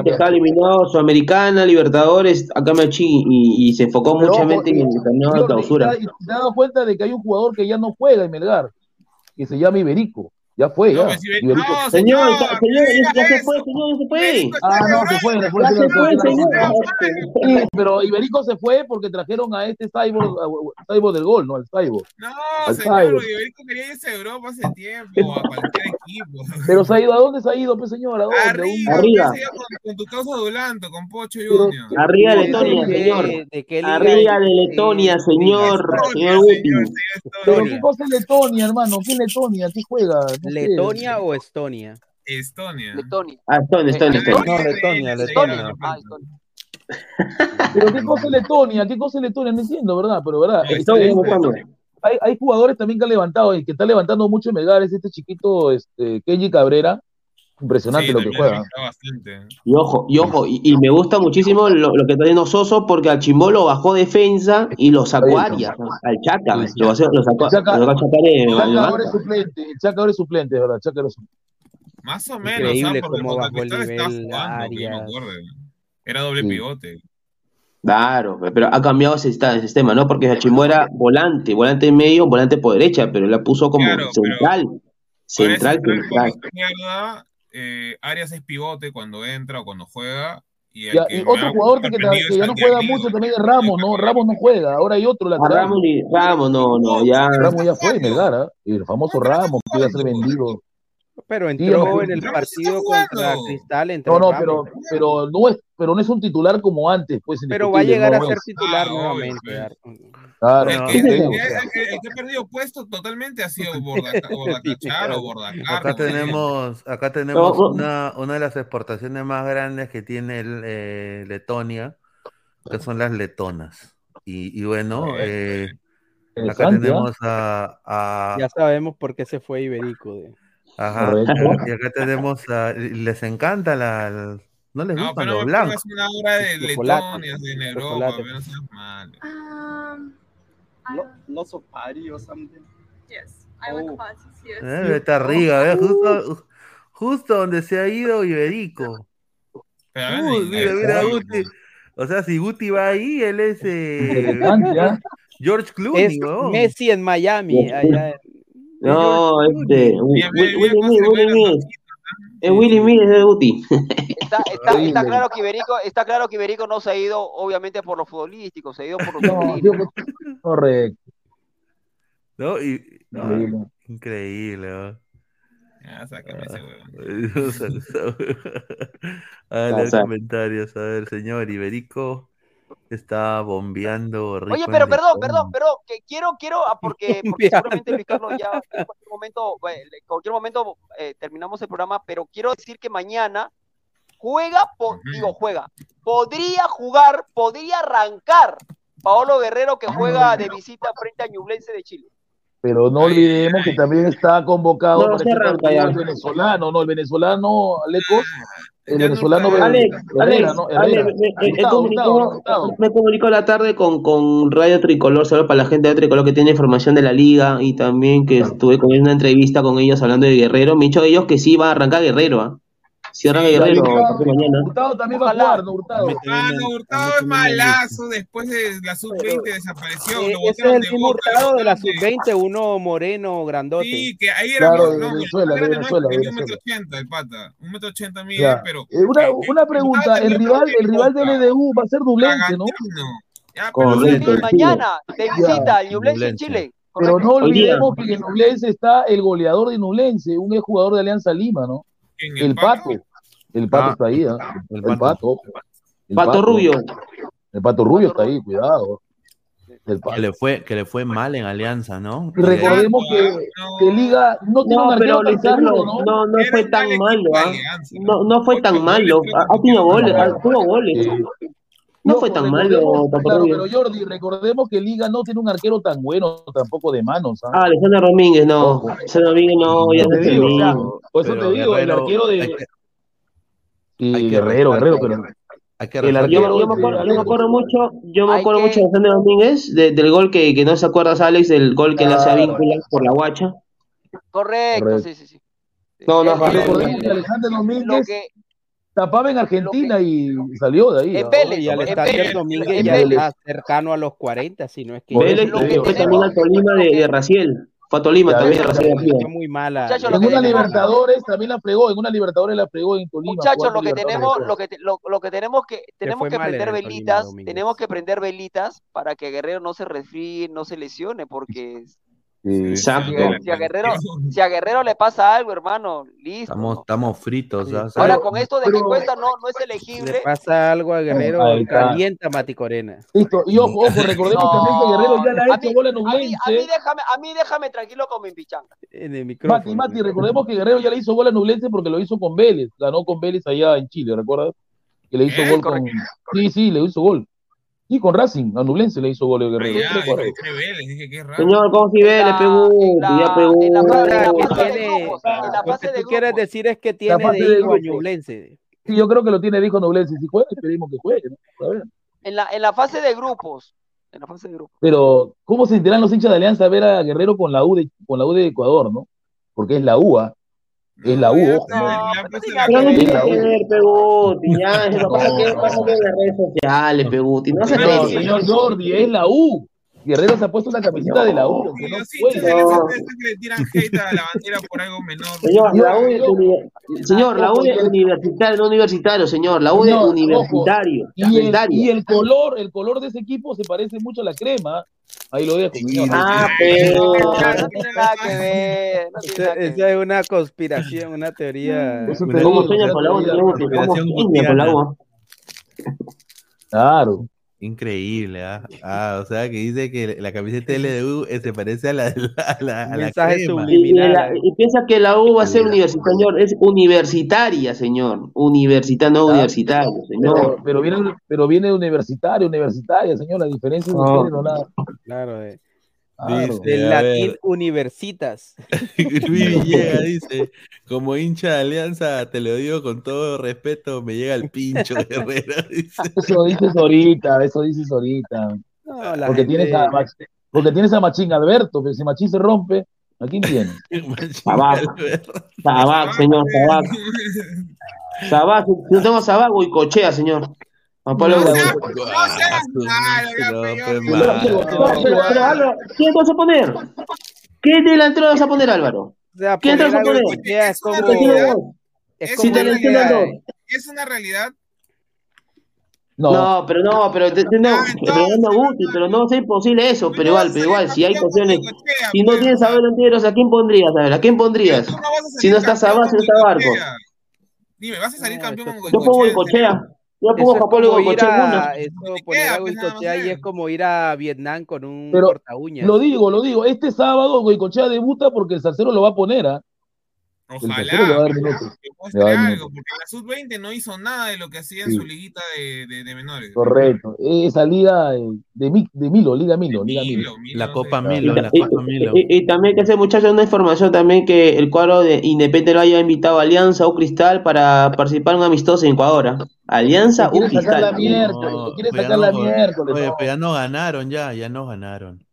me está eliminado Sudamericana, Libertadores, acá me chi y, y se enfocó Pero mucha ojo, mente en el torneo de clausura. y te has dado cuenta de que hay un jugador que ya no juega en Melgar, que se llama Iberico. Ya fue, No, ya. pues, si ven- no, Señor, señor, ya- señor, no ya, ya se fue, señor, ya se fue. Ah, no, se fue, se fue, Ya se fue, fue, se fue. señor. Pero Iberico se fue porque trajeron a este Cyborg, Cyborg del gol, ¿no? Al Cyborg. No, Al señor, Cyborg. Iberico quería irse a Europa hace tiempo, a cualquier equipo. Pero se ha ido, ¿a dónde se ha ido, pues señor? ¿A dónde? Arriba, Arriba. con, con tu causa Dulanto, con Pocho Pero- Junior. Arriba de ¿De Letonia, señor. de qué Arriba de Letonia, Sí, señor. Señor Guti. señor, señor Pero qué cosa es Letonia, hermano, ¿qué Letonia? ¿Qué juega? No. ¿Letonia o Estonia? Estonia. Letonia. Ah, Estonia, Estonia, Estonia. No, Letonia, Letonia. Ah, Estonia. Pero qué cosa es Letonia, qué cosa es Letonia, no entiendo, ¿verdad? Pero verdad, Estonia, hay, hay jugadores también que han levantado, y que está levantando mucho en Melgar, es este chiquito, este, Kenji Cabrera, impresionante Sí, lo que juega. Y ojo, y ojo, y, y me gusta muchísimo lo, lo que está haciendo Soso porque al Chimbolo bajó defensa y lo sacó a Arias, al Chaca, lo, lo sacó, lo sacó a Chacar en- en Chaca banca. ahora es suplente, el Chaca ahora es suplente, ¿verdad? Chaca ahora es suplente. Más o menos, el nivel jugando. Era doble Sí. pivote. Claro, pero ha cambiado ese, sistema, ¿no? Porque el Chimbo era volante, volante en medio, volante por derecha, pero la puso como Claro, central, central, central eh, Arias es pivote cuando entra o cuando juega. Y, el Ya, que y otro jugador que, que ya no juega Amigo. mucho también es Ramos, ¿no? Ramos no juega, ahora hay otro lateral. Ramos, Ramos, no, no, ya. Ramos ya fue, Melgar, ¿ah? El famoso Ramos que iba a ser vendido. Pero entró en el partido contra. Cristal, entró No, no, Ramos. pero, pero no es, pero no es un titular como antes, pues. Pero va a llegar a no ser es. titular Ah, nuevamente. Ar- Claro, El que, ¿qué el, que, el- el que ha perdido puesto totalmente ha sido Bordaca- <laughs> Bordacachar o Bordacar. Acá tenemos, acá tenemos una, una de las exportaciones más grandes que tiene el, eh, Letonia, que son las letonas. Y, y bueno, eh, acá ¿ah? tenemos a, a- Ya sabemos por qué se fue Iberico. De... ajá, y acá tenemos a, les encanta la, la- no les No, gustan pero los no blancos. pongas una obra de. Letonia, de Europa, pero no seas mal. Um, I Lo- don't- Lots of party or something. yes, I like Oh. parties. Yes. Eh, está arriba, ¿ves? Justo, justo donde se ha ido Iberico. Pero a ver, Uy, mira, mira, Guti. O sea, si Guti va ahí, él es eh, ¿ah? George Clooney, Es weón. Messi en Miami. Allá en- No, este. Es Willy Smith, es de Guti. Está, está, Horrible. está claro que Iberico, está claro que Iberico no se ha ido, obviamente, por lo futbolístico, se ha ido por lo <laughs> No, yo- correcto. ¿No? Y, no, Increíble. increíble, ¿no? Ya, sácame ese huevón. <laughs> a ver, los comentarios. A ver, señor Iberico está bombeando rico Oye, pero perdón, perdón, perdón, que quiero, quiero, ah, <laughs> porque, porque seguramente Luis Carlos ya en cualquier momento, en cualquier momento eh, terminamos el programa, pero quiero decir que mañana juega, po- digo juega, podría jugar, podría arrancar Paolo Guerrero que juega de visita frente a Ñublense de Chile. Pero no olvidemos que también está convocado No, ya. el venezolano, ¿no? El venezolano, Aleco, el venezolano. Alex, Herrera. me, comunico la tarde con, con Radio Tricolor, solo para la gente de Tricolor que tiene información de la liga y también que estuve con una entrevista con ellos hablando de Guerrero. Me dicho ellos que sí va a arrancar Guerrero, ¿ah? Sí, Guerrero Hurtado, también va a jugar, ¿no? Hurtado. Ah, no, Hurtado es malazo después de la sub-20 desapareció. Eh, Lo ese es el de mismo Boca, lo Hurtado de la botaron de- sub-20, uno moreno, grandote. Sí, que ahí era Claro, no, Venezuela, era Venezuela, tenía un metro ochenta el pata, un metro ochenta mide, pero Eh, una, que una pregunta, el rival, el rival del LDU va a ser Dublente, ¿no? Ya, Correcto. Mañana, de visita al Ñublense en. Chile. Pero no olvidemos que en Nublense está el goleador de Nublense, un jugador de Alianza Lima, ¿no? En El Pato. El Pato Ah, está ahí, ¿ah? el El Pato. El Pato Rubio. El Pato Rubio está ahí, cuidado. El Que Pato. le fue, que le fue mal en Alianza, ¿no? Y recordemos que, que Liga no tiene pero seguro, ¿no? no, no fue tan mal malo, ¿ah? Alianza. No, no fue tan malo. Ha, tenido goles, ha- tuvo goles. Eh, No fue ojo, tan malo, Claro, pero Jordi, recordemos que Liga no tiene un arquero tan bueno, tampoco de manos. ¿ah? Ah, Alexander Domínguez, no. Ojo. Alexander Domínguez, no, ya Yo se te digo, o sea, terminó. por eso Pero te digo, el arquero de. hay que- y hay que Guerrero, Guerrero, pero. Hay que El resaltar- Yo, arquero yo me acuerdo, yo me Alejo. acuerdo mucho, yo me acuerdo que- mucho de Alexander Domínguez, de- del gol que, que no se acuerdas, Alex, del gol que le hace a. Víncula por la guacha. Correcto, Correcto. sí, sí, sí. No, no, Alexander lo Domínguez tapaba en Argentina y salió de ahí. En ¿ah? Vélez, Y Vélez, Domínguez ya está cercano a los 40, si no es que Vélez lo que fue también al Tolima de, de Raciel. Fue a Tolima Ya, también Raciel muy mala. Muchachos, En una Libertadores también la fregó, en una Libertadores la fregó en Tolima. Muchachos, lo que tenemos, lo que, te- lo, lo que tenemos que, tenemos que prender velitas, tenemos que prender velitas para que Guerrero no se resfríe, no se lesione, porque Exacto. Si a, Guerrero, si a Guerrero le pasa algo, hermano, listo. Estamos, estamos fritos. ¿ah? Ahora con esto de que Cuesta no, no es Le elegible. pasa algo a Guerrero, está. calienta a Mati Corena. Listo, y ojo, ojo, <laughs> recordemos también que Guerrero ya le ha hecho mí, gol a a mí, Nublense. a mí déjame, a mí déjame tranquilo con mi pichanga. En el Mati, micrófono. Mati, recordemos que Guerrero ya le hizo gol a Nublense porque lo hizo con Vélez, ganó con Vélez allá en Chile, ¿recuerdas? Que le hizo Eh, gol con. Sí, sí, le hizo gol. Y con Racing, a Nublense le hizo gol a Guerrero. Ya, Vélez, raro. Señor, ¿cómo si ve? Le pegó, ya pegó. en la fase, de Lo que fase de tú quieres decir es que tiene de de hijo a grupos. Ñublense. Sí, yo creo que lo tiene dijo Nublense. Si juega, esperemos que juegue. ¿no? A ver. En la, en la fase de grupos. En la fase de grupos. Pero, ¿cómo se sentirán los hinchas de Alianza a ver a Guerrero con la U de, con la U de Ecuador, no? Porque es la UA. Es la U, ojo. ¿no? Pero no tiene que ver, Peguti, ya, <laughs> ¿para No, qué pasa en las redes sociales, Peguti? No se No, señor Jordi, es la U. Guerrero se ha puesto la camiseta de la U. aunque no Los hinchas juegue. de No. la que le tiran hate a la bandera por algo menor. Señor, la U de Yo- uni- señor, la U de Ojo, universitario, no universitario, señor, la U Señor, universitario, Y el, universitario. y el color, el color de ese equipo se parece mucho a la crema. Ahí lo dejo, señor. Ah, No, pero no tiene nada que ver. No tiene Esa, es una conspiración, una teoría. Una- ¿cómo sueña sea, con la U? todavía- Peguti? ¿Cómo Operación sueña con la U? Claro. Increíble, ¿ah? <laughs> Ah, o sea que dice que la camiseta LDU <laughs> eh, se parece a la, a la, a la, a la Mensaje crema. subliminal. Y, y la- y piensa que la U va a ser universitaria, señor, es universitaria, señor, universitaria, no Ah, universitario, Pero, señor. pero viene, pero viene universitario, universitaria, señor. La diferencia es de No. género, nada. Claro, de, Claro. Dice, del latín ver, universitas. <laughs> Luis Villegas <laughs> dice, como hincha de Alianza, te lo digo con todo respeto, me llega el pincho <laughs> Guerrero. Dice. Eso dices ahorita, eso dices ahorita. No, Porque gente- tienes a, Mach- porque tienes a Machín Alberto, pero si Machín se rompe, ¿a quién tienes? Sabac, Sabac, señor, Sabac. Sabac, no tengo Sabac, voy cochea, señor. Pablo No ¿quién vas a poner? ¿Qué delantero vas a poner, Álvaro? ¿Quién vas a poner? Cochea es como, realidad. es Si como Si una. Es realidad. No, No, pero no, pero te- te- no, Ah, pero no Guti, pero no es imposible eso, pero igual, pero igual, si hay Goicoechea, si no tienes a delanteros, ¿a quién pondrías? A ver, ¿a quién pondrías? tú no vas a Si salir no está si Barco. Dime, ¿vas a salir No, campeón con Yo pongo serio? Goicochea. Yo pongo Eso Pablo como ir a, eso, poner queda, a pues, y es como ir a Vietnam con un Pero corta uñas. lo digo, lo digo. Este sábado Goicochea debuta porque el Salcero lo va a poner, ¿ah? El Salcero le va a Ojalá dar que muestre algo, porque la sub-20 no hizo nada de lo que hacía en Sí. su liguita de, de, de menores. Correcto. Esa liga de, Mi- de Milo, Liga Milo, Liga Milo. Milo, Milo, La Copa Milo, la y- Copa Milo. y- y también que ese muchacho una información también que el cuadro de Independiente lo haya invitado a Alianza o Cristal para participar en un amistoso en Ecuador. Alianza o quiere sacar la Cristal. miércoles, No, quiere sacar la no- miércoles. Oye, no. pero ya no ganaron ya, ya no ganaron.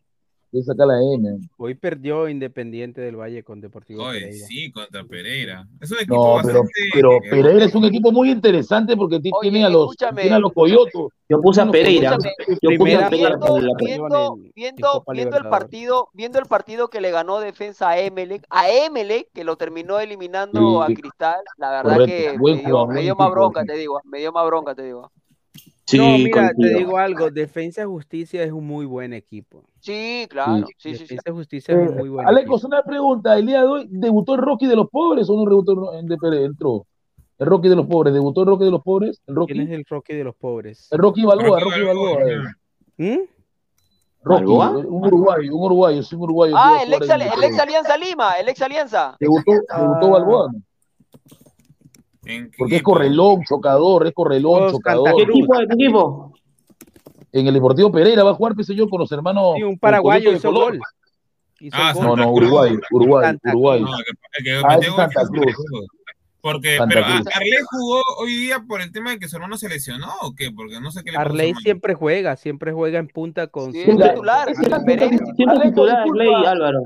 Quiere sacar la M. Hoy perdió Independiente del Valle con Deportivo Pereira. sí, contra Pereira. Es un equipo No, pero, bastante. pero Pereira es un equipo muy interesante porque Oye, tiene a los, tiene a los coyotos. Yo puse a Pereira. coyotos. Yo puse a Primera Pereira viendo, el partido, viendo el partido que le ganó defensa a Emelec, a Emelec, que lo terminó eliminando Sí. a Cristal, la verdad Correcto. que Buen me dio, jugador, me buen dio más bronca, te digo, me dio más bronca, te digo. Sí, no, mira, te digo algo, Defensa y Justicia es un muy buen equipo. Sí, claro, sí, sí, sí. Defensa y Justicia es un Eh, muy buen Alecos, equipo. una pregunta. El día de hoy, ¿debutó el Rocky de los pobres o no debutó en de Pérez? Entró. El Rocky de los pobres. ¿Debutó el Rocky de los pobres? ¿El ¿Quién es Rocky? el Rocky de los pobres? El Rocky Balboa, Rocky Rocky Balboa, Balboa. eh. ¿Mm? Rocky, ¿Balboa? un uruguayo, un uruguayo, sí, un uruguayo. Ah, el ex Alianza Lima, el ex Alianza. Debutó, debutó Ah. Balboa. ¿no? ¿En qué Porque es correlón, chocador, es correlón, Todos chocador. ¿Qué equipo? ¿Qué equipo? En el Deportivo Pereira va a jugar, pensé yo, con los hermanos. Sí, un paraguayo hizo gol. Hizo Ah, gol. No, no. Uruguay, Uruguay, Santa Uruguay. No, el que, el que Ah, es Santa Cruz. Cruz. Porque, pero Cruz. ¿a- ¿Arley jugó hoy día por el tema de que su hermano se lesionó o qué? Porque no sé qué le Arley siempre juega, siempre juega en punta con Sí, su- titular, Siempre titular, disculpa, Ley, Álvaro.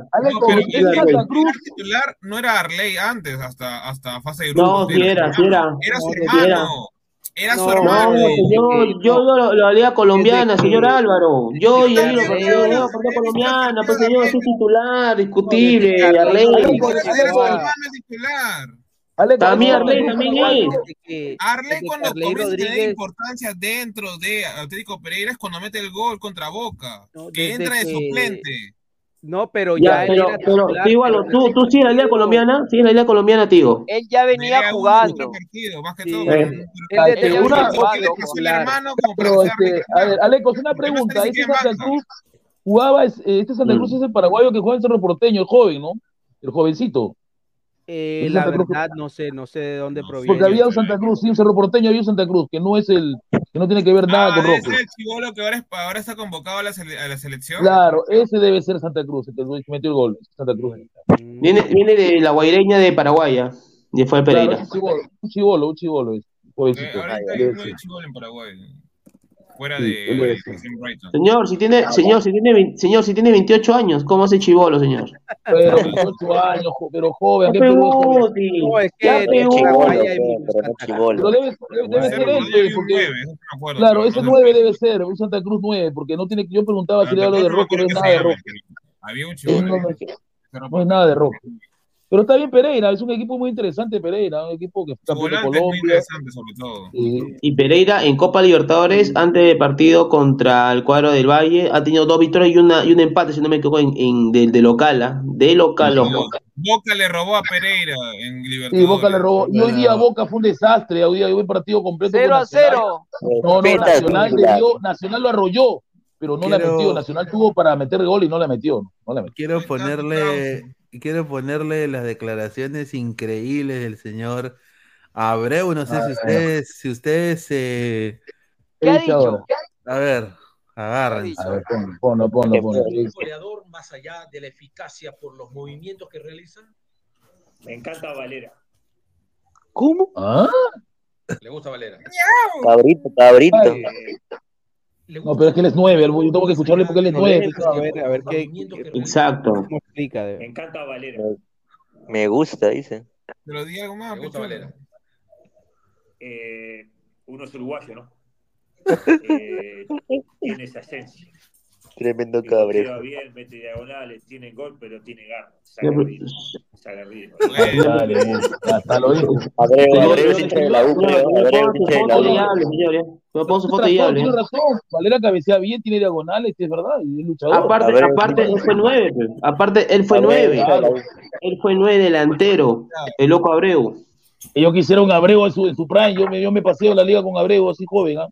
Titular Cruz, titular no era Arley antes, hasta, hasta fase de grupos. No, sí era, sí era. Era su hermano. era. Su No, hermano. No, señor, yo lo, lo haría colombiana, señor Álvaro. Yo y Yo él lo yo colombiana, pues señor, es titular, discutible, Arley. Arley- era su hermano titular. Aleco, También Arley, también es. Arley cuando Arley comienza a tener Rodríguez, importancia dentro de Atlético Pereira es cuando mete el gol contra Boca, No, que entra de que- suplente. No, pero Ya, ya, él pero, era pero, titular, pero ¿tú, tú sigues la liga colombiana? ¿Sigues la liga colombiana, Tigo? Él ya venía jugando. más que Sí. todo. Eh, Él Este, una- jugando. hermano Pero, este, a ver, Alecos, una pregunta. Este Santa Cruz jugaba, es- este Santa Cruz es el paraguayo que juega en Cerro Porteño, el joven, ¿no? El jovencito. Eh, la Santa Cruz. verdad, no sé, no sé de dónde proviene. Porque había un Santa Cruz, sí, un Cerro Porteño, había un Santa Cruz, que no es el, que no tiene que ver nada Ah, con Roque. el chivolo que ahora, es- ahora está convocado a la, sele- a la selección. Claro, ese debe ser Santa Cruz, el que metió el gol, Santa Cruz. Viene, viene de la guaireña de Paraguaya, de fue Claro, Pereira. es un chivolo, un chivolo, un chivolo, es. Eh, ahorita hay uno de chivolo en Paraguay. Fuera Sí, de, Brighton. Señor, si tiene, señor, si tiene, señor, si tiene 28 años, ¿cómo hace chivolo, señor? Pero <laughs> 28 años, pero joven, ¿qué No, es que chivolo. Pero debe, debe, debe Cerro ser él, porque, claro, ese no sé. 9 debe ser, un Santa Cruz 9, porque no tiene, yo preguntaba si le hablo de Roque, no es nada de Roque. Había un chivolo. no es nada de Roque. Pero está bien Pereira, es un equipo muy interesante Pereira, un equipo que está es muy interesante, sobre todo. Y Pereira en Copa Libertadores, antes del partido contra el cuadro del Valle, ha tenido dos victorias y, una, y un empate, si no me equivoco, en, en- de, de local, ¿ah? de local, ojo. Boca le robó a Pereira en Sí, Libertadores. Boca le robó. Y hoy día Boca fue un desastre. Hoy día hubo un partido completo. con 0 a Nacional. 0. No, no, Nacional, le dio- Nacional lo arrolló, pero no la Quiero- metió. Nacional tuvo para meter gol y no la metió. No la metió. Quiero ponerle, quiero ponerle las declaraciones increíbles del señor Abreu. No sé si ustedes, si ustedes eh, ¿Qué ha dice dicho? a ver, agárrense. A ver, ponlo, ponlo, ponlo. ponlo. Qué Sí. goleador más allá de la eficacia por los movimientos que realiza? Me encanta Valera. ¿Cómo? ¿Ah? Le gusta Valera. Cabrito, cabrito. No, pero es que él es nueve. Yo tengo que escucharle porque él es nueve. A ver, a ver qué, Exacto. cómo explica. Me encanta Valera. Me gusta, dice. Pero di algo más, Le gusta. Valera. Eh, uno es uruguayo, ¿no? <laughs> Eh, tiene esa esencia. Tremendo cabrero. bien, mete diagonales, tiene gol, pero tiene garra. Ya, aguerrido. Es aguerrido. <laughs> Dale, hasta lo dijo. Abreu, Abreu señor, es hincha de la U, creo. Abreu es hincha de la U. su foto y Tiene hable. razón, tiene razón. Valera cabecea bien, tiene diagonales, es verdad. Y es luchador. Aparte, Abreu, aparte, él fue nueve. pues. Aparte, él fue Abreu, nueve. Él fue nueve delantero. El loco Abreu. Yo quisiera un Abreu en su, en su prime. Yo me, yo me paseo la liga con Abreu, así joven. ¿ah?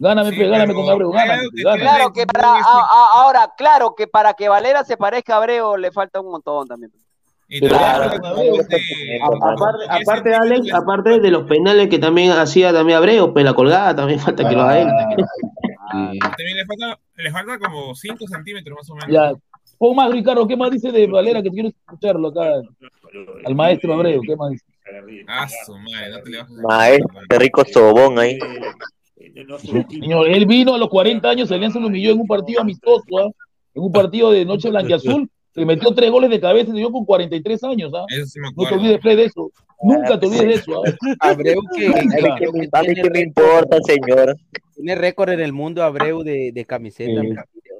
Gáname, Sí, pe, gáname con Abreu, gáname, que gáname. Claro que para a- a- ahora, claro que para que Valera se parezca a Abreu le falta un montón también. Claro, de- Aparte, Alex, de- aparte de los penales que también hacía también Abreu, pues la colgada también falta que lo haga él. Sí. También le falta, le falta como 5 centímetros más o menos. Ya. Pon más, Ricardo, ¿qué más dice de Valera? Que quiero escucharlo acá. Al maestro Abreu, ¿qué más dice? Ah, su madre, no te le vas a Maestro, qué rico sobón ahí. Eh, no. Señor, él vino a los 40 años, Alianza lo humilló en un partido amistoso, ¿ah? en un partido de Noche Blanquiazul, le metió tres goles de cabeza y se dio con 43 años. ¿ah? Eso sí me No te olvides, Fred, de eso. Nunca te olvides de eso. ¿ah? <laughs> Abreu que, que que me- a mí tiene qué me récord- importa, señor. Tiene récord en el mundo Abreu de, de camisetas.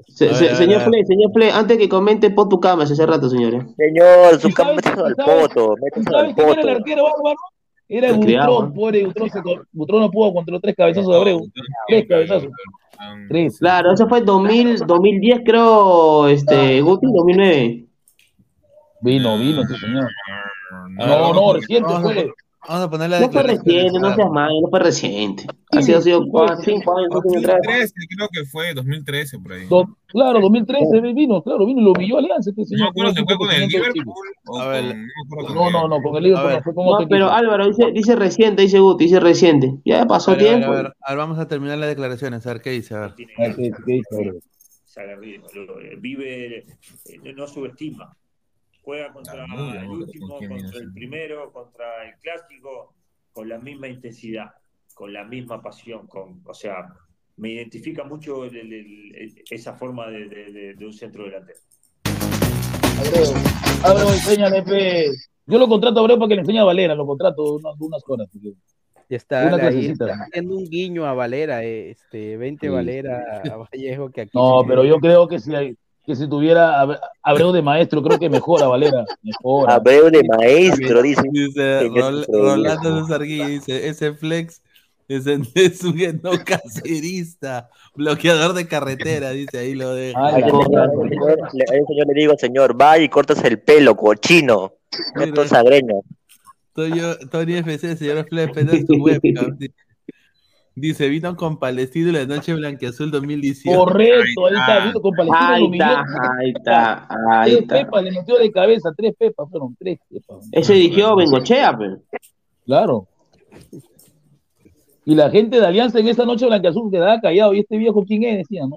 Sí. Se- A se- ver, a señor. Play, señor Play, antes que comente, pon tu cama hace rato, señores. Señor, su ¿Y cama sabes- métese al poto, ¿Y métese al sabes quién era el arquero bárbaro? Era. Butrón, pobre Butrón. Se, Butrón no pudo contra los tres cabezazos de Abreu. Tres cabezazos. Tres. Claro, eso fue 2000, 2010, creo, este, Guti, 2009. Vino, vino, sí, señor. No, No, reciente fue. Vamos a poner la No fue reciente, no seas malo, no fue reciente. Ha sido, ha sido cinco años, cinco años atrás. 2013, creo que fue, 2013 por ahí. Do- claro, 2013 vino, claro, vino y lo humilló Alianza. Este No me señor, acuerdo si fue con el Liverpool o A ver. no con No, no, no, con el Liverpool no fue con No, otro pero equipo. Álvaro dice, dice reciente, dice Guti, dice reciente. Ya pasó A ver, a ver, tiempo. a ver, a ver, vamos a terminar las declaraciones, a ver qué dice, a ver. Tiene A ver, ¿qué- qué dice. Lo- eh, Vive, eh, no subestima. Juega contra Está muy el último, ¿con quién contra el primero, contra el clásico, con la misma intensidad, con la misma pasión. Con, o sea, me identifica mucho el- el- el- esa forma de, de- de- de un centro delantero. Abreu, Abreu, enséñale, pe. Yo lo contrato a Abreu para que le enseñe a Valera, lo contrato unas, unas horas. porque- Ya está, ahí está haciendo un guiño a Valera, eh, este, 20 Sí. Valera a Vallejo que aquí. No, pero yo creo que si, hay- que si tuviera Abre- Abreu de maestro, creo que mejora Valera. Mejora. Abreu de maestro, dice. Dice Rol-. Rolando César Guille, dice, ese flex Es, es un no cacerista, bloqueador de carretera, dice ahí lo de. Al señor, señor le digo, señor, vaya y cortas el pelo, cochino. Esto es sagreño. Toño- Tony FC, señor no es su webcam. Di- Dice, vino con Palestino la noche blanqueazul 2018. Correcto, ahí está, vino con Palestino Ahí está, ahí está, ahí Tres está. pepas le metió de cabeza, tres pepas, fueron tres pepas. Ese dirigió Bengochea, pues. Claro. Y la gente de Alianza en esa noche blanqueazul quedaba callado. ¿Y este viejo quién es? Decía, ¿no?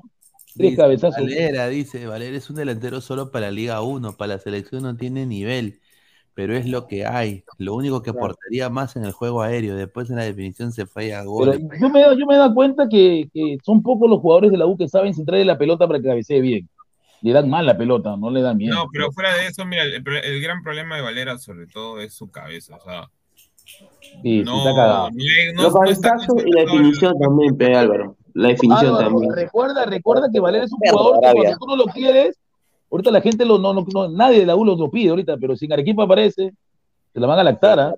Tres Dice, cabezazos. Valera, dice, Valera es un delantero solo para Liga 1, para la selección no tiene nivel, pero es lo que hay. Lo único que aportaría más en el juego aéreo, después en la definición se falla Pero goles. yo me, da- yo me he dado cuenta que, que son pocos los jugadores de la U que saben centrarle la pelota para que cabecee bien. Le dan mal la pelota, no le dan miedo. No, pero fuera de eso, mira, el, el gran problema de Valera sobre todo es su cabeza, o sea, Sí, no, está cagado. no- no Los está cabezazos y la definición también, pe, Álvaro. La definición también. recuerda, recuerda que Valera es un jugador que cuando tú no lo quieres, ahorita la gente lo, no, no, no- nadie de la U lo, lo pide ahorita, pero si en Arequipa aparece, se la van a lactar, ¿ah?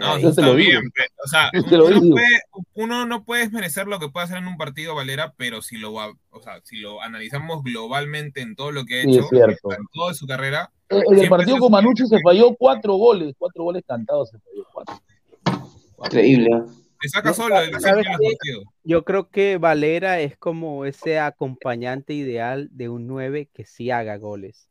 No, Yo te está lo digo. bien, pe- o sea, <laughs> lo uno, digo. puede- uno no puede desmerecer lo que puede hacer en un partido Valera, pero si lo, va- o sea, si lo analizamos globalmente en todo lo que ha Sí, hecho, en toda su carrera, En el partido con Manucci se falló cuatro goles, cuatro goles cantados se falló, cuatro. Increíble. Yo creo que Valera es como ese acompañante ideal de un 9 que sí haga goles.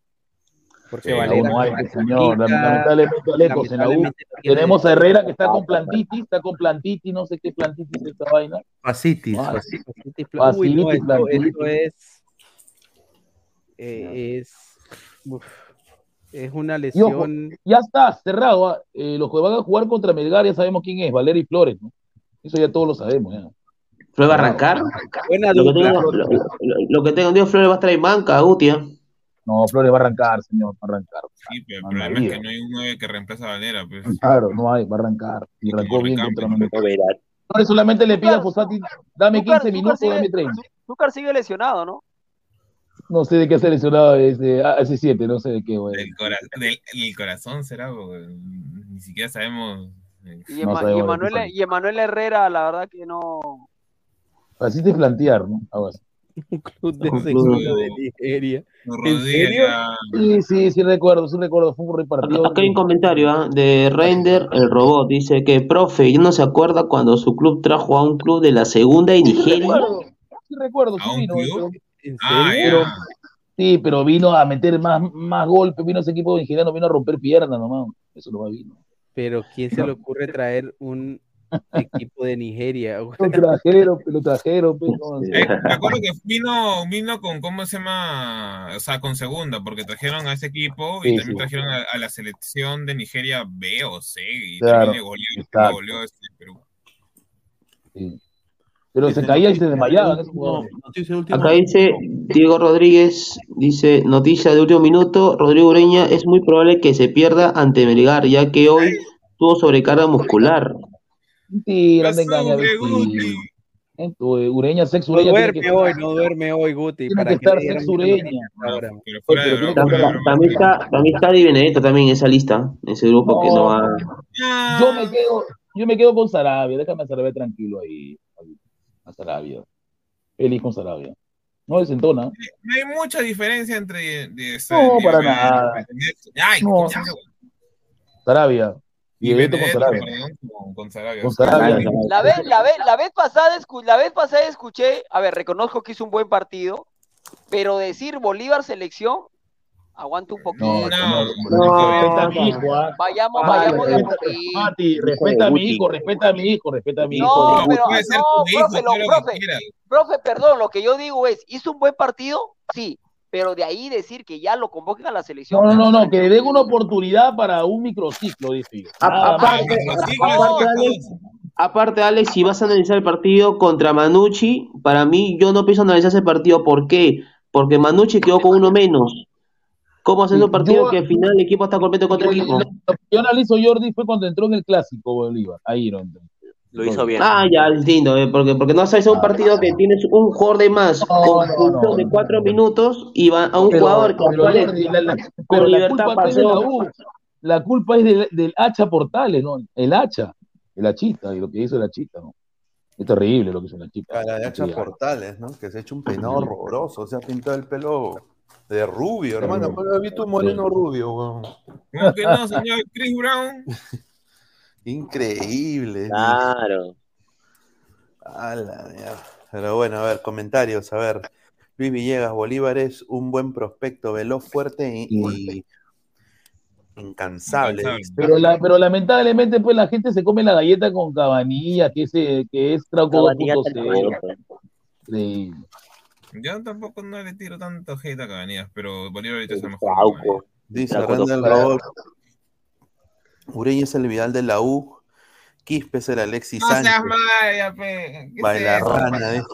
Porque Sí, Valera no hay, señor, lamentablemente, Alecos, en la U tenemos a. Herrera que está con plantitis, está con plantitis, no sé qué plantitis es esta vaina. Facitis, Ah, facitis. Facitis, pla- Uy, no, Facilitis, esto, es. eh, es. uf, es una ojo, lesión. ya está cerrado. ah. Eh, los que van a jugar contra Melgar ya sabemos quién es, Valera y Flores, ¿no? Eso ya todos lo sabemos. Ya. ¿Flores va a arrancar? Buena Lo que tengo, lo, lo- lo que tengo entendido, Flores va a traer banca, Gutia. No, Flores va a arrancar, señor, va a arrancar. Sí, pero el No, problema es que no hay un 9 que reemplaza a Valera, pues. Claro, no hay, va a arrancar. Y arrancó bien contra. Flores solamente le pide a Fosati, dame 15 minutos, dame 30. Zúcar sigue lesionado, ¿no? No sé de qué ha seleccionado ese, ah, ese 7, no sé de qué, güey. Del, cora- del- el corazón será, porque ni siquiera sabemos. Eh, Y, No Ema- sabemos y de Emanuel, qué y Emanuel Herrera, la verdad que no. Así te plantear, ¿no? Algo así. Club de Un club. de Nigeria. ¿En serio? Sí, sí, sí recuerdo, sí recuerdo, fue un repartido. Acá hay un comentario ¿ah? de Render, el robot. Dice que, profe, ¿no se acuerda cuando su club trajo a un club de la segunda de Sí Nigeria? recuerdo, sí recuerdo, sí ¿A un club? pero- ¿En Ah, pero, sí, pero vino a meter más, más golpes, vino ese equipo nigeriano, vino a romper piernas nomás. Eso no va vino. Pero ¿quién se le ocurre traer un equipo de Nigeria? Lo trajeron, lo trajeron, Eh, me acuerdo que vino, vino con, ¿cómo se llama? O sea, con segunda, porque trajeron a ese equipo y Sí, también sí. trajeron a, a la selección de Nigeria B o C y Claro, también le goleó, le exacto. goleó este Perú. sí. Pero se caía y se noticia de desmayaban esos último- jugadores. noticia de último Acá dice Diego Rodríguez, dice, noticia de último minuto, Rodrigo Ureña es muy probable que se pierda ante Melgar, ya que hoy tuvo sobrecarga muscular. Mentira, anda Pasó, engaña, hombre, Guti. Eh, tu, Ureña, sexo No Ureña tiene duerme hoy, no duerme hoy, Guti. Tiene Para que estar una Ureña. También está, también está Di Benedetto también en esa lista, en ese grupo que no va. Ah, Yo me quedo, yo me quedo con Sarabia, déjame a Sarabia tranquilo ahí. A Sarabia. Feliz con Sarabia. No desentona. No hay mucha diferencia entre. De, No, de- para nada. Ay, No. Sarabia. Y Y Benedetto con Sarabia. con, Sarabia. Con Sarabia. La vez, la vez, la vez pasada, escu- la vez pasada escuché, a ver, reconozco que hizo un buen partido, pero decir Bolívar selección, aguanta un poquito. No, No, no, no, respeta a mi hijo. Vayamos, vayamos de poquito. Mati, respeta a mi hijo, respeta a mi hijo, respeta a mi hijo. No, pero no, profe, lo- profe, profe, perdón, lo que yo digo es, hizo un buen partido, sí, pero de ahí decir que ya lo convoquen a la selección. No, no, no, no, que le den una oportunidad para un microciclo, dice yo. A- Nada más. aparte, aparte, Alex, aparte, Alex, si vas a analizar el partido contra Manucci, para mí yo no pienso analizar ese partido. ¿Por qué? Porque Manucci quedó con uno menos. ¿Cómo hacer un partido Yo- que al final el equipo está completo con otro equipo? Lo que yo analizo Jordi fue cuando entró en el clásico Bolívar. Ahí no entró. Lo hizo bien. Ah, ya, distinto, eh, porque, porque no sabes un partido que tienes un jugador de más con no, no, de no. cuatro minutos y va a un Pero- jugador que pero, actual- la, la- con pero la libertad culpa pasó. La culpa es del, del hacha Portales, ¿no? El hacha. El hachita, y lo que hizo el hachita, ¿no? Es terrible lo que es una chica. A la de Hacha Sí, Portales, ¿no? Que se ha hecho un peinado horroroso, se ha pintado el pelo de rubio, hermano. ¿Cuándo has visto un moreno rubio, weón? ¿Cómo que no, señor Chris Brown? <laughs> Increíble. Claro. A la mierda. Pero bueno, a ver, comentarios, a ver. Luis Villegas, Bolívar es un buen prospecto, veloz, fuerte y, y incansable. Pero, la, pero lamentablemente, pues la gente se come la galleta con cabanilla, que es, que es Trauco 2.0. Increíble. Yo tampoco no le tiro tanto hate a Cabanillas, pero Bolívar ahorita es el mejor. Dice Randall. Ureña es el Vidal de la U. Quispe es el Alexis No Sánchez. seas maya, pe. ¿Qué Baila rana, dice.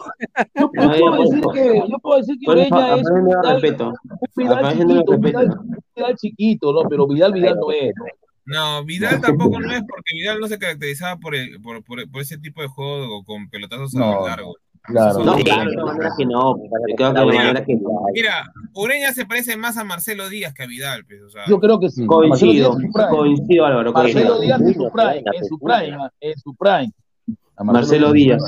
Yo, puedo decir que, yo puedo decir que Por eso, Ureña es respeto. Vidal A chiquito, respeto. Vidal, chiquito, ¿no? Pero Vidal, Vidal no es. ¿no? No, Vidal tampoco no es porque Vidal no se caracterizaba por, el, por, por, por ese tipo de juego con pelotazos a No, lo largo. Claro. No, claro, de todas maneras que no. Creo que de Mira, manera que Mira, Ureña se parece más a Marcelo Díaz que a Vidal, pues, o sea, Yo creo que sí. Coincido, coincido, Álvaro. Marcelo. Díaz en su prime, en su prime, en su prime. A Marcelo Díaz.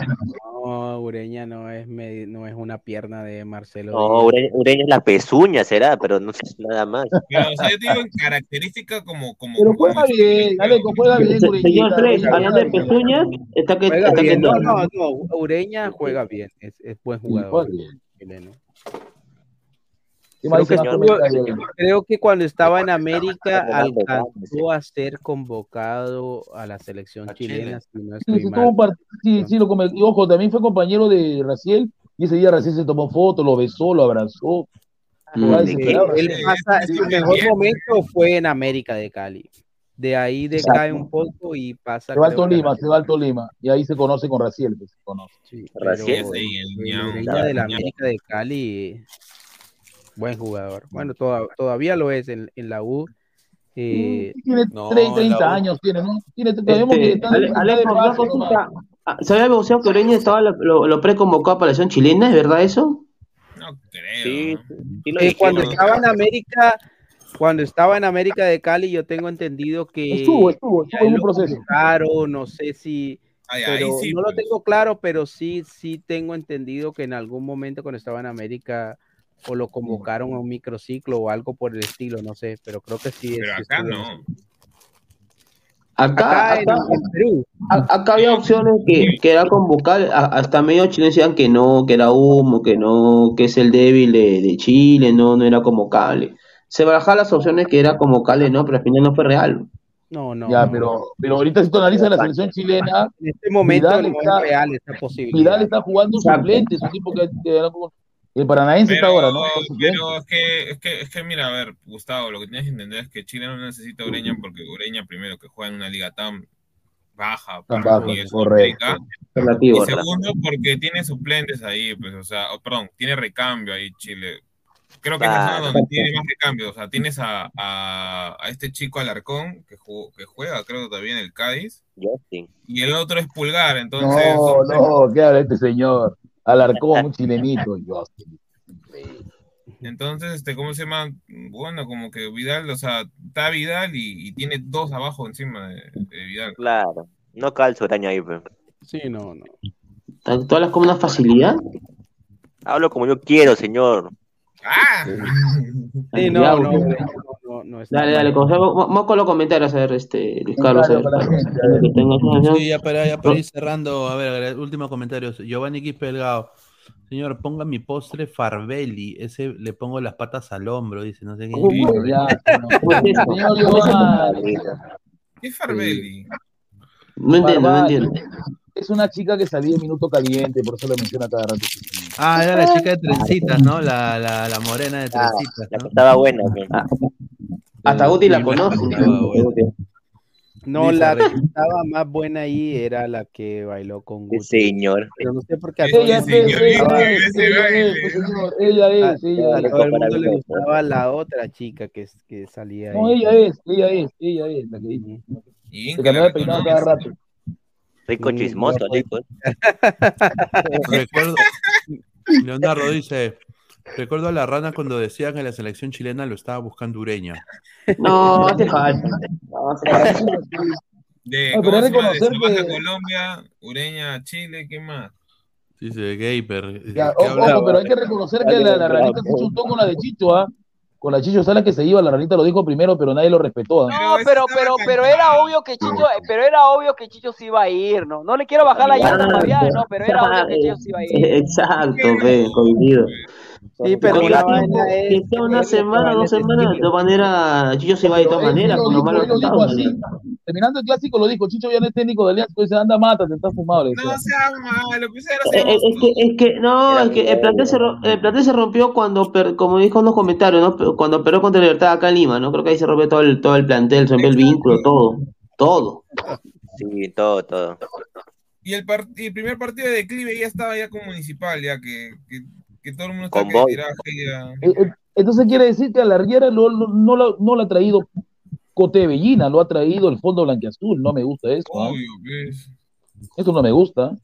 No, Ureña no es, no es una pierna de Marcelo. No, Díaz. Ureña, Ureña es la pezuña, será, pero no sé nada más. <laughs> pero, o sea, yo digo en característica como, como, Pero como juega bien, Aleco, juega bien, Ureñita. Señor juega hablando de pezuñas, está que está que bien. No, todo. no, no. Ureña juega bien. Es, es buen jugador. juega bien. chileno. ¿Qué más Creo que, estuvo- creo que cuando estaba en América alcanzó a ser convocado a la selección A Chile. chilena, si no Sí, estoy sí, part- sí, sí, lo y ojo, también fue compañero de Raciel, y ese día Raciel se tomó foto, lo besó, lo abrazó. Desesperado, él pasa- su mejor momento fue en América de Cali. De ahí decae Exacto. un poco y pasa. Se va al que Tolima, se va al Tolima, y ahí se conoce con Raciel, pues, se conoce. Sí, Raciel. el de la. América de Cali, buen jugador. Bueno, toda- todavía lo es en, en la U. Eh, Tiene No, 30, 30 la U- años, tiene, ¿no? Tiene, Este, está, Ale- está paso consulta. Ah, ¿Se había anunciado que Ureña estaba lo, lo, lo preconvocado para la selección chilena? ¿Es verdad eso? No creo. Sí, ¿no? sí lo eh, cuando estaba en América, cuando estaba en América de Cali, yo tengo entendido que Estuvo, estuvo, estuvo en un lo proceso. convocaron, no sé si, Ay, pero sí, no lo pues. tengo claro, pero sí, sí tengo entendido que en algún momento cuando estaba en América o lo convocaron a un microciclo o algo por el estilo, no sé, pero creo que sí. Pero sí acá no. Acá, Acá en, acá, en Perú. a- acá había opciones que, que era convocar, a- hasta medio chilenos decían que no, que era humo, que no, que es el débil de, de Chile, no, no era convocable. Se barajaban las opciones que era convocable, no, pero al final no fue real. No, no. Ya, pero, pero ahorita si tú analizas la selección chilena, En este momento Vidal no está- es real esta posibilidad. Vidal está jugando suplente, es un tipo que, que era como- el paranaense está Pero, ahora, ¿no? Pero es que, es que, es que mira, a ver, Gustavo, lo que tienes que entender es que Chile no necesita a Ureña porque Ureña primero que juega en una liga tan baja Tan baja, nivel correcto. Sudamérica, y Relativo, ¿verdad? segundo porque tiene suplentes ahí, pues, o sea, perdón, tiene recambio ahí Chile. Creo que es la Claro. zona donde tiene más recambio, o sea, tienes a, a, a este chico Alarcón que, jugó- que juega, creo todavía en el Cádiz, Justin. y el otro es Pulgar, entonces... No, no, ¿qué habla este señor? Alarcón, un chilenito. Yo, Entonces, este, ¿cómo se llama? Bueno, como que Vidal, o sea, está Vidal y, y tiene dos abajo encima de, de Vidal. Claro. No calzo Ureña ahí, pues. Sí, no, no. ¿Tú hablas con una facilidad? Hablo como yo quiero, señor. ¡Ah! Sí, <laughs> no, no, no, no, no está Dale, dale, vamos con los comentarios a ver, este, Luis Carlos. Sí, ya para, ya para ir cerrando, a ver, a ver, último comentario. Giovanni Quispe Delgado. Señor, ponga mi postre Farbelli. Ese le pongo las patas al hombro, dice, no sé qué. ¿Qué es Farbelli? No entiendo, no entiendo. es una chica que salía en Minuto Caliente, por eso lo menciona cada rato. Ah, era la chica de trencitas, ¿no? La, la, la morena de Ah, trencitas, la que ¿no? estaba buena. Ah, Hasta Guti la conoce. No, la que estaba más buena ahí era la que bailó con Sí, Guti. señor. Pero no sé por qué Ella el es, ella es, le gustaba la otra chica que, que salía No, ahí. ella es, ella es, ella es la que dice. Se cambiaba de peinado cada rato. Rico chismoso, ya. Rico. Recuerdo, <laughs> Leonardo dice, recuerdo a la rana cuando decía que la selección chilena lo estaba buscando Ureña. No, hace falta. No, hace falta. <laughs> De, Colombia, Ureña, Chile, ¿qué más? Sí, se ve gaper. Ya, ¿Qué o- habla? ojo, pero hay que reconocer que la, la ranita se chutó con la de Chicho, ¿ah? Con la Chicho Sala que se iba, la ranita lo dijo primero, pero nadie lo respetó. ¿ah? No, pero, pero, pero era obvio que Chicho, pero era obvio que Chicho se iba a ir, ¿no? No le quiero bajar la llanta a Fabián, no, pero era obvio que Chicho se iba a ir. <laughs> Exacto, ve, coincido. Sí, pero la vaina es- que sea una semana, dos semanas, de todas maneras, Chicho se va de todas maneras, lo con lo así. Terminando el clásico lo dijo, Chicho ya no es técnico de Alianza, dice, anda, mátate, estás fumado. No sea malo, Eh, eh, Es que, es que, no, es que el plantel se, ro- el plantel se rompió cuando, per- como dijo en los comentarios, Cuando perdió contra Libertad acá en Lima, ¿no? Creo que ahí se rompió todo el, todo el plantel, se rompió el vínculo, todo, todo. Sí, todo, todo. Y el, par- y el primer partido de declive ya estaba ya con Municipal, ya que, que, que todo el mundo está que. Eh, eh, Entonces quiere decir que a la Riera no, no, no lo ha traído Cote Bellina, lo ha traído el fondo blanquiazul. No me gusta eso. ¿ah? Obvio, pues. Eso no me gusta.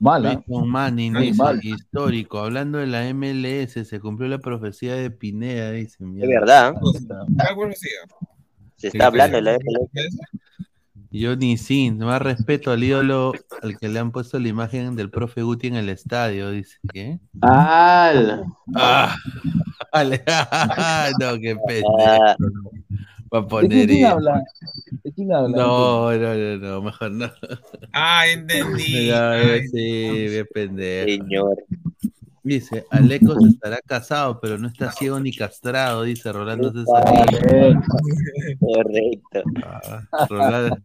Mala. Mason Manning dice, mal. histórico, hablando de la MLS, se cumplió la profecía de Pineda, dice. Es verdad. ¿Cuál profecía? Se está hablando de la MLS. Johnny Sin, más respeto al ídolo al que le han puesto la imagen del profe Guti en el estadio, dice. ¿Qué? ¡Al! Ah, vale. <laughs> no, qué Ah, pendejo. Va a ¿De poner quién, quién habla? ¿De quién habla? No, no, no, no, mejor no. Ah, <laughs> entendí. No, sí, bien pendejo. Señor. Dice, Alecos estará casado, pero no está ciego ni castrado, dice Rolando César. Correcto. Ah, Rolando.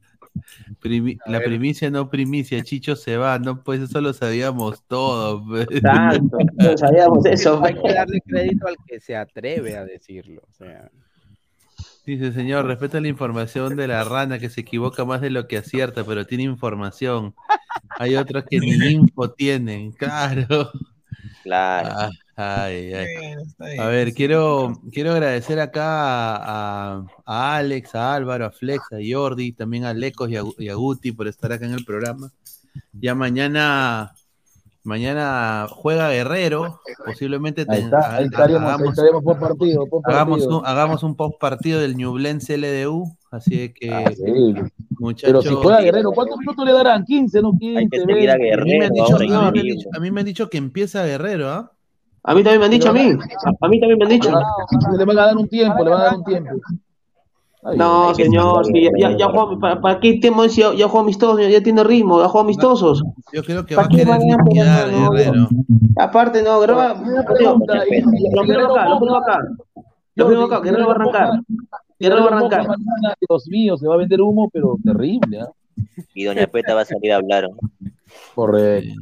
Primi- la primicia no primicia, Chicho se va, no, pues eso lo sabíamos todos. <laughs> pues. Exacto, no sabíamos eso. Hay que darle crédito al que se atreve a decirlo. O sea, Dice, señor, respeta la información de la rana que se equivoca más de lo que acierta, pero tiene información. Hay otros que ni <laughs> info tienen, claro. Claro. Ah, ay, ay. Bueno, está bien. A ver, quiero, quiero agradecer acá a Alex, a Álvaro, a Flex, a Jordi, también a Lecos y a, y a Guti por estar acá en el programa. Ya mañana, mañana juega Guerrero, posiblemente Ahí está, ahí hagamos, por partido. Hagamos un, hagamos un post partido del Ñublense LDU, así que Ah, sí. muchachos. Pero si juega Guerrero, ¿cuántos minutos le darán? 15, no 15. Hay que seguir a 20. a mí me han Guerrero dicho, ahora a mí me han dicho- a mí me han dicho que empieza Guerrero, ¿ah? A mí también me han dicho a mí. A mí también me han dicho. Le van a dar un tiempo, le van a dar un tiempo. Ay, No, señor, sí, ya, ya jugó, ¿para, para qué tenemos ya, ya jugó amistosos? Ya, ya tiene ritmo, ya jugó amistosos. Yo creo que va ¿Para a querer no, no, Guerrero. Aparte, no, graba. Una pregunta, y Lo pongo Guerrero acá, lo pongo ponga- acá. Lo pongo acá, Guerrero va a arrancar. Guerrero va a arrancar. Dios mío, se va a vender humo, pero terrible, ¿ah? Y Doña Peta va a salir a hablar. Correcto.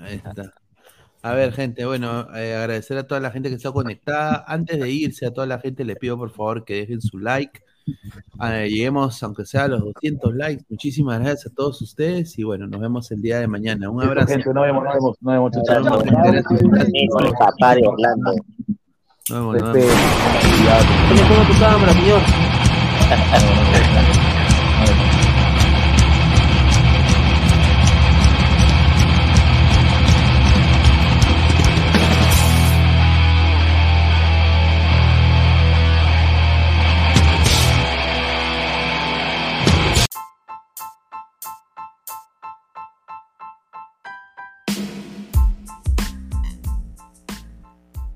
Ahí está. A ver, gente, bueno, eh, agradecer a toda la gente que está conectada. Antes de irse, a toda la gente le pido por favor que dejen su like. Eh, lleguemos, aunque sea a los 200 likes. Muchísimas gracias a todos ustedes y bueno, nos vemos el día de mañana. Un abrazo. Gente, nos vemos, nos vemos, nos vemos, chao, Nos chao. vemos. Nos vemos, nos Respeto, vemos. cuidado. ¿Dónde pongo tu cámara, señor? <laughs>